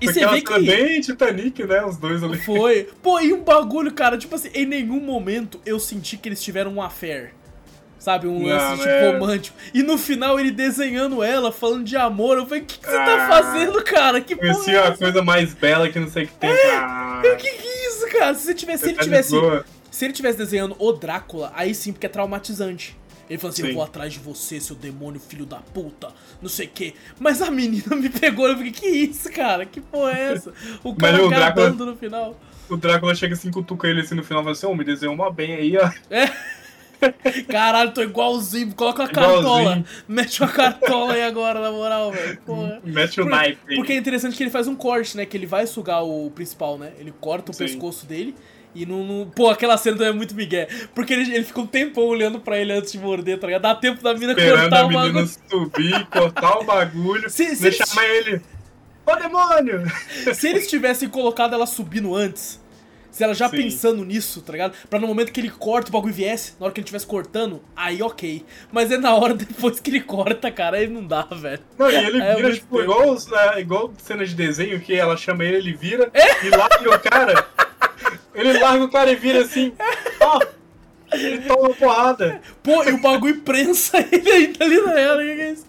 E você vê que. bem Titanic, né? Os dois ali. Foi. Pô, e um bagulho, cara, tipo assim, em nenhum momento eu senti que eles tiveram um affair. Sabe, um Não, lance tipo, é. romântico. E no final ele desenhando ela, falando de amor. Eu falei, o que, que você tá Ah. fazendo, cara? Que porra Conheci é a coisa mais bela que não sei o que tem. Ah, O que, que é isso, cara? Se, você tivesse, se ele tá tivesse. boa. Se ele tivesse desenhando o Drácula, aí sim, porque é traumatizante. Ele falou assim: Sim. Eu vou atrás de você, seu demônio, filho da puta, não sei o quê. Mas a menina me pegou, eu fiquei: Que isso, cara? Que porra é essa? O cara Mas o Drácula- acabando no final. O Drácula chega assim, cutuca ele assim no final e fala assim: Ô, me desenhou uma bem aí, ó. Caralho, tô igualzinho. Coloca a cartola. Igualzinho. Mete uma cartola aí agora, na moral, velho. Mete o Por- knife aí. Porque é interessante que ele faz um corte, né? Que ele vai sugar o principal, né? Ele corta o Sim. pescoço dele E não, não- Pô, aquela cena também é muito migué. Porque ele, ele fica um tempão olhando pra ele antes de morder, tá ligado? Dá tempo da mina Esperando cortar a o bagulho. subir, cortar o bagulho, Se- se eles- chamar ele. Ô demônio! Se eles tivessem colocado ela subindo antes, se ela já Sim. pensando nisso, tá ligado? Pra no momento que ele corta o bagulho viesse, na hora que ele estivesse cortando, aí ok. Mas é na hora depois que ele corta, cara, aí não dá, velho. Não, e ele É vira, muito tipo, tempo. igual, né, igual cena de desenho, que ela chama ele, ele vira É? e larga o cara. Ele larga o cara e vira assim, ó. Ele toma uma porrada. Pô, e o bagulho prensa ele ainda ali na ela, o que que é isso?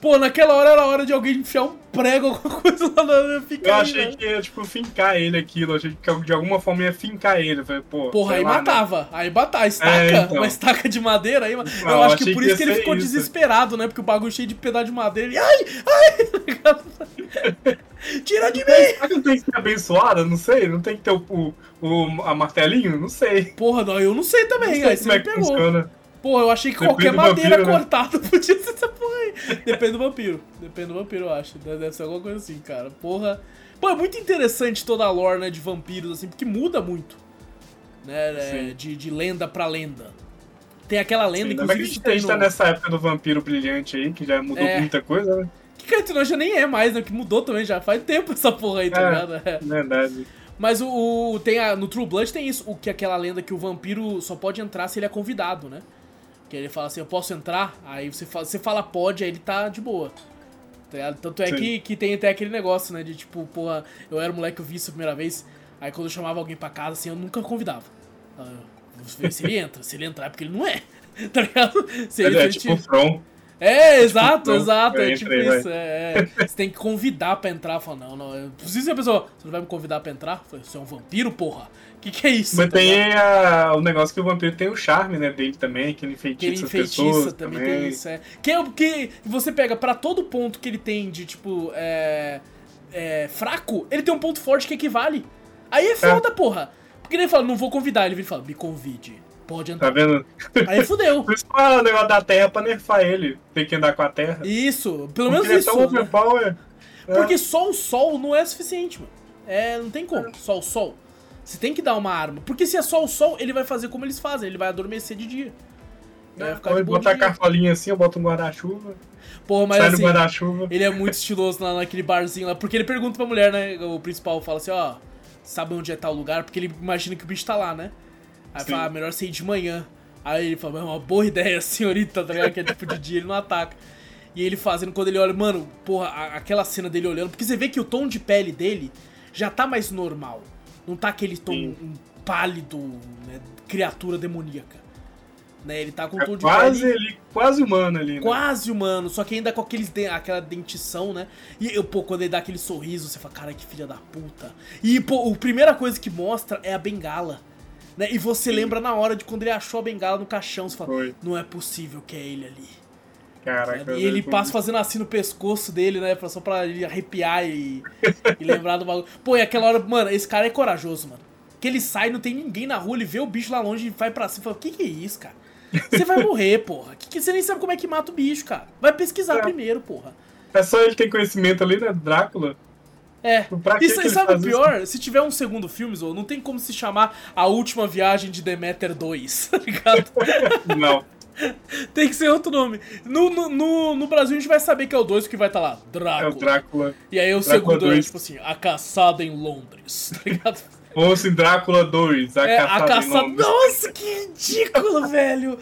Pô, naquela hora era hora de alguém enfiar um prego, alguma coisa lá na fica Eu aí, achei né? que ia, tipo, fincar ele aquilo. Achei que de alguma forma ia fincar ele. Eu Falei, pô. Porra, aí lá, né? matava. Aí batava. Estaca, É, então. uma estaca de madeira aí. Não, eu acho que por que isso que ele ficou isso. desesperado, né? Porque o bagulho cheio de pedaço de madeira. Ele. Ai! Ai! tá? Tira de mim! Será que não tem que ser abençoada? Não sei. Não tem que ter o, o, o- a martelinho? Não sei. Porra, não, eu não sei Não também. sei aí você é me pegou. funciona. Porra, eu achei que Depende qualquer madeira vampiro, né? cortada podia ser essa porra aí. Depende do vampiro. Depende do vampiro, eu acho. Deve ser alguma coisa assim, cara. Porra. Pô, é muito interessante toda a lore, né, de vampiros, assim, porque muda muito. Né, Sim. de, de lenda pra lenda. Tem aquela lenda, que a inclusive, gente, que a gente tá no... nessa época do vampiro brilhante aí, que já mudou É. muita coisa, né? Que nós já nem é mais, né? Que mudou também já. Faz tempo essa porra aí, tá É. ligado? É. Verdade. Mas o, o- tem a, no True Blood tem isso, o que é aquela lenda que o vampiro só pode entrar se ele é convidado, né? Que ele fala assim, eu posso entrar? Aí você fala, você fala pode, aí ele tá de boa. Tá? Tanto é Sim. que, que tem até aquele negócio, né? De tipo, porra, eu era moleque, eu vi isso a primeira vez. Aí quando eu chamava alguém pra casa, assim, eu nunca convidava. Ah, Vamos ver se ele entra. Se ele entrar é porque ele não é. Tá ligado? Se ele, É, se é ele tipo é, exato, exato. É tipo isso. É, é. Você tem que convidar pra entrar. Fala, não, não. Eu preciso ser a pessoa. Você não vai me convidar pra entrar? Você é um vampiro, porra? Que que é isso? Mas tá tem a- o negócio que o vampiro tem o charme, né, dele também, que ele Que ele enfeitiça as enfeitiça pessoas também, também. tem isso, é. Que é o que você pega pra todo ponto que ele tem de, tipo, é, é, fraco, ele tem um ponto forte que equivale. Aí é foda, porra. Porque ele fala, não vou convidar, ele fala, me convide, pode Tá entrar. vendo? Aí fudeu. Por isso que o negócio da terra pra nerfar ele. Tem que andar com a terra. Isso, pelo Porque menos ele é isso. tão né? overpower. É. Porque só o sol não é suficiente, mano. É, não tem como. Só o sol. Você tem que dar uma arma. Porque se é só o sol, ele vai fazer como eles fazem. Ele vai adormecer de dia. Vai ficar ele boa botar a cartolinha assim, eu boto um guarda-chuva. Porra, mas sai assim, guarda-chuva. ele é muito estiloso lá naquele barzinho lá. Porque ele pergunta pra mulher, né? O principal fala assim, ó... Sabe onde é tal lugar? Porque ele imagina que o bicho tá lá, né? Aí Sim. fala, ah, melhor você ir de manhã. Aí ele fala, é uma boa ideia, senhorita, tá ligado? Que é tipo de dia, ele não ataca. E ele fazendo, quando ele olha, mano, porra, aquela cena dele olhando, porque você vê que o tom de pele dele já tá mais normal. Não tá aquele tom Sim. um pálido, né, criatura demoníaca. Né, ele tá com um É tom de quase, pele ele, quase humano ali, né? quase humano, só que ainda com aqueles de- aquela dentição, né? E eu, pô, quando ele dá aquele sorriso, você fala, cara, que filha da puta. E, pô, a primeira coisa que mostra é a bengala. Né? E você lembra na hora de quando ele achou a bengala no caixão, você fala, Foi. não é possível que é ele ali. Caraca. E ele passa fazendo assim no pescoço dele, né? Só pra ele arrepiar e, e lembrar do bagulho. Pô, e aquela hora, mano, esse cara é corajoso, mano. Que ele sai, não tem ninguém na rua, ele vê o bicho lá longe e vai pra cima e fala: O que, que é isso, cara? Você vai morrer, porra. Que, que, você nem sabe como é que mata o bicho, cara. Vai pesquisar É. primeiro, porra. É só ele ter conhecimento ali, né? Drácula. É. Pra que E sabe o pior? Se tiver um segundo filme, Zô, não tem como se chamar A Última Viagem de Demeter 2, tá ligado? Não. tem que ser outro nome. No, no, no, no Brasil a gente vai saber que é o 2 que vai estar lá. É Drácula. o Drácula. E aí o Drácula segundo é dois. tipo assim, A Caçada em Londres, tá ligado? Ou assim, Drácula 2, a É, caçada. a em caçada. Londres. Nossa, que ridículo, velho!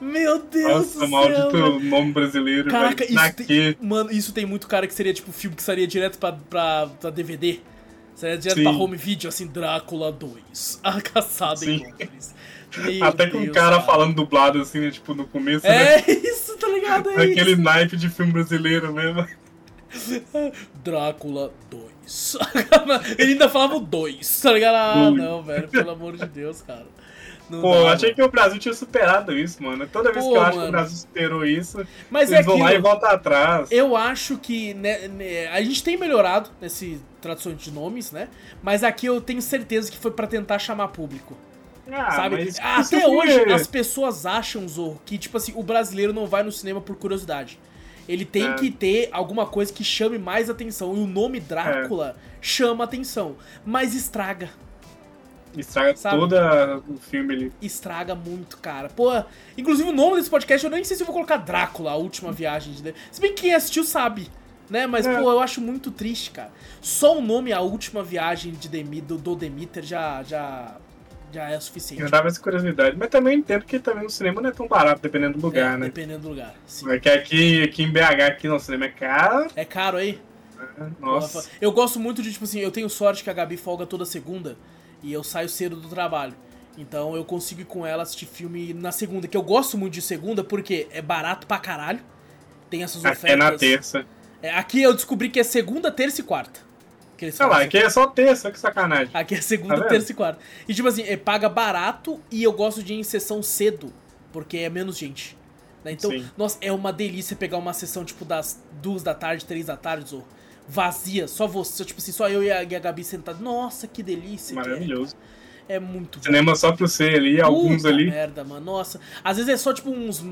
Meu Deus Nossa, do maldito céu! nome brasileiro, Caraca, velho. Isso tem? Mano, isso tem muito cara que seria tipo filme que sairia direto pra, pra, pra DVD. Seria direto Sim. pra home video, assim, Drácula 2. A caçada em Sim. Londres. Meu Até com o Deus, cara falando dublado assim, né? Tipo, no começo, né? É isso, tá ligado? É Aquele isso. naipe de filme brasileiro mesmo. Drácula 2. Ele ainda falava o 2, tá ligado? Ah, não, velho, pelo amor de Deus, cara. Não Pô, dá, eu achei mano. que o Brasil tinha superado isso, mano. Toda vez Pô, que eu acho que mano. o Brasil superou isso, Mas é eles vão lá e aquilo. voltam atrás. Eu acho que né, né, a gente tem melhorado nesse tradução de nomes, né? Mas aqui eu tenho certeza que foi pra tentar chamar público. Ah, sabe? isso Até hoje as pessoas acham, Zorro, que tipo assim, o brasileiro não vai no cinema por curiosidade. Ele tem É. que ter alguma coisa que chame mais atenção. E o nome Drácula chama atenção, mas estraga. Estraga Sabe? todo o filme ali. Estraga muito, cara. Pô, inclusive o nome desse podcast eu nem sei se eu vou colocar Drácula, a última viagem de. Se bem que quem assistiu sabe. Né, mas, É. pô, eu acho muito triste, cara. Só o nome A Última Viagem de Demi, do, do Demeter já, já, já é suficiente. Eu dava essa curiosidade. Mas também entendo que também o cinema não é tão barato, dependendo do lugar, É, né? Dependendo do lugar. Sim. Porque aqui, aqui em BH, aqui no cinema é caro. É caro aí? né? Nossa. Eu gosto muito de, tipo assim, eu tenho sorte que a Gabi folga toda segunda e eu saio cedo do trabalho. Então eu consigo ir com ela assistir filme na segunda, que eu gosto muito de segunda porque é barato pra caralho. Tem essas Aqui ofertas. é na terça. É, aqui eu descobri que é segunda, terça e quarta. Sei lá, aqui é só terça, que sacanagem. Aqui é segunda, Tá terça e quarta. E tipo assim, é, paga barato e eu gosto de ir em sessão cedo, porque é menos gente. né? Então, Sim. nossa, é uma delícia pegar uma sessão tipo das duas da tarde, três da tarde, ou vazia, só você, tipo assim, só eu e a, e a Gabi sentados. Nossa, que delícia. que é. Maravilhoso. É, muito bom. Cinema só pra você ali, alguns Puta ali. merda, mano. Nossa. Às vezes é só tipo uns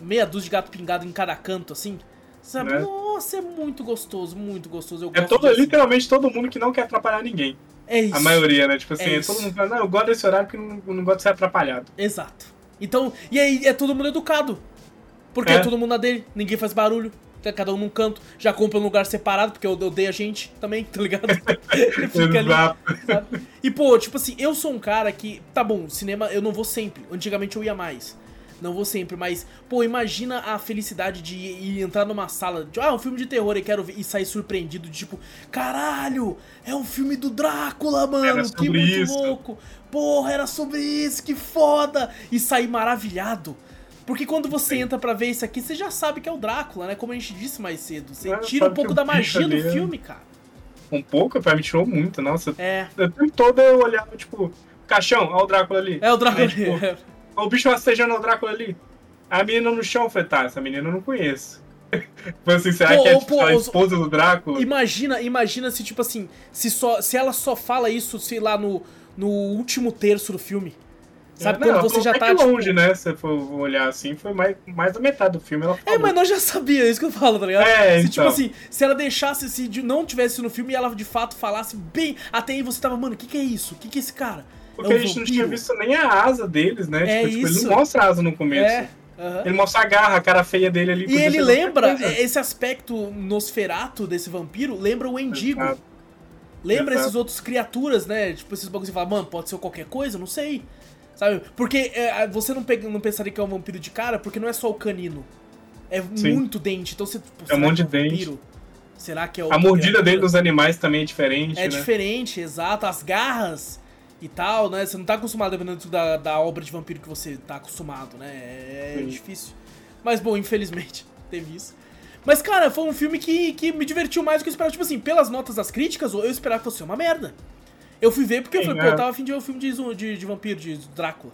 meia dúzia de gato pingado em cada canto, assim. Sabe? Né? Nossa, é muito gostoso, muito gostoso. Eu É todo, assim. literalmente todo mundo que não quer atrapalhar ninguém. É isso. A maioria, né? Tipo assim, É é todo mundo fala, não, eu gosto desse horário porque eu não, não gosto de ser atrapalhado. Exato. Então, e aí é todo mundo educado. Porque é, É. todo mundo na dele, ninguém faz barulho, tá cada um num canto, já compra um lugar separado, porque eu odeio a gente também, tá ligado? Fica ali. Sabe? E pô, tipo assim, eu sou um cara que, tá bom, cinema eu não vou sempre. Antigamente eu ia mais. Não vou sempre, mas, pô, imagina a felicidade de ir, ir entrar numa sala, de, ah, um filme de terror e quero ver, e sair surpreendido, de tipo, caralho, é um filme do Drácula, mano, que muito isso." louco. Porra, era sobre isso, que foda! E sair maravilhado. Porque quando você Sim. entra pra ver isso aqui, você já sabe que é o Drácula, né? Como a gente disse mais cedo. Você É, tira um pouco da magia do ali é- filme, cara. Um pouco, pra mim tirou muito, nossa. É. O tempo todo eu olhava, tipo, caixão, ó o Drácula ali. É o Drácula. Tipo, ó o bicho rastejando o Drácula ali. A menina no chão, falei, tá, essa menina eu não conheço. Foi assim, será Pô, que é tipo, pô, a os- esposa do Drácula? Imagina, imagina se, tipo assim, se, só, se ela só fala isso, sei lá, no, no último terço do filme. Sabe, Não, quando você já tá, tipo... longe, né? Se você for olhar assim, foi mais, mais da metade do filme. Ela É, falou. mas nós já sabia, é isso que eu falo, tá ligado? É, se, tipo então. assim, se ela deixasse, se não tivesse no filme e ela de fato falasse bem, até aí você tava, mano, o que que é isso? O que que é esse cara? Porque é a um gente não tinha vampiro? visto nem a asa deles, né? É tipo, tipo, ele isso. não mostra a asa no começo. É, aham. Ele mostra a garra, a cara feia dele ali. E ele lembra, é, esse aspecto nosferato desse vampiro, lembra o Endigo. Exato. Lembra Exato. esses outros criaturas, né? Tipo, esses bagulhos que você fala, mano, pode ser qualquer coisa, não sei. Sabe? Porque é, você não, pega, não pensaria que é um vampiro de cara, porque não é só o canino. É Sim. muito dente. Então você. Pô, É um monte que de dente. vampiro? Será que é o. A mordida dele dos animais também é diferente, É né? diferente, exato. As garras e tal, né? Você não tá acostumado, dependendo da, da obra de vampiro que você tá acostumado, né? É Sim. difícil. Mas, bom, infelizmente, teve isso. Mas, cara, foi um filme que, que me divertiu mais do que eu esperava. Tipo assim, pelas notas das críticas, eu esperava que fosse uma merda. Eu fui ver porque eu Sim, falei, é. pô, eu tava afim de ver um filme de, de, de vampiro, de Drácula.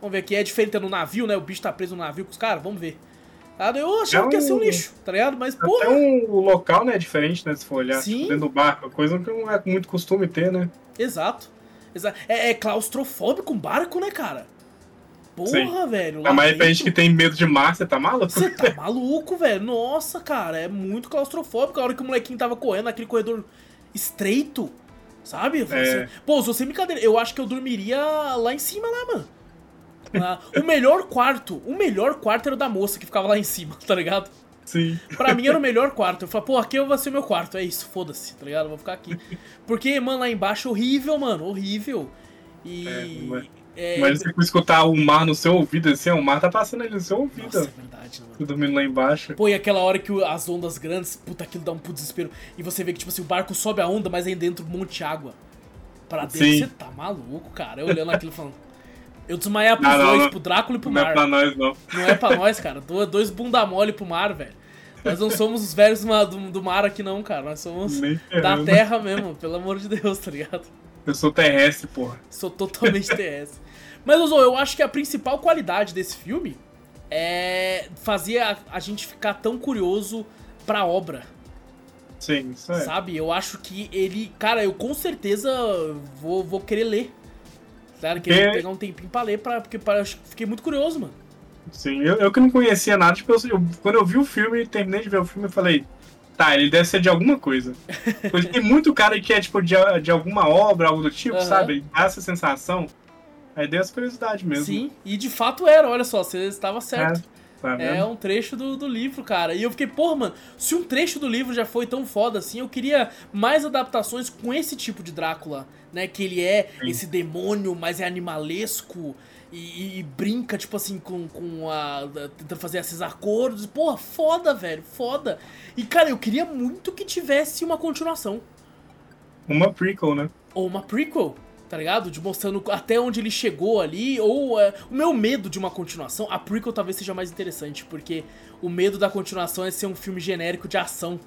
Vamos ver aqui. É diferente é no navio, né? O bicho tá preso no navio com os caras, vamos ver. Ah, Eu achava É que ia ser um um- lixo, tá ligado? Mas, Até porra. um, o local, né, é diferente, né? Se for olhar Sim. tipo, dentro do barco, coisa que não é muito costume ter, né? Exato. É, é claustrofóbico um barco, né, cara? Porra, Sim. velho. Ainda mais pra gente que tem medo de mar, você tá maluco? Você tá maluco, velho? Nossa, cara, é muito claustrofóbico. A hora que o molequinho tava correndo naquele corredor estreito, sabe? É. assim, Pô, se você brincadeira, eu acho que eu dormiria lá em cima, lá, mano. Ah, o melhor quarto, o melhor quarto era o da moça que ficava lá em cima, tá ligado? Sim. Pra mim era o melhor quarto. Eu falei, pô, aqui vai ser meu quarto. É isso, foda-se, tá ligado? Eu vou ficar aqui. Porque, mano, lá embaixo horrível, mano, horrível. E. É, mas- é, Mas você for escutar o mar no seu ouvido, assim, o mar tá passando ali no seu ouvido. Nossa, é verdade, né, mano? Dormindo lá embaixo. Pô, e aquela hora que as ondas grandes, puta, aquilo dá um puto desespero. E você vê que, tipo assim, o barco sobe a onda, mas aí dentro um monte de água. Pra dentro, Sim. você tá maluco, cara. Eu olhando aquilo falando. Eu desmaiar pros Não, não, dois, não. pro Drácula e pro Não é mar. pra nós, não. Não é pra nós, cara. Do- Dois bunda mole pro mar, velho. Nós não somos os velhos do, do mar aqui, não, cara. Nós somos da terra mesmo, pelo amor de Deus, tá ligado? Eu sou terrestre, porra. Sou totalmente TS. Mas, Ozo, eu acho que a principal qualidade desse filme é fazer a, a gente ficar tão curioso pra obra. Sim, isso é. Sabe? Eu acho que ele. Cara, eu com certeza vou, vou querer ler. Claro, querer É. pegar um tempinho pra ler, pra, porque pra, eu fiquei muito curioso, mano. Sim, eu, eu que não conhecia nada, tipo, eu, eu- quando eu vi o filme, terminei de ver o filme, eu falei, tá, ele deve ser de alguma coisa. Porque tem muito cara que é, tipo, de, de alguma obra, algo do tipo, Aham. sabe? Dá essa sensação. Aí deu essa curiosidade mesmo. Sim, e de fato era, olha só, você estava certo. Tá vendo? É um trecho do, do livro, cara. E eu fiquei, porra, mano, se um trecho do livro já foi tão foda assim, eu queria mais adaptações com esse tipo de Drácula, né? Que ele é Sim. esse demônio, mas é animalesco e, e- brinca, tipo assim, com, com a. tentando fazer esses acordos. Porra, foda, velho, foda. E, cara, eu queria muito que tivesse uma continuação. Uma prequel, né? Ou uma prequel, tá ligado? De mostrando até onde ele chegou ali. Ou é, o meu medo de uma continuação, a prequel talvez seja mais interessante, porque o medo da continuação é ser um filme genérico de ação.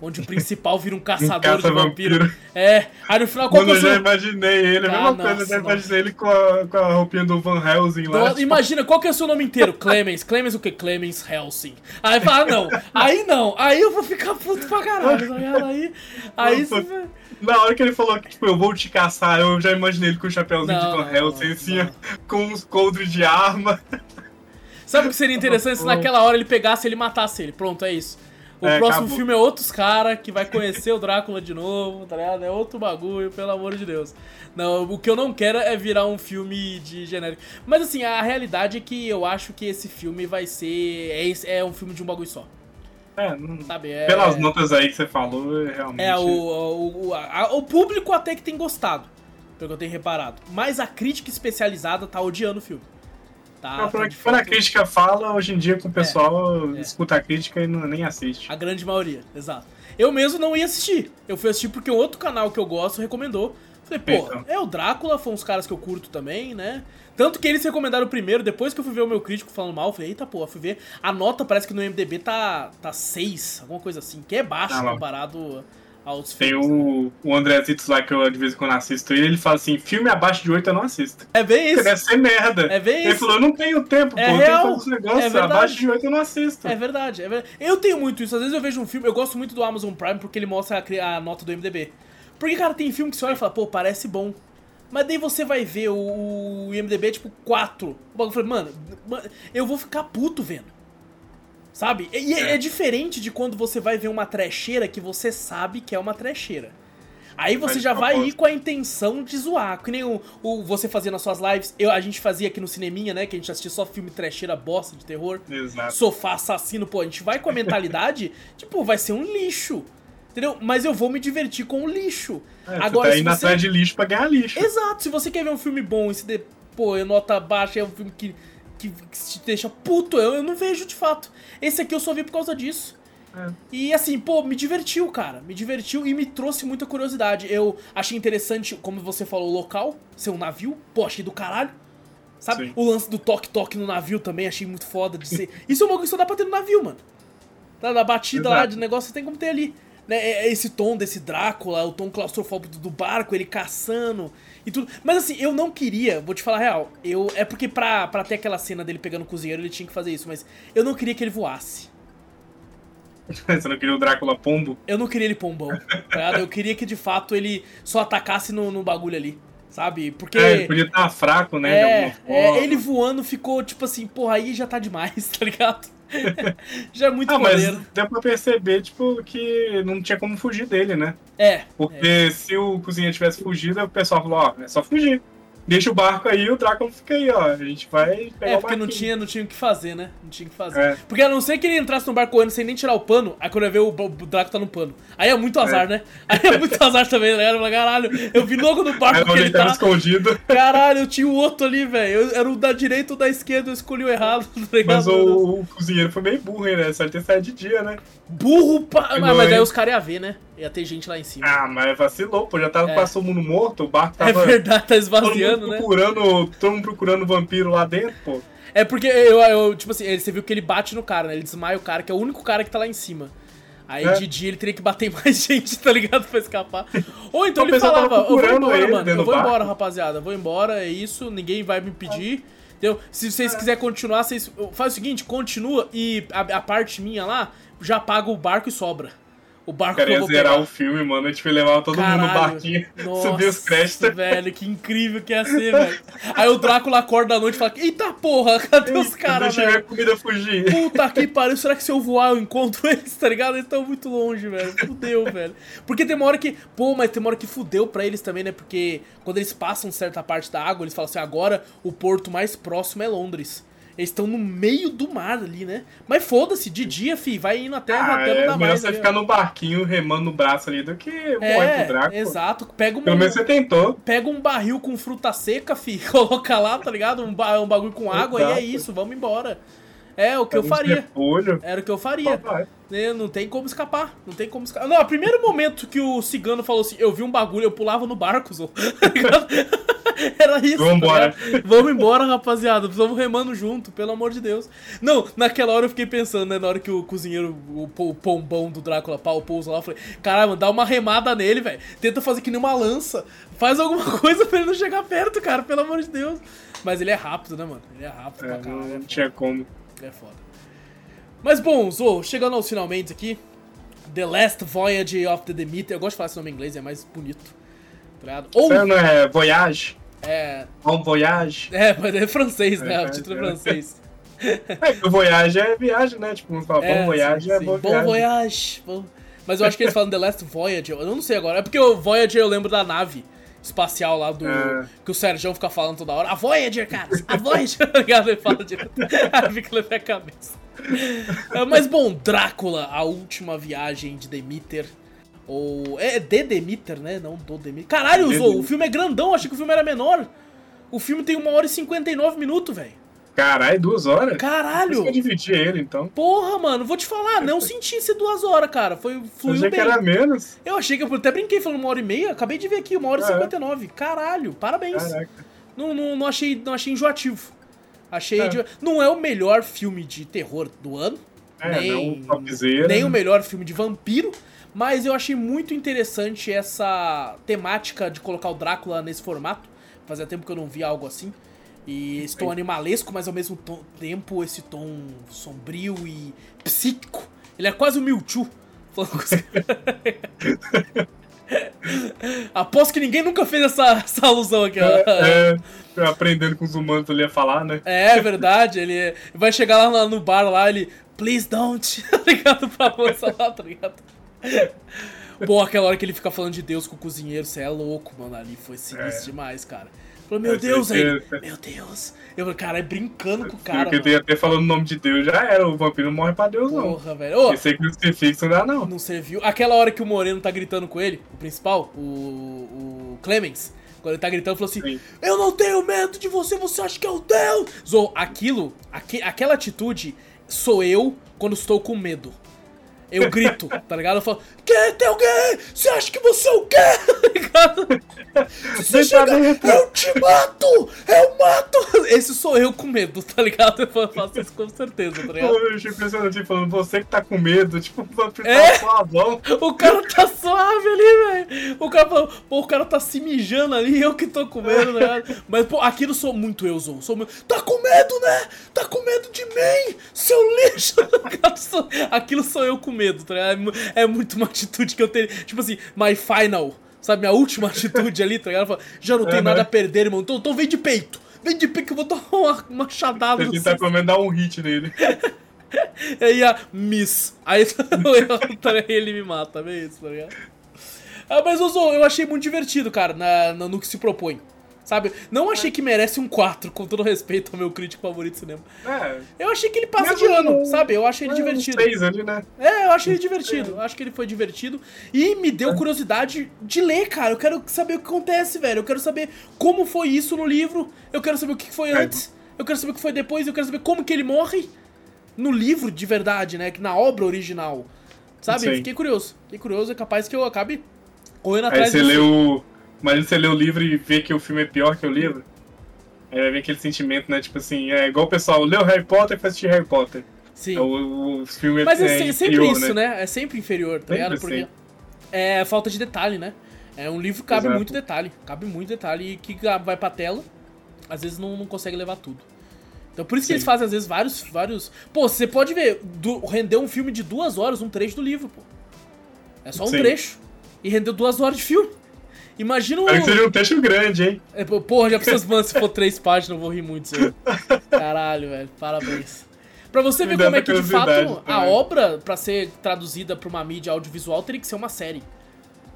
Onde o principal vira um caçador de caça-vampiro. vampiro. É, aí no final qual que é eu já imaginei ele, a Ah, mesma coisa, eu nossa, já imaginei ele com a, com a roupinha do Van Helsing lá. Então, Imagina, qual que é o seu nome inteiro? Clemens. Clemens o quê? Clemens Helsing. Aí fala, ah, não. Aí não. Aí eu vou ficar puto pra caralho, tá? Aí, aí Nossa. você vai... Na hora que ele falou que, tipo, eu vou te caçar, eu já imaginei ele com o chapéuzinho de Não, Van Helsing, assim, não. com uns coldres de arma. Sabe o que seria interessante se naquela hora ele pegasse e ele matasse ele? Pronto, é isso. O É, próximo acabou. filme é outros cara que vai conhecer o Drácula de novo, tá ligado? É outro bagulho, pelo amor de Deus. Não, o que eu não quero é virar um filme de genérico. Mas assim, a realidade é que eu acho que esse filme vai ser. É, é um filme de um bagulho só. É. Sabe? É, pelas notas aí que você falou, realmente. É, o, o, o, a- o público até que tem gostado, pelo que eu tenho reparado. Mas a crítica especializada tá odiando o filme. Tá, Não, de quando a crítica fala, hoje em dia com o pessoal é. escuta a crítica e não, nem assiste. A grande maioria, exato. Eu mesmo não ia assistir. Eu fui assistir porque um outro canal que eu gosto recomendou. Falei, pô, Então. é o Drácula, foi uns caras que eu curto também, né? Tanto que eles recomendaram primeiro, depois que eu fui ver o meu crítico falando mal, eu falei, eita porra, fui ver. A nota parece que no MDB tá, tá 6, alguma coisa assim, que é baixo Ah, comparado outros Tem filmes. o, o André Zitos lá que eu de vez em quando assisto ele, ele fala assim: filme abaixo de 8 eu não assisto. É bem isso. deve ser merda. É bem ele isso. falou: eu não tenho tempo, É pô, eu real. tenho que fazer. É abaixo de 8 eu não assisto. É verdade, é verdade. Eu tenho muito isso. Às vezes eu vejo um filme, eu gosto muito do Amazon Prime porque ele mostra a, a nota do MDB. Porque, cara, tem filme que você olha e fala, pô, parece bom. Mas daí você vai ver o, o IMDB, tipo, 4. O bagulho fala, mano, ma- eu vou ficar puto vendo. Sabe? E é, É. diferente de quando você vai ver uma trecheira que você sabe que é uma trecheira. Aí você já vai ir com a intenção de zoar. Que nem o, o- você fazia nas suas lives. Eu, a gente fazia aqui no cineminha, né? Que a gente assistia só filme trecheira bosta de terror Exato. sofá assassino, pô, a gente vai com a mentalidade, tipo, vai ser um lixo. Entendeu? Mas eu vou me divertir com o lixo. É, Agora, você tá indo você... atrás de lixo pra ganhar lixo. Exato, se você quer ver um filme bom e se de... pô, nota baixa, é um filme que, que, que te deixa puto, eu, eu não vejo de fato. Esse aqui eu só vi por causa disso. É. E assim, pô, me divertiu, cara. Me divertiu e me trouxe muita curiosidade. Eu achei interessante, como você falou, o local, ser um navio. Pô, achei do caralho. Sabe? Sim. O lance do toque-toque no navio também achei muito foda de ser. Isso é uma coisa que só dá pra ter no navio, mano. Tá, da batida lá Exato. de negócio tem como ter ali. Né? É- é Esse tom desse Drácula, o tom claustrofóbico do barco, ele caçando e tudo. Mas assim, eu não queria, vou te falar a real. Eu, é porque pra, pra ter aquela cena dele pegando o cozinheiro, ele tinha que fazer isso. Mas eu não queria que ele voasse. Você não queria o Drácula pombo? Eu não queria ele pombão, tá? Eu queria que de fato ele só atacasse no, no bagulho ali, sabe? Porque. É, ele podia estar fraco, né? de É, é, ele voando ficou tipo assim, porra, aí já tá demais, tá ligado? Já é muito Ah, mas poder. deu pra perceber, tipo, que não tinha como fugir dele, né? É, Porque se o cozinheiro tivesse fugido, o pessoal falou, ó, é só fugir. Deixa o barco aí, o Drácula fica aí, ó. A gente vai pegar é porque não tinha, não tinha o que fazer, né? Não tinha o que fazer. É. Porque a não ser que ele entrasse no barco correndo sem nem tirar o pano, aí quando eu ver o, o Draco tá no pano. Aí é muito azar, É. né? Aí é muito azar também, né? Eu falei, Caralho, eu vi logo no barco que ele tava tá. escondido. Caralho, eu tinha o outro ali, velho. Era o da direita ou da esquerda, eu escolhi o errado, tá? Mas o, o cozinheiro foi meio burro, hein, né? Só ele ter saído de dia, né? Burro pra... Pegou, Mas, mas aí os caras iam ver, né? Ia ter gente lá em cima. Ah, mas vacilou, pô. Já tava, É. passou o mundo morto, o barco é tava. verdade, tá todo esvaziando, mundo né? procurando, todo mundo procurando vampiro lá dentro, pô. É porque eu, eu, tipo assim, você viu que ele bate no cara, né? Ele desmaia o cara, que é o único cara que tá lá em cima. Aí É. de dia ele teria que bater mais gente, tá ligado? Pra escapar. Ou então O ele falava, eu vou embora, ele mano. Eu vou embora, barco." rapaziada. Eu vou embora, é isso, ninguém vai me impedir. Entendeu? Se vocês É. quiserem continuar, vocês. Faz o seguinte, continua e a, a parte minha lá já paga o barco e sobra. O barco eu vou zerar pegar. o filme, mano. A gente foi levar todo mundo no Caralho. barquinho, Nossa, subir os créditos. velho, que incrível que ia ser, velho. Aí o Drácula acorda à noite e fala: Eita porra, cadê os caras, Deixa velho? a comida fugir. Puta que pariu, será que se eu voar eu encontro eles, tá ligado? Eles estão muito longe, velho. Fudeu, velho. Porque tem uma hora que. Pô, mas tem uma hora que fudeu pra eles também, né? Porque quando eles passam certa parte da água, eles falam assim: agora o porto mais próximo é Londres. Eles estão no meio do mar ali, né? Mas foda-se, de dia, fi, vai indo até, Ah, até não é dar melhor mais. você ali, ficar ó. no barquinho remando no braço ali do que morrer pro É, Drácula. exato. Pega Pelo uma, menos você tentou. pega um barril com fruta seca, fi, coloca lá, tá ligado? Um, ba- um bagulho com água e é Exato. isso, vamos embora. É o que eu faria. repolho. Era o que eu faria. Né? Não tem como escapar. Não tem como escapar. Não, o primeiro momento que o cigano falou assim, eu vi um bagulho, eu pulava no barco? Era isso. Vambora. tá ligado? Vamos embora, rapaziada. Vamos remando junto, pelo amor de Deus. Não, naquela hora eu fiquei pensando, né? Na hora que o cozinheiro, o, o pombão do Drácula pau pousa lá, eu falei, caralho, dá uma remada nele, velho. Tenta fazer que nem uma lança. Faz alguma coisa pra ele não chegar perto, cara, pelo amor de Deus. Mas ele é rápido, né, mano? Ele é rápido É, pra caralho. não tinha como. É foda. Mas bom, Zo, chegando aos finalmente aqui. The Last Voyage of the Demeter. Eu gosto de falar esse nome em inglês, é mais bonito. Tá? Ou. Não é Voyage? É. Bon Voyage? É, mas é francês, né? É, o título é é. francês. É Voyage é viagem, né? Tipo, uns falam É, Bom Voyage sim, é sim. boa Bom viagem. Voyage. Bom- Mas eu acho que eles falam The Last Voyage. Eu não sei agora. É porque o Voyager eu lembro da nave espacial lá do. É. Que o Sérgio fica falando toda hora. A Voyager, cara! A Voyager! Ligado? Ele fala direto. Aí fica na minha cabeça. É, Mas bom, Drácula, a última viagem de Demeter. Ou. É de Demeter, né? Não do Demeter. Caralho, De Zou, o filme é grandão, achei que o filme era menor. O filme tem 1 hora e 59 minutos, velho. Caralho, duas horas? Caralho! que eu dividi ele, então. Porra, mano, vou te falar, não senti ser duas horas, cara. Foi, fluiu achei bem. que era menos. Eu achei que eu até brinquei falando uma hora e meia, acabei de ver aqui, uma hora e É. cinquenta e nove. Caralho, parabéns. Caraca. Não, não, não, achei, não achei enjoativo. Achei. É. de- Não é o melhor filme de terror do ano. É, nem, não topzera. nem o melhor filme de vampiro. Mas eu achei muito interessante essa temática de colocar o Drácula nesse formato. Fazia tempo que eu não via algo assim. E esse tom animalesco, mas ao mesmo tempo esse tom sombrio e psíquico. Ele é quase o Mewtwo. Falando com os- Aposto que ninguém nunca fez essa, essa alusão aqui. É, é, aprendendo com os humanos ali a falar, né? É verdade, ele vai chegar lá no- bar lá, ele. Please don't, tá ligado? Pra moça lá, tá ligado? Pô, aquela hora que ele fica falando de Deus com o cozinheiro, você é louco, mano. Ali foi sinistro É. demais, cara. Falou, meu Deus, aí. Meu Deus. Eu falei, cara, é brincando com o cara. Porque até falando o nome de Deus, já era. O vampiro não morre pra Deus, não. Porra, velho. Ô, Esse crucifixo não dá, não. não serviu. Aquela hora que o Moreno tá gritando com ele, o principal, o, o Clemens, quando ele tá gritando, falou assim: Sim. Eu não tenho medo de você, você acha que é o Deus? Zou, aquilo, aque- aquela atitude sou eu quando estou com medo. Eu grito, tá ligado? Eu falo, que tem alguém? Você acha que você é o quê? Tá você dentro. eu te mato! Eu mato! Esse sou eu com medo, tá ligado? Eu faço isso com certeza, tá ligado? Pô, eu achei pensando assim, falando, você que tá com medo, tipo, vampiro É? tá suavão. O cara tá suave ali, velho. O cara falou, pô, o cara tá se mijando ali, eu que tô com medo, tá ligado? Mas, pô, aquilo sou muito eu, Zou. Sou muito... Tá com medo, né? Tá com medo de mim, seu lixo. Aquilo sou eu com medo, tá ligado? É É muito uma atitude que eu tenho. Tipo assim, my final. Sabe, minha última atitude ali, tá ligado? Eu falo, Já não tenho Aham. nada a perder, irmão. Então, então vem de peito. Vem de peito que eu vou dar uma machadada Ele tá menos dar um hit nele. e aí a Miss. Aí eu- ele me mata, é isso, tá ligado? Ah, mas Ozo, eu achei muito divertido, cara, na, na- no que se propõe. Sabe? Não achei que merece um 4, com todo respeito ao meu crítico favorito de cinema. É, Eu achei que ele passa Mesmo de ano, no- sabe? Eu achei ele é, uns divertido. Seis ali, né? É, eu achei ele divertido. Eu acho que ele foi divertido. E me deu curiosidade de ler, cara. Eu quero saber o que acontece, velho. Eu quero saber como foi isso no livro. Eu quero saber o que foi É. antes. Eu quero saber o que foi depois. Eu quero saber como que ele morre no livro de verdade, né? Na obra original. Sabe? Fiquei curioso. Fiquei curioso. É capaz que eu acabe correndo Aí atrás você disso. lê Imagina você lê o livro e vê que o filme é pior que o livro. Aí vai ver aquele sentimento, né? Tipo assim, é igual o pessoal leu Harry Potter e foi assistir Harry Potter. Sim. É, o, o filme Mas é, é se- sempre inferior, isso, né? É sempre inferior, tá Sempre ligado? Porque assim. é falta de detalhe, né? É um livro que cabe Exato. muito detalhe. Cabe muito detalhe e que vai pra tela, às vezes não, não consegue levar tudo. Então por isso que Sim. eles fazem, às vezes, vários. vários... Pô, você pode ver, du- render um filme de duas horas, um trecho do livro, pô. É só um Sim. trecho. E rendeu duas horas de filme. Imagina um. Espero que seja um texto grande, hein? É, Porra, já precisa mano, se for três páginas, eu vou rir muito disso aí. Caralho, velho, parabéns. Pra você ver Me como é que de fato a também. obra, pra ser traduzida pra uma mídia audiovisual, teria que ser uma série.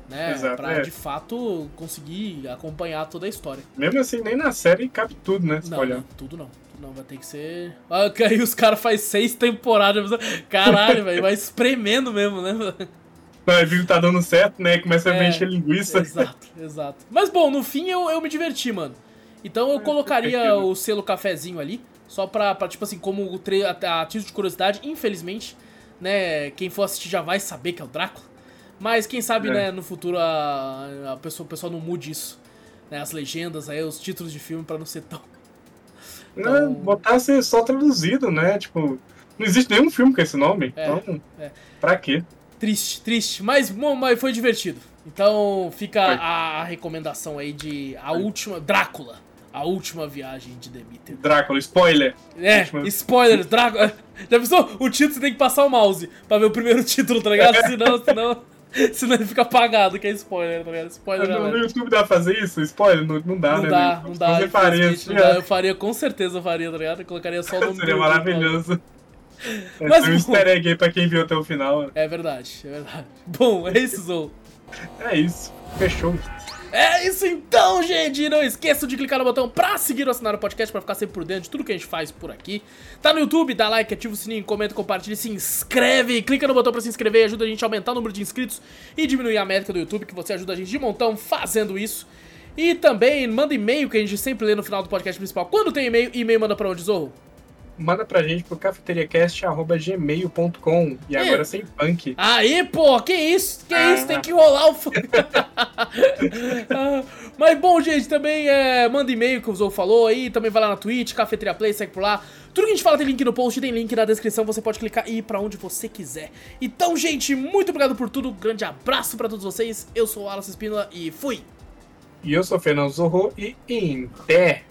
Né? Exato, pra é. de fato conseguir acompanhar toda a história. Mesmo assim, nem na série cabe tudo, né? Se Não, olhar. não, tudo não. Tudo não, vai ter que ser. Ah, aí os caras fazem seis temporadas. Caralho, velho, vai espremendo mesmo, né? Não, aí viu que tá dando certo, né? Começa a É, encher linguiça. Exato, exato. Mas bom, no fim eu, eu me diverti, mano. Então eu colocaria o selo cafezinho ali, só pra, pra tipo assim, como o tre- a, a título de curiosidade, infelizmente, né, quem for assistir já vai saber que é o Drácula. Mas quem sabe, É. né, no futuro a, a pessoa, o pessoal não mude isso. Né, as legendas aí, os títulos de filme pra não ser tão. Não, Então- botar ser só traduzido, né? Tipo, não existe nenhum filme com esse nome. É, então, é. pra quê? Triste, triste, mas, bom, mas foi divertido. Então fica a, a recomendação aí de a última. Drácula, a última viagem de Demeter. Drácula, spoiler. É, Última- spoilers, Drácula. Já pensou? O título você tem que passar o mouse pra ver o primeiro título, tá ligado? Senão, senão, senão ele fica apagado, que é spoiler, tá ligado? Spoiler, No, no. YouTube dá pra fazer isso? Spoiler? Não, não dá, Não né? dá, não dá. Faria não dá. Eu faria, com certeza eu faria, tá ligado? Eu colocaria só o nome Seria maravilhoso. É Mas, um bom. easter egg aí pra quem viu até o final. É verdade, é verdade. Bom, é isso, Zou. É isso. Fechou. É isso então, gente! Não esqueçam de clicar no botão pra seguir ou assinar o podcast pra ficar sempre por dentro de tudo que a gente faz por aqui. Tá no YouTube, dá like, ativa o sininho, comenta, compartilha, se inscreve. Clica no botão pra se inscrever, ajuda a gente a aumentar o número de inscritos e diminuir a métrica do YouTube, que você ajuda a gente de montão fazendo isso. E também manda e-mail que a gente sempre lê no final do podcast principal. Quando tem e-mail, e-mail manda pra onde, Zorro? Manda pra gente pro cafeteriacast.gmail.com E agora sem punk. Aí, pô, que isso? Que Ah. isso? Tem que rolar o. fã- Ah, Mas bom, gente, também é, manda e-mail que o Zou falou aí. Também vai lá na Twitch, Cafeteria Play, segue por lá. Tudo que a gente fala tem link no post, tem link na descrição. Você pode clicar e ir pra onde você quiser. Então, gente, muito obrigado por tudo. Grande abraço pra todos vocês. Eu sou o Alan Espínola e fui. E eu sou o Fernando Zorro e em pé.